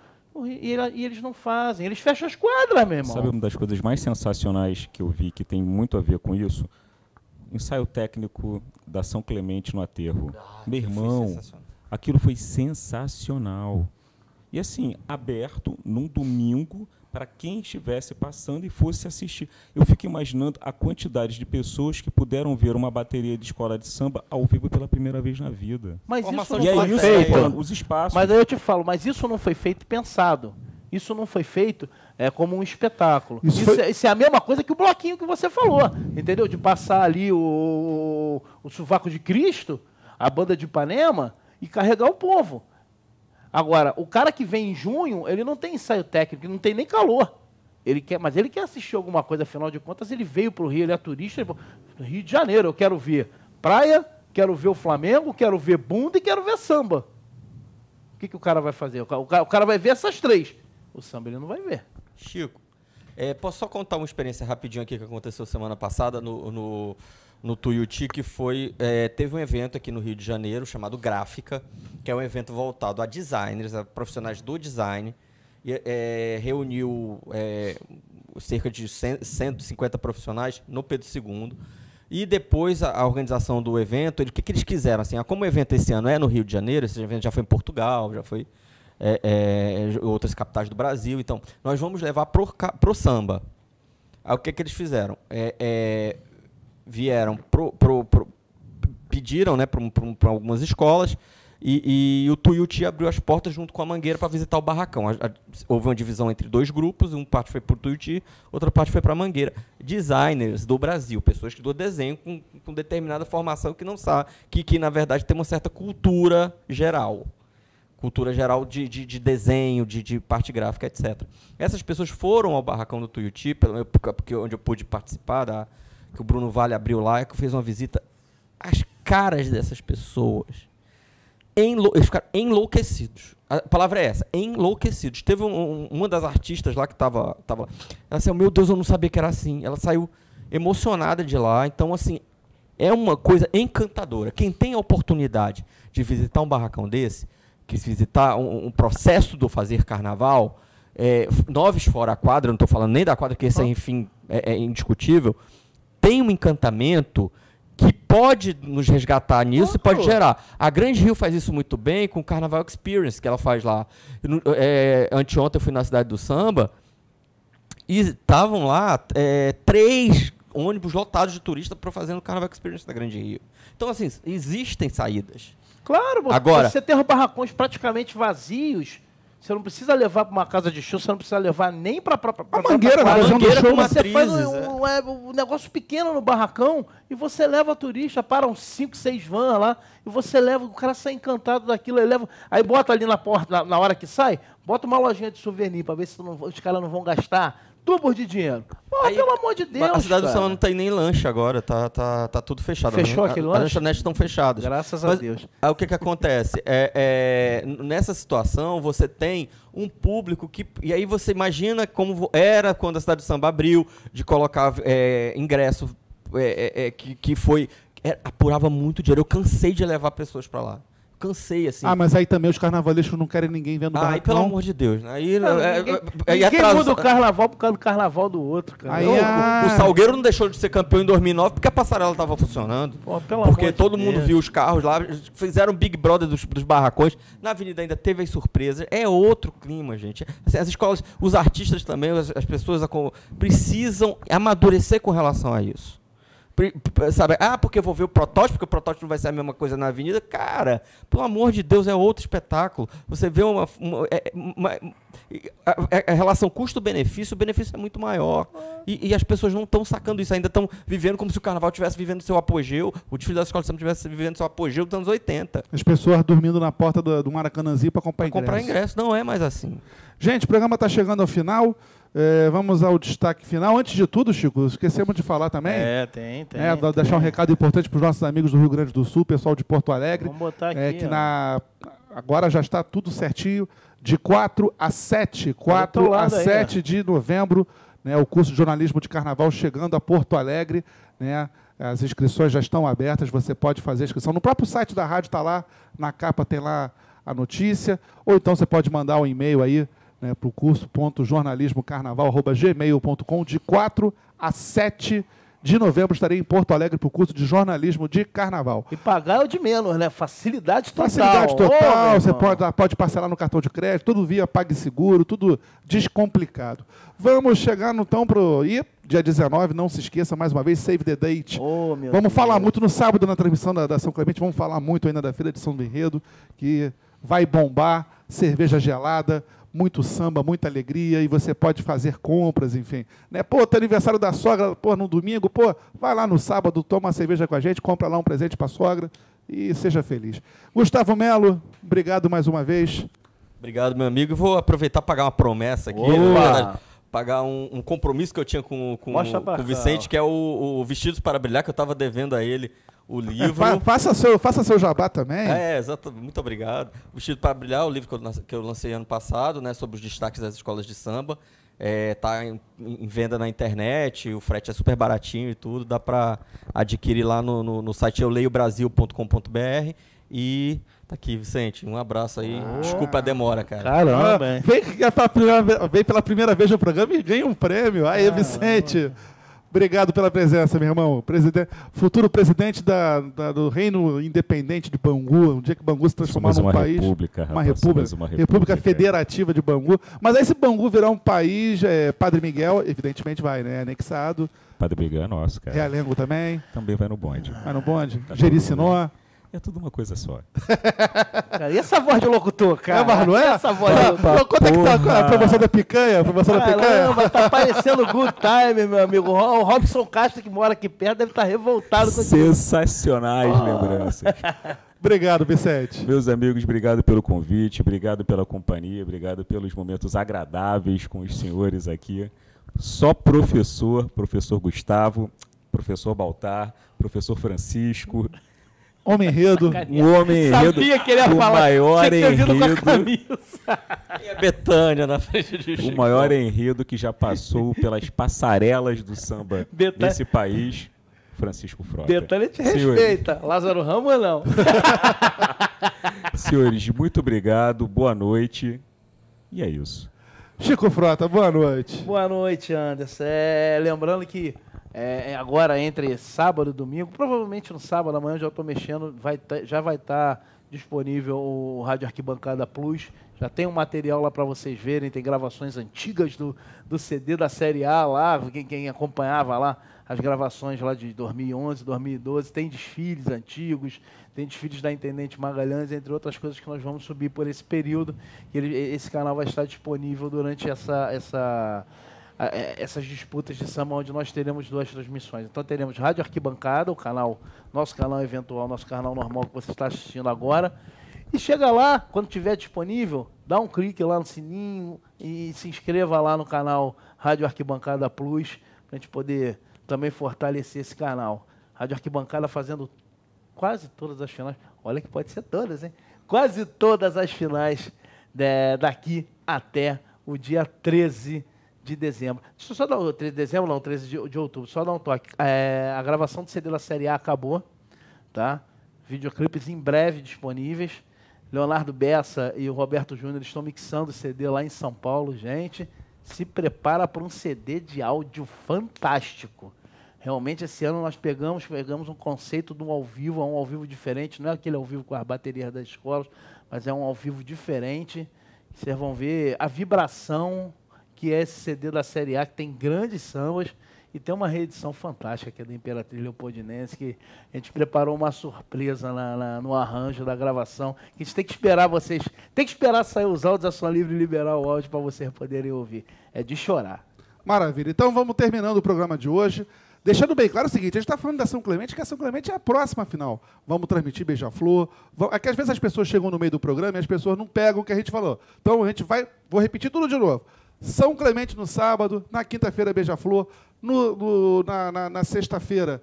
E, e eles não fazem, eles fecham as quadras, meu irmão. Sabe uma das coisas mais sensacionais que eu vi que tem muito a ver com isso? Ensaio técnico da São Clemente no aterro. Ah, meu irmão, aquilo foi sensacional. E assim, aberto num domingo para quem estivesse passando e fosse assistir. Eu fico imaginando a quantidade de pessoas que puderam ver uma bateria de escola de samba ao vivo pela primeira vez na vida. Mas Formação isso não foi é isso, feito. pô, os espaços. Mas aí eu te falo, mas isso não foi feito pensado. Isso não foi feito é, como um espetáculo. Isso Isso, foi- é, isso é a mesma coisa que o bloquinho que você falou, entendeu? De passar ali o, o, o sovaco de Cristo, a banda de Ipanema, e carregar o povo. Agora, o cara que vem em junho, ele não tem ensaio técnico, não tem nem calor. Ele quer, mas ele quer assistir alguma coisa, afinal de contas, ele veio para o Rio, ele é turista. Ele Rio de Janeiro, eu quero ver praia, quero ver o Flamengo, quero ver bunda e quero ver samba. O que, que o cara vai fazer? O cara, o cara vai ver essas três. O samba ele não vai ver. Chico, é, posso só contar uma experiência rapidinho aqui que aconteceu semana passada no, no, no Tuiuti, que foi. é, teve um evento aqui no Rio de Janeiro chamado Gráfica, que é um evento voltado a designers, a profissionais do design. E, é, reuniu é, cerca de 100, 150 profissionais no Pedro II. E depois a, a organização do evento, o que, que eles quiseram? Assim, ah, como o evento esse ano é no Rio de Janeiro, esse evento já foi em Portugal, já foi é, outras capitais do Brasil. Então, nós vamos levar pro, pro samba. Aí o que, que eles fizeram? É, é, vieram pro, pro- pro- pediram né, para algumas escolas e, e o Tuiuti abriu as portas junto com a Mangueira para visitar o barracão. A- a- houve uma divisão entre dois grupos, uma parte foi para o Tuiuti, outra parte foi para a Mangueira. Designers do Brasil, pessoas que do desenho com, com determinada formação que não sabe, que, que na verdade tem uma certa cultura geral cultura geral de, de, de desenho, de, de parte gráfica, etc. Essas pessoas foram ao barracão do Tuiuti, porque onde eu pude participar, da, que o Bruno Vale abriu lá, que fez uma visita. As caras dessas pessoas, enlou eles ficaram enlouquecidos. A palavra é essa, enlouquecidos. Teve um- um- uma das artistas lá que estava tava, ela disse, meu Deus, eu não sabia que era assim. Ela saiu emocionada de lá. Então, assim, é uma coisa encantadora. Quem tem a oportunidade de visitar um barracão desse, que visitar um, um processo do fazer carnaval, é, noves fora a quadra, não estou falando nem da quadra, que esse, é, enfim, é, é indiscutível, tem um encantamento que pode nos resgatar nisso e pode gerar. A Grande Rio faz isso muito bem com o Carnaval Experience que ela faz lá. Eu é, anteontem eu fui na cidade do samba e estavam lá é, três ônibus lotados de turistas para fazer o Carnaval Experience da Grande Rio. Então, assim, existem saídas. Claro, Agora- você tem barracões praticamente vazios. Você não precisa levar para uma casa de show, você não precisa levar nem para A mangueira, na A região do mangueira show. Você faz um, um, é, um negócio pequeno no barracão e você leva turista, para uns 5, 6 vans lá, e você leva, o cara sai encantado daquilo, aí leva, aí bota ali na porta, na, na hora que sai, bota uma lojinha de souvenir para ver se não- os caras não vão gastar tubos de dinheiro. Pô, Aí- pelo amor de Deus, a cidade do cara. samba não tem nem lanche agora, tá, tá, tá tudo fechado. Fechou A- aquele As lanche? lanchonetes estão fechadas. Graças a Mas, Deus. Aí o que, que acontece? É, é, nessa situação, você tem um público que. E aí você imagina como era quando a cidade do samba abriu, de colocar é, ingresso é, é, é, que, que foi. é, apurava muito dinheiro. Eu cansei de levar pessoas para lá. Cansei, assim. Ah, mas aí também os carnavalescos não querem ninguém vendo Ai, barracão. pelo amor de Deus. né? Aí, Não, é, ninguém é, é, ninguém atrasa- muda o carnaval por causa do carnaval do outro, cara. Aí, Eu- ah, O Salgueiro não deixou de ser campeão em 2009 porque a passarela estava funcionando. Pô, pelo porque amor de todo mundo Deus. viu os carros lá, fizeram o Big Brother dos, dos barracões. Na avenida ainda teve as surpresas. É outro clima, gente. Assim, as escolas, os artistas também, as, as pessoas precisam amadurecer com relação a isso. Sabe, ah, porque eu vou ver o protótipo, porque o protótipo não vai ser a mesma coisa na avenida. Cara, pelo amor de Deus, é outro espetáculo. Você vê uma. uma- é- uma- a, a- a relação custo-benefício, o benefício é muito maior. E, e as pessoas não estão sacando isso, ainda estão vivendo como se o carnaval estivesse vivendo seu apogeu, o desfile da escola de samba estivesse vivendo seu apogeu dos anos 80. As pessoas dormindo na porta do, do Maracanãzinho para comprar Pra comprar ingresso. ingresso, não é mais assim. Gente, o programa está chegando ao final. É, vamos ao destaque final. Antes de tudo, Chico, esquecemos de falar também. É, tem, tem. É, tem. deixar um recado importante para os nossos amigos do Rio Grande do Sul, pessoal de Porto Alegre. Vamos botar aqui, é, que ó. na, agora já está tudo certinho. De 4 a 7, teu 4 a lado aí, 7 de novembro, né, o curso de jornalismo de carnaval chegando a Porto Alegre. Né, As inscrições já estão abertas, você pode fazer a inscrição. No próprio site da rádio está lá, na capa tem lá a notícia, ou então você pode mandar um e-mail aí né, para o curso.jornalismocarnaval.gmail.com de 4 a 7 de novembro estarei em Porto Alegre para o curso de jornalismo de carnaval. E pagar é o de menos, né? Facilidade total. Facilidade total, você pode, pode parcelar no cartão de crédito, tudo via PagSeguro, tudo descomplicado. Vamos chegar então pro. E dia 19, não se esqueça, mais uma vez, save the date. Vamos Deus. falar muito no sábado na transmissão da, da São Clemente, vamos falar muito ainda da Feira de São do Enredo, que vai bombar, cerveja gelada, muito samba, muita alegria, e você pode fazer compras, enfim. Né? Pô, teu aniversário da sogra, pô, no domingo, pô, vai lá no sábado, toma uma cerveja com a gente, compra lá um presente para a sogra e seja feliz. Gustavo Melo, obrigado mais uma vez. Obrigado, meu amigo. Vou aproveitar e pagar uma promessa aqui. Verdade, pagar um, um compromisso que eu tinha com, com, com o Vicente, que é o, o Vestidos para Brilhar, que eu estava devendo a ele o É, livro. fa- faça, seu, faça seu jabá também. É, exato. Muito obrigado. Vestido para Brilhar, o livro que eu, que eu lancei ano passado, né, sobre os destaques das escolas de samba. É, tá em, em venda na internet, o frete é super baratinho e tudo, dá para adquirir lá no, no, no site euleiobrasil.com.br e tá aqui, Vicente, um abraço aí. Desculpa a demora, cara. Caramba, Ah, hein? vem, que pela primeira, ve- vem pela primeira vez no programa e ganha um prêmio. Aí, Vicente. Obrigado pela presença, meu irmão. Presiden- futuro presidente da- da- do Reino Independente de Bangu, um dia que Bangu se transformar num uma país. república, uma rapaz, república, somos uma república república. Federativa de Bangu. Mas aí, se Bangu virar um país, é, Padre Miguel, evidentemente vai, né? Anexado. Padre Brigão é nosso, cara. Realengo também. Também vai no bonde. Vai no bonde. Tá Jericinó. É tudo uma coisa só. Cara, e essa voz de locutor, cara? É, mas não é? Essa voz de Ah, locutor. Quanto é que tá a promoção da picanha? A promoção da picanha? Caramba, tá parecendo Good Time, meu amigo. O Robson Castro, que mora aqui perto, deve estar revoltado com isso. Sensacionais lembranças. Obrigado, Vicente. Meus amigos, obrigado pelo convite, obrigado pela companhia, obrigado pelos momentos agradáveis com os senhores aqui. Só professor, professor Gustavo, professor Baltar, professor Francisco, Homem enredo. o homem enredo, Sabia que ele ia o falar. maior Tinha enredo, camisa. E a Betânia na frente de o Chico. maior enredo que já passou pelas passarelas do samba Betânia- desse país, Francisco Frota. Betânia te Senhores, respeita. Lázaro Ramos, não. Senhores, muito obrigado, boa noite. E é isso. Chico Frota, boa noite. Boa noite, Anderson. É, lembrando que é, agora entre sábado e domingo, provavelmente no sábado amanhã já estou mexendo, vai tá- já vai estar disponível o Rádio Arquibancada Plus. Já tem um material lá para vocês verem, tem gravações antigas do, do CD da Série A lá, quem, quem acompanhava lá as gravações lá de 2011, 2012, tem desfiles antigos, tem desfiles da Intendente Magalhães, entre outras coisas que nós vamos subir por esse período. Ele- esse canal vai estar disponível durante essa, essa, é, essas disputas de samba, onde nós teremos duas transmissões. Então teremos Rádio Arquibancada, o canal, nosso canal eventual, nosso canal normal que você está assistindo agora. E chega lá, quando tiver disponível, dá um clique lá no sininho e se inscreva lá no canal Rádio Arquibancada Plus, para a gente poder também fortalecer esse canal. Rádio Arquibancada fazendo quase todas as finais. Olha que pode ser todas, hein? Quase todas as finais de- daqui até o dia 13 de dezembro. Deixa eu só dar o 13 de dezembro, não, 13 de, de outubro, só dar um toque. É, a gravação do CD da Série A acabou, tá? Videoclipes em breve disponíveis. Leonardo Bessa e o Roberto Júnior estão mixando o CD lá em São Paulo, gente. Se prepara para um CD de áudio fantástico. Realmente esse ano nós pegamos, pegamos um conceito de um ao vivo, um ao vivo diferente, não é aquele ao vivo com as baterias das escolas, mas é um ao vivo diferente. Vocês vão ver a vibração que é esse CD da Série A, que tem grandes sambas e tem uma reedição fantástica que é da Imperatriz Leopoldinense, que a gente preparou uma surpresa na- na- no arranjo da gravação, que a gente tem que esperar vocês, tem que esperar sair os áudios da sua livre liberar o áudio para vocês poderem ouvir. É de chorar. Maravilha. Então vamos terminando o programa de hoje. Deixando bem claro o seguinte, a gente está falando da São Clemente, que a São Clemente é a próxima final. Vamos transmitir Beija-Flor. É que às vezes as pessoas chegam no meio do programa e as pessoas não pegam o que a gente falou. Então a gente vai, vou repetir tudo de novo. São Clemente no sábado, na quinta-feira Beija-Flor, no- no- na, na- na sexta-feira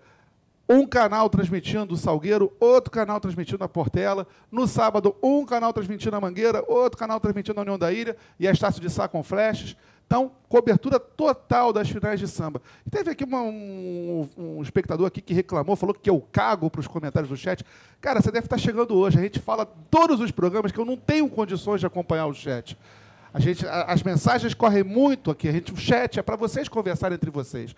um canal transmitindo o Salgueiro, outro canal transmitindo a Portela. No sábado, um canal transmitindo a Mangueira, outro canal transmitindo a União da Ilha e a Estácio de Sá com flashes. Então, cobertura total das finais de samba. Teve aqui uma, um, um, espectador aqui que reclamou, falou que eu cago para os comentários do chat. Cara, você deve estar chegando hoje. A gente fala todos os programas que eu não tenho condições de acompanhar o chat. A gente, a, as mensagens correm muito aqui. A gente, o chat é para vocês conversarem entre vocês.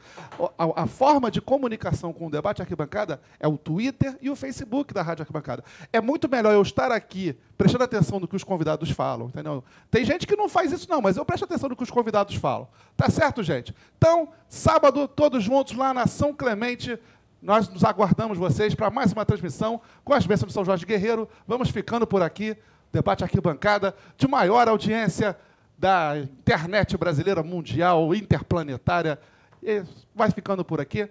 A, a, forma de comunicação com o debate arquibancada é o Twitter e o Facebook da Rádio Arquibancada. É muito melhor eu estar aqui prestando atenção no que os convidados falam, entendeu? Tem gente que não faz isso não, mas eu presto atenção no que os convidados falam. Tá certo, gente? Então, sábado, todos juntos lá na São Clemente, nós nos aguardamos vocês para mais uma transmissão com as bênçãos de São Jorge Guerreiro. Vamos ficando por aqui debate arquibancada de maior audiência da internet brasileira, mundial, interplanetária. E vai ficando por aqui.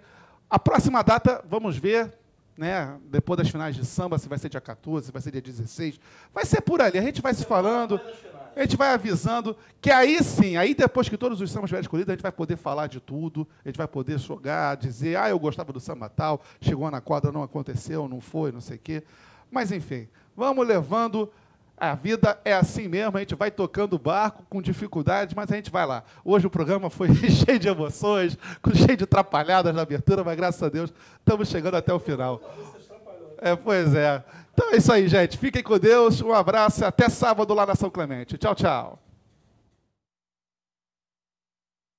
A próxima data, vamos ver, né, depois das finais de samba, se vai ser dia 14, se vai ser dia 16. Vai ser por ali, a gente vai se falando, a gente vai avisando, que aí sim, aí depois que todos os sambas estiverem escolhidos, a gente vai poder falar de tudo, a gente vai poder jogar, dizer, ah, eu gostava do samba tal, chegou na quadra, não aconteceu, não foi, não sei o quê. Mas, enfim, vamos levando a vida é assim mesmo, a gente vai tocando o barco com dificuldades, mas a gente vai lá. Hoje o programa foi cheio de emoções, cheio de atrapalhadas na abertura, mas graças a Deus estamos chegando até o final. É, pois é. Então é isso aí, gente. Fiquem com Deus. Um abraço e até sábado lá na São Clemente. Tchau, tchau.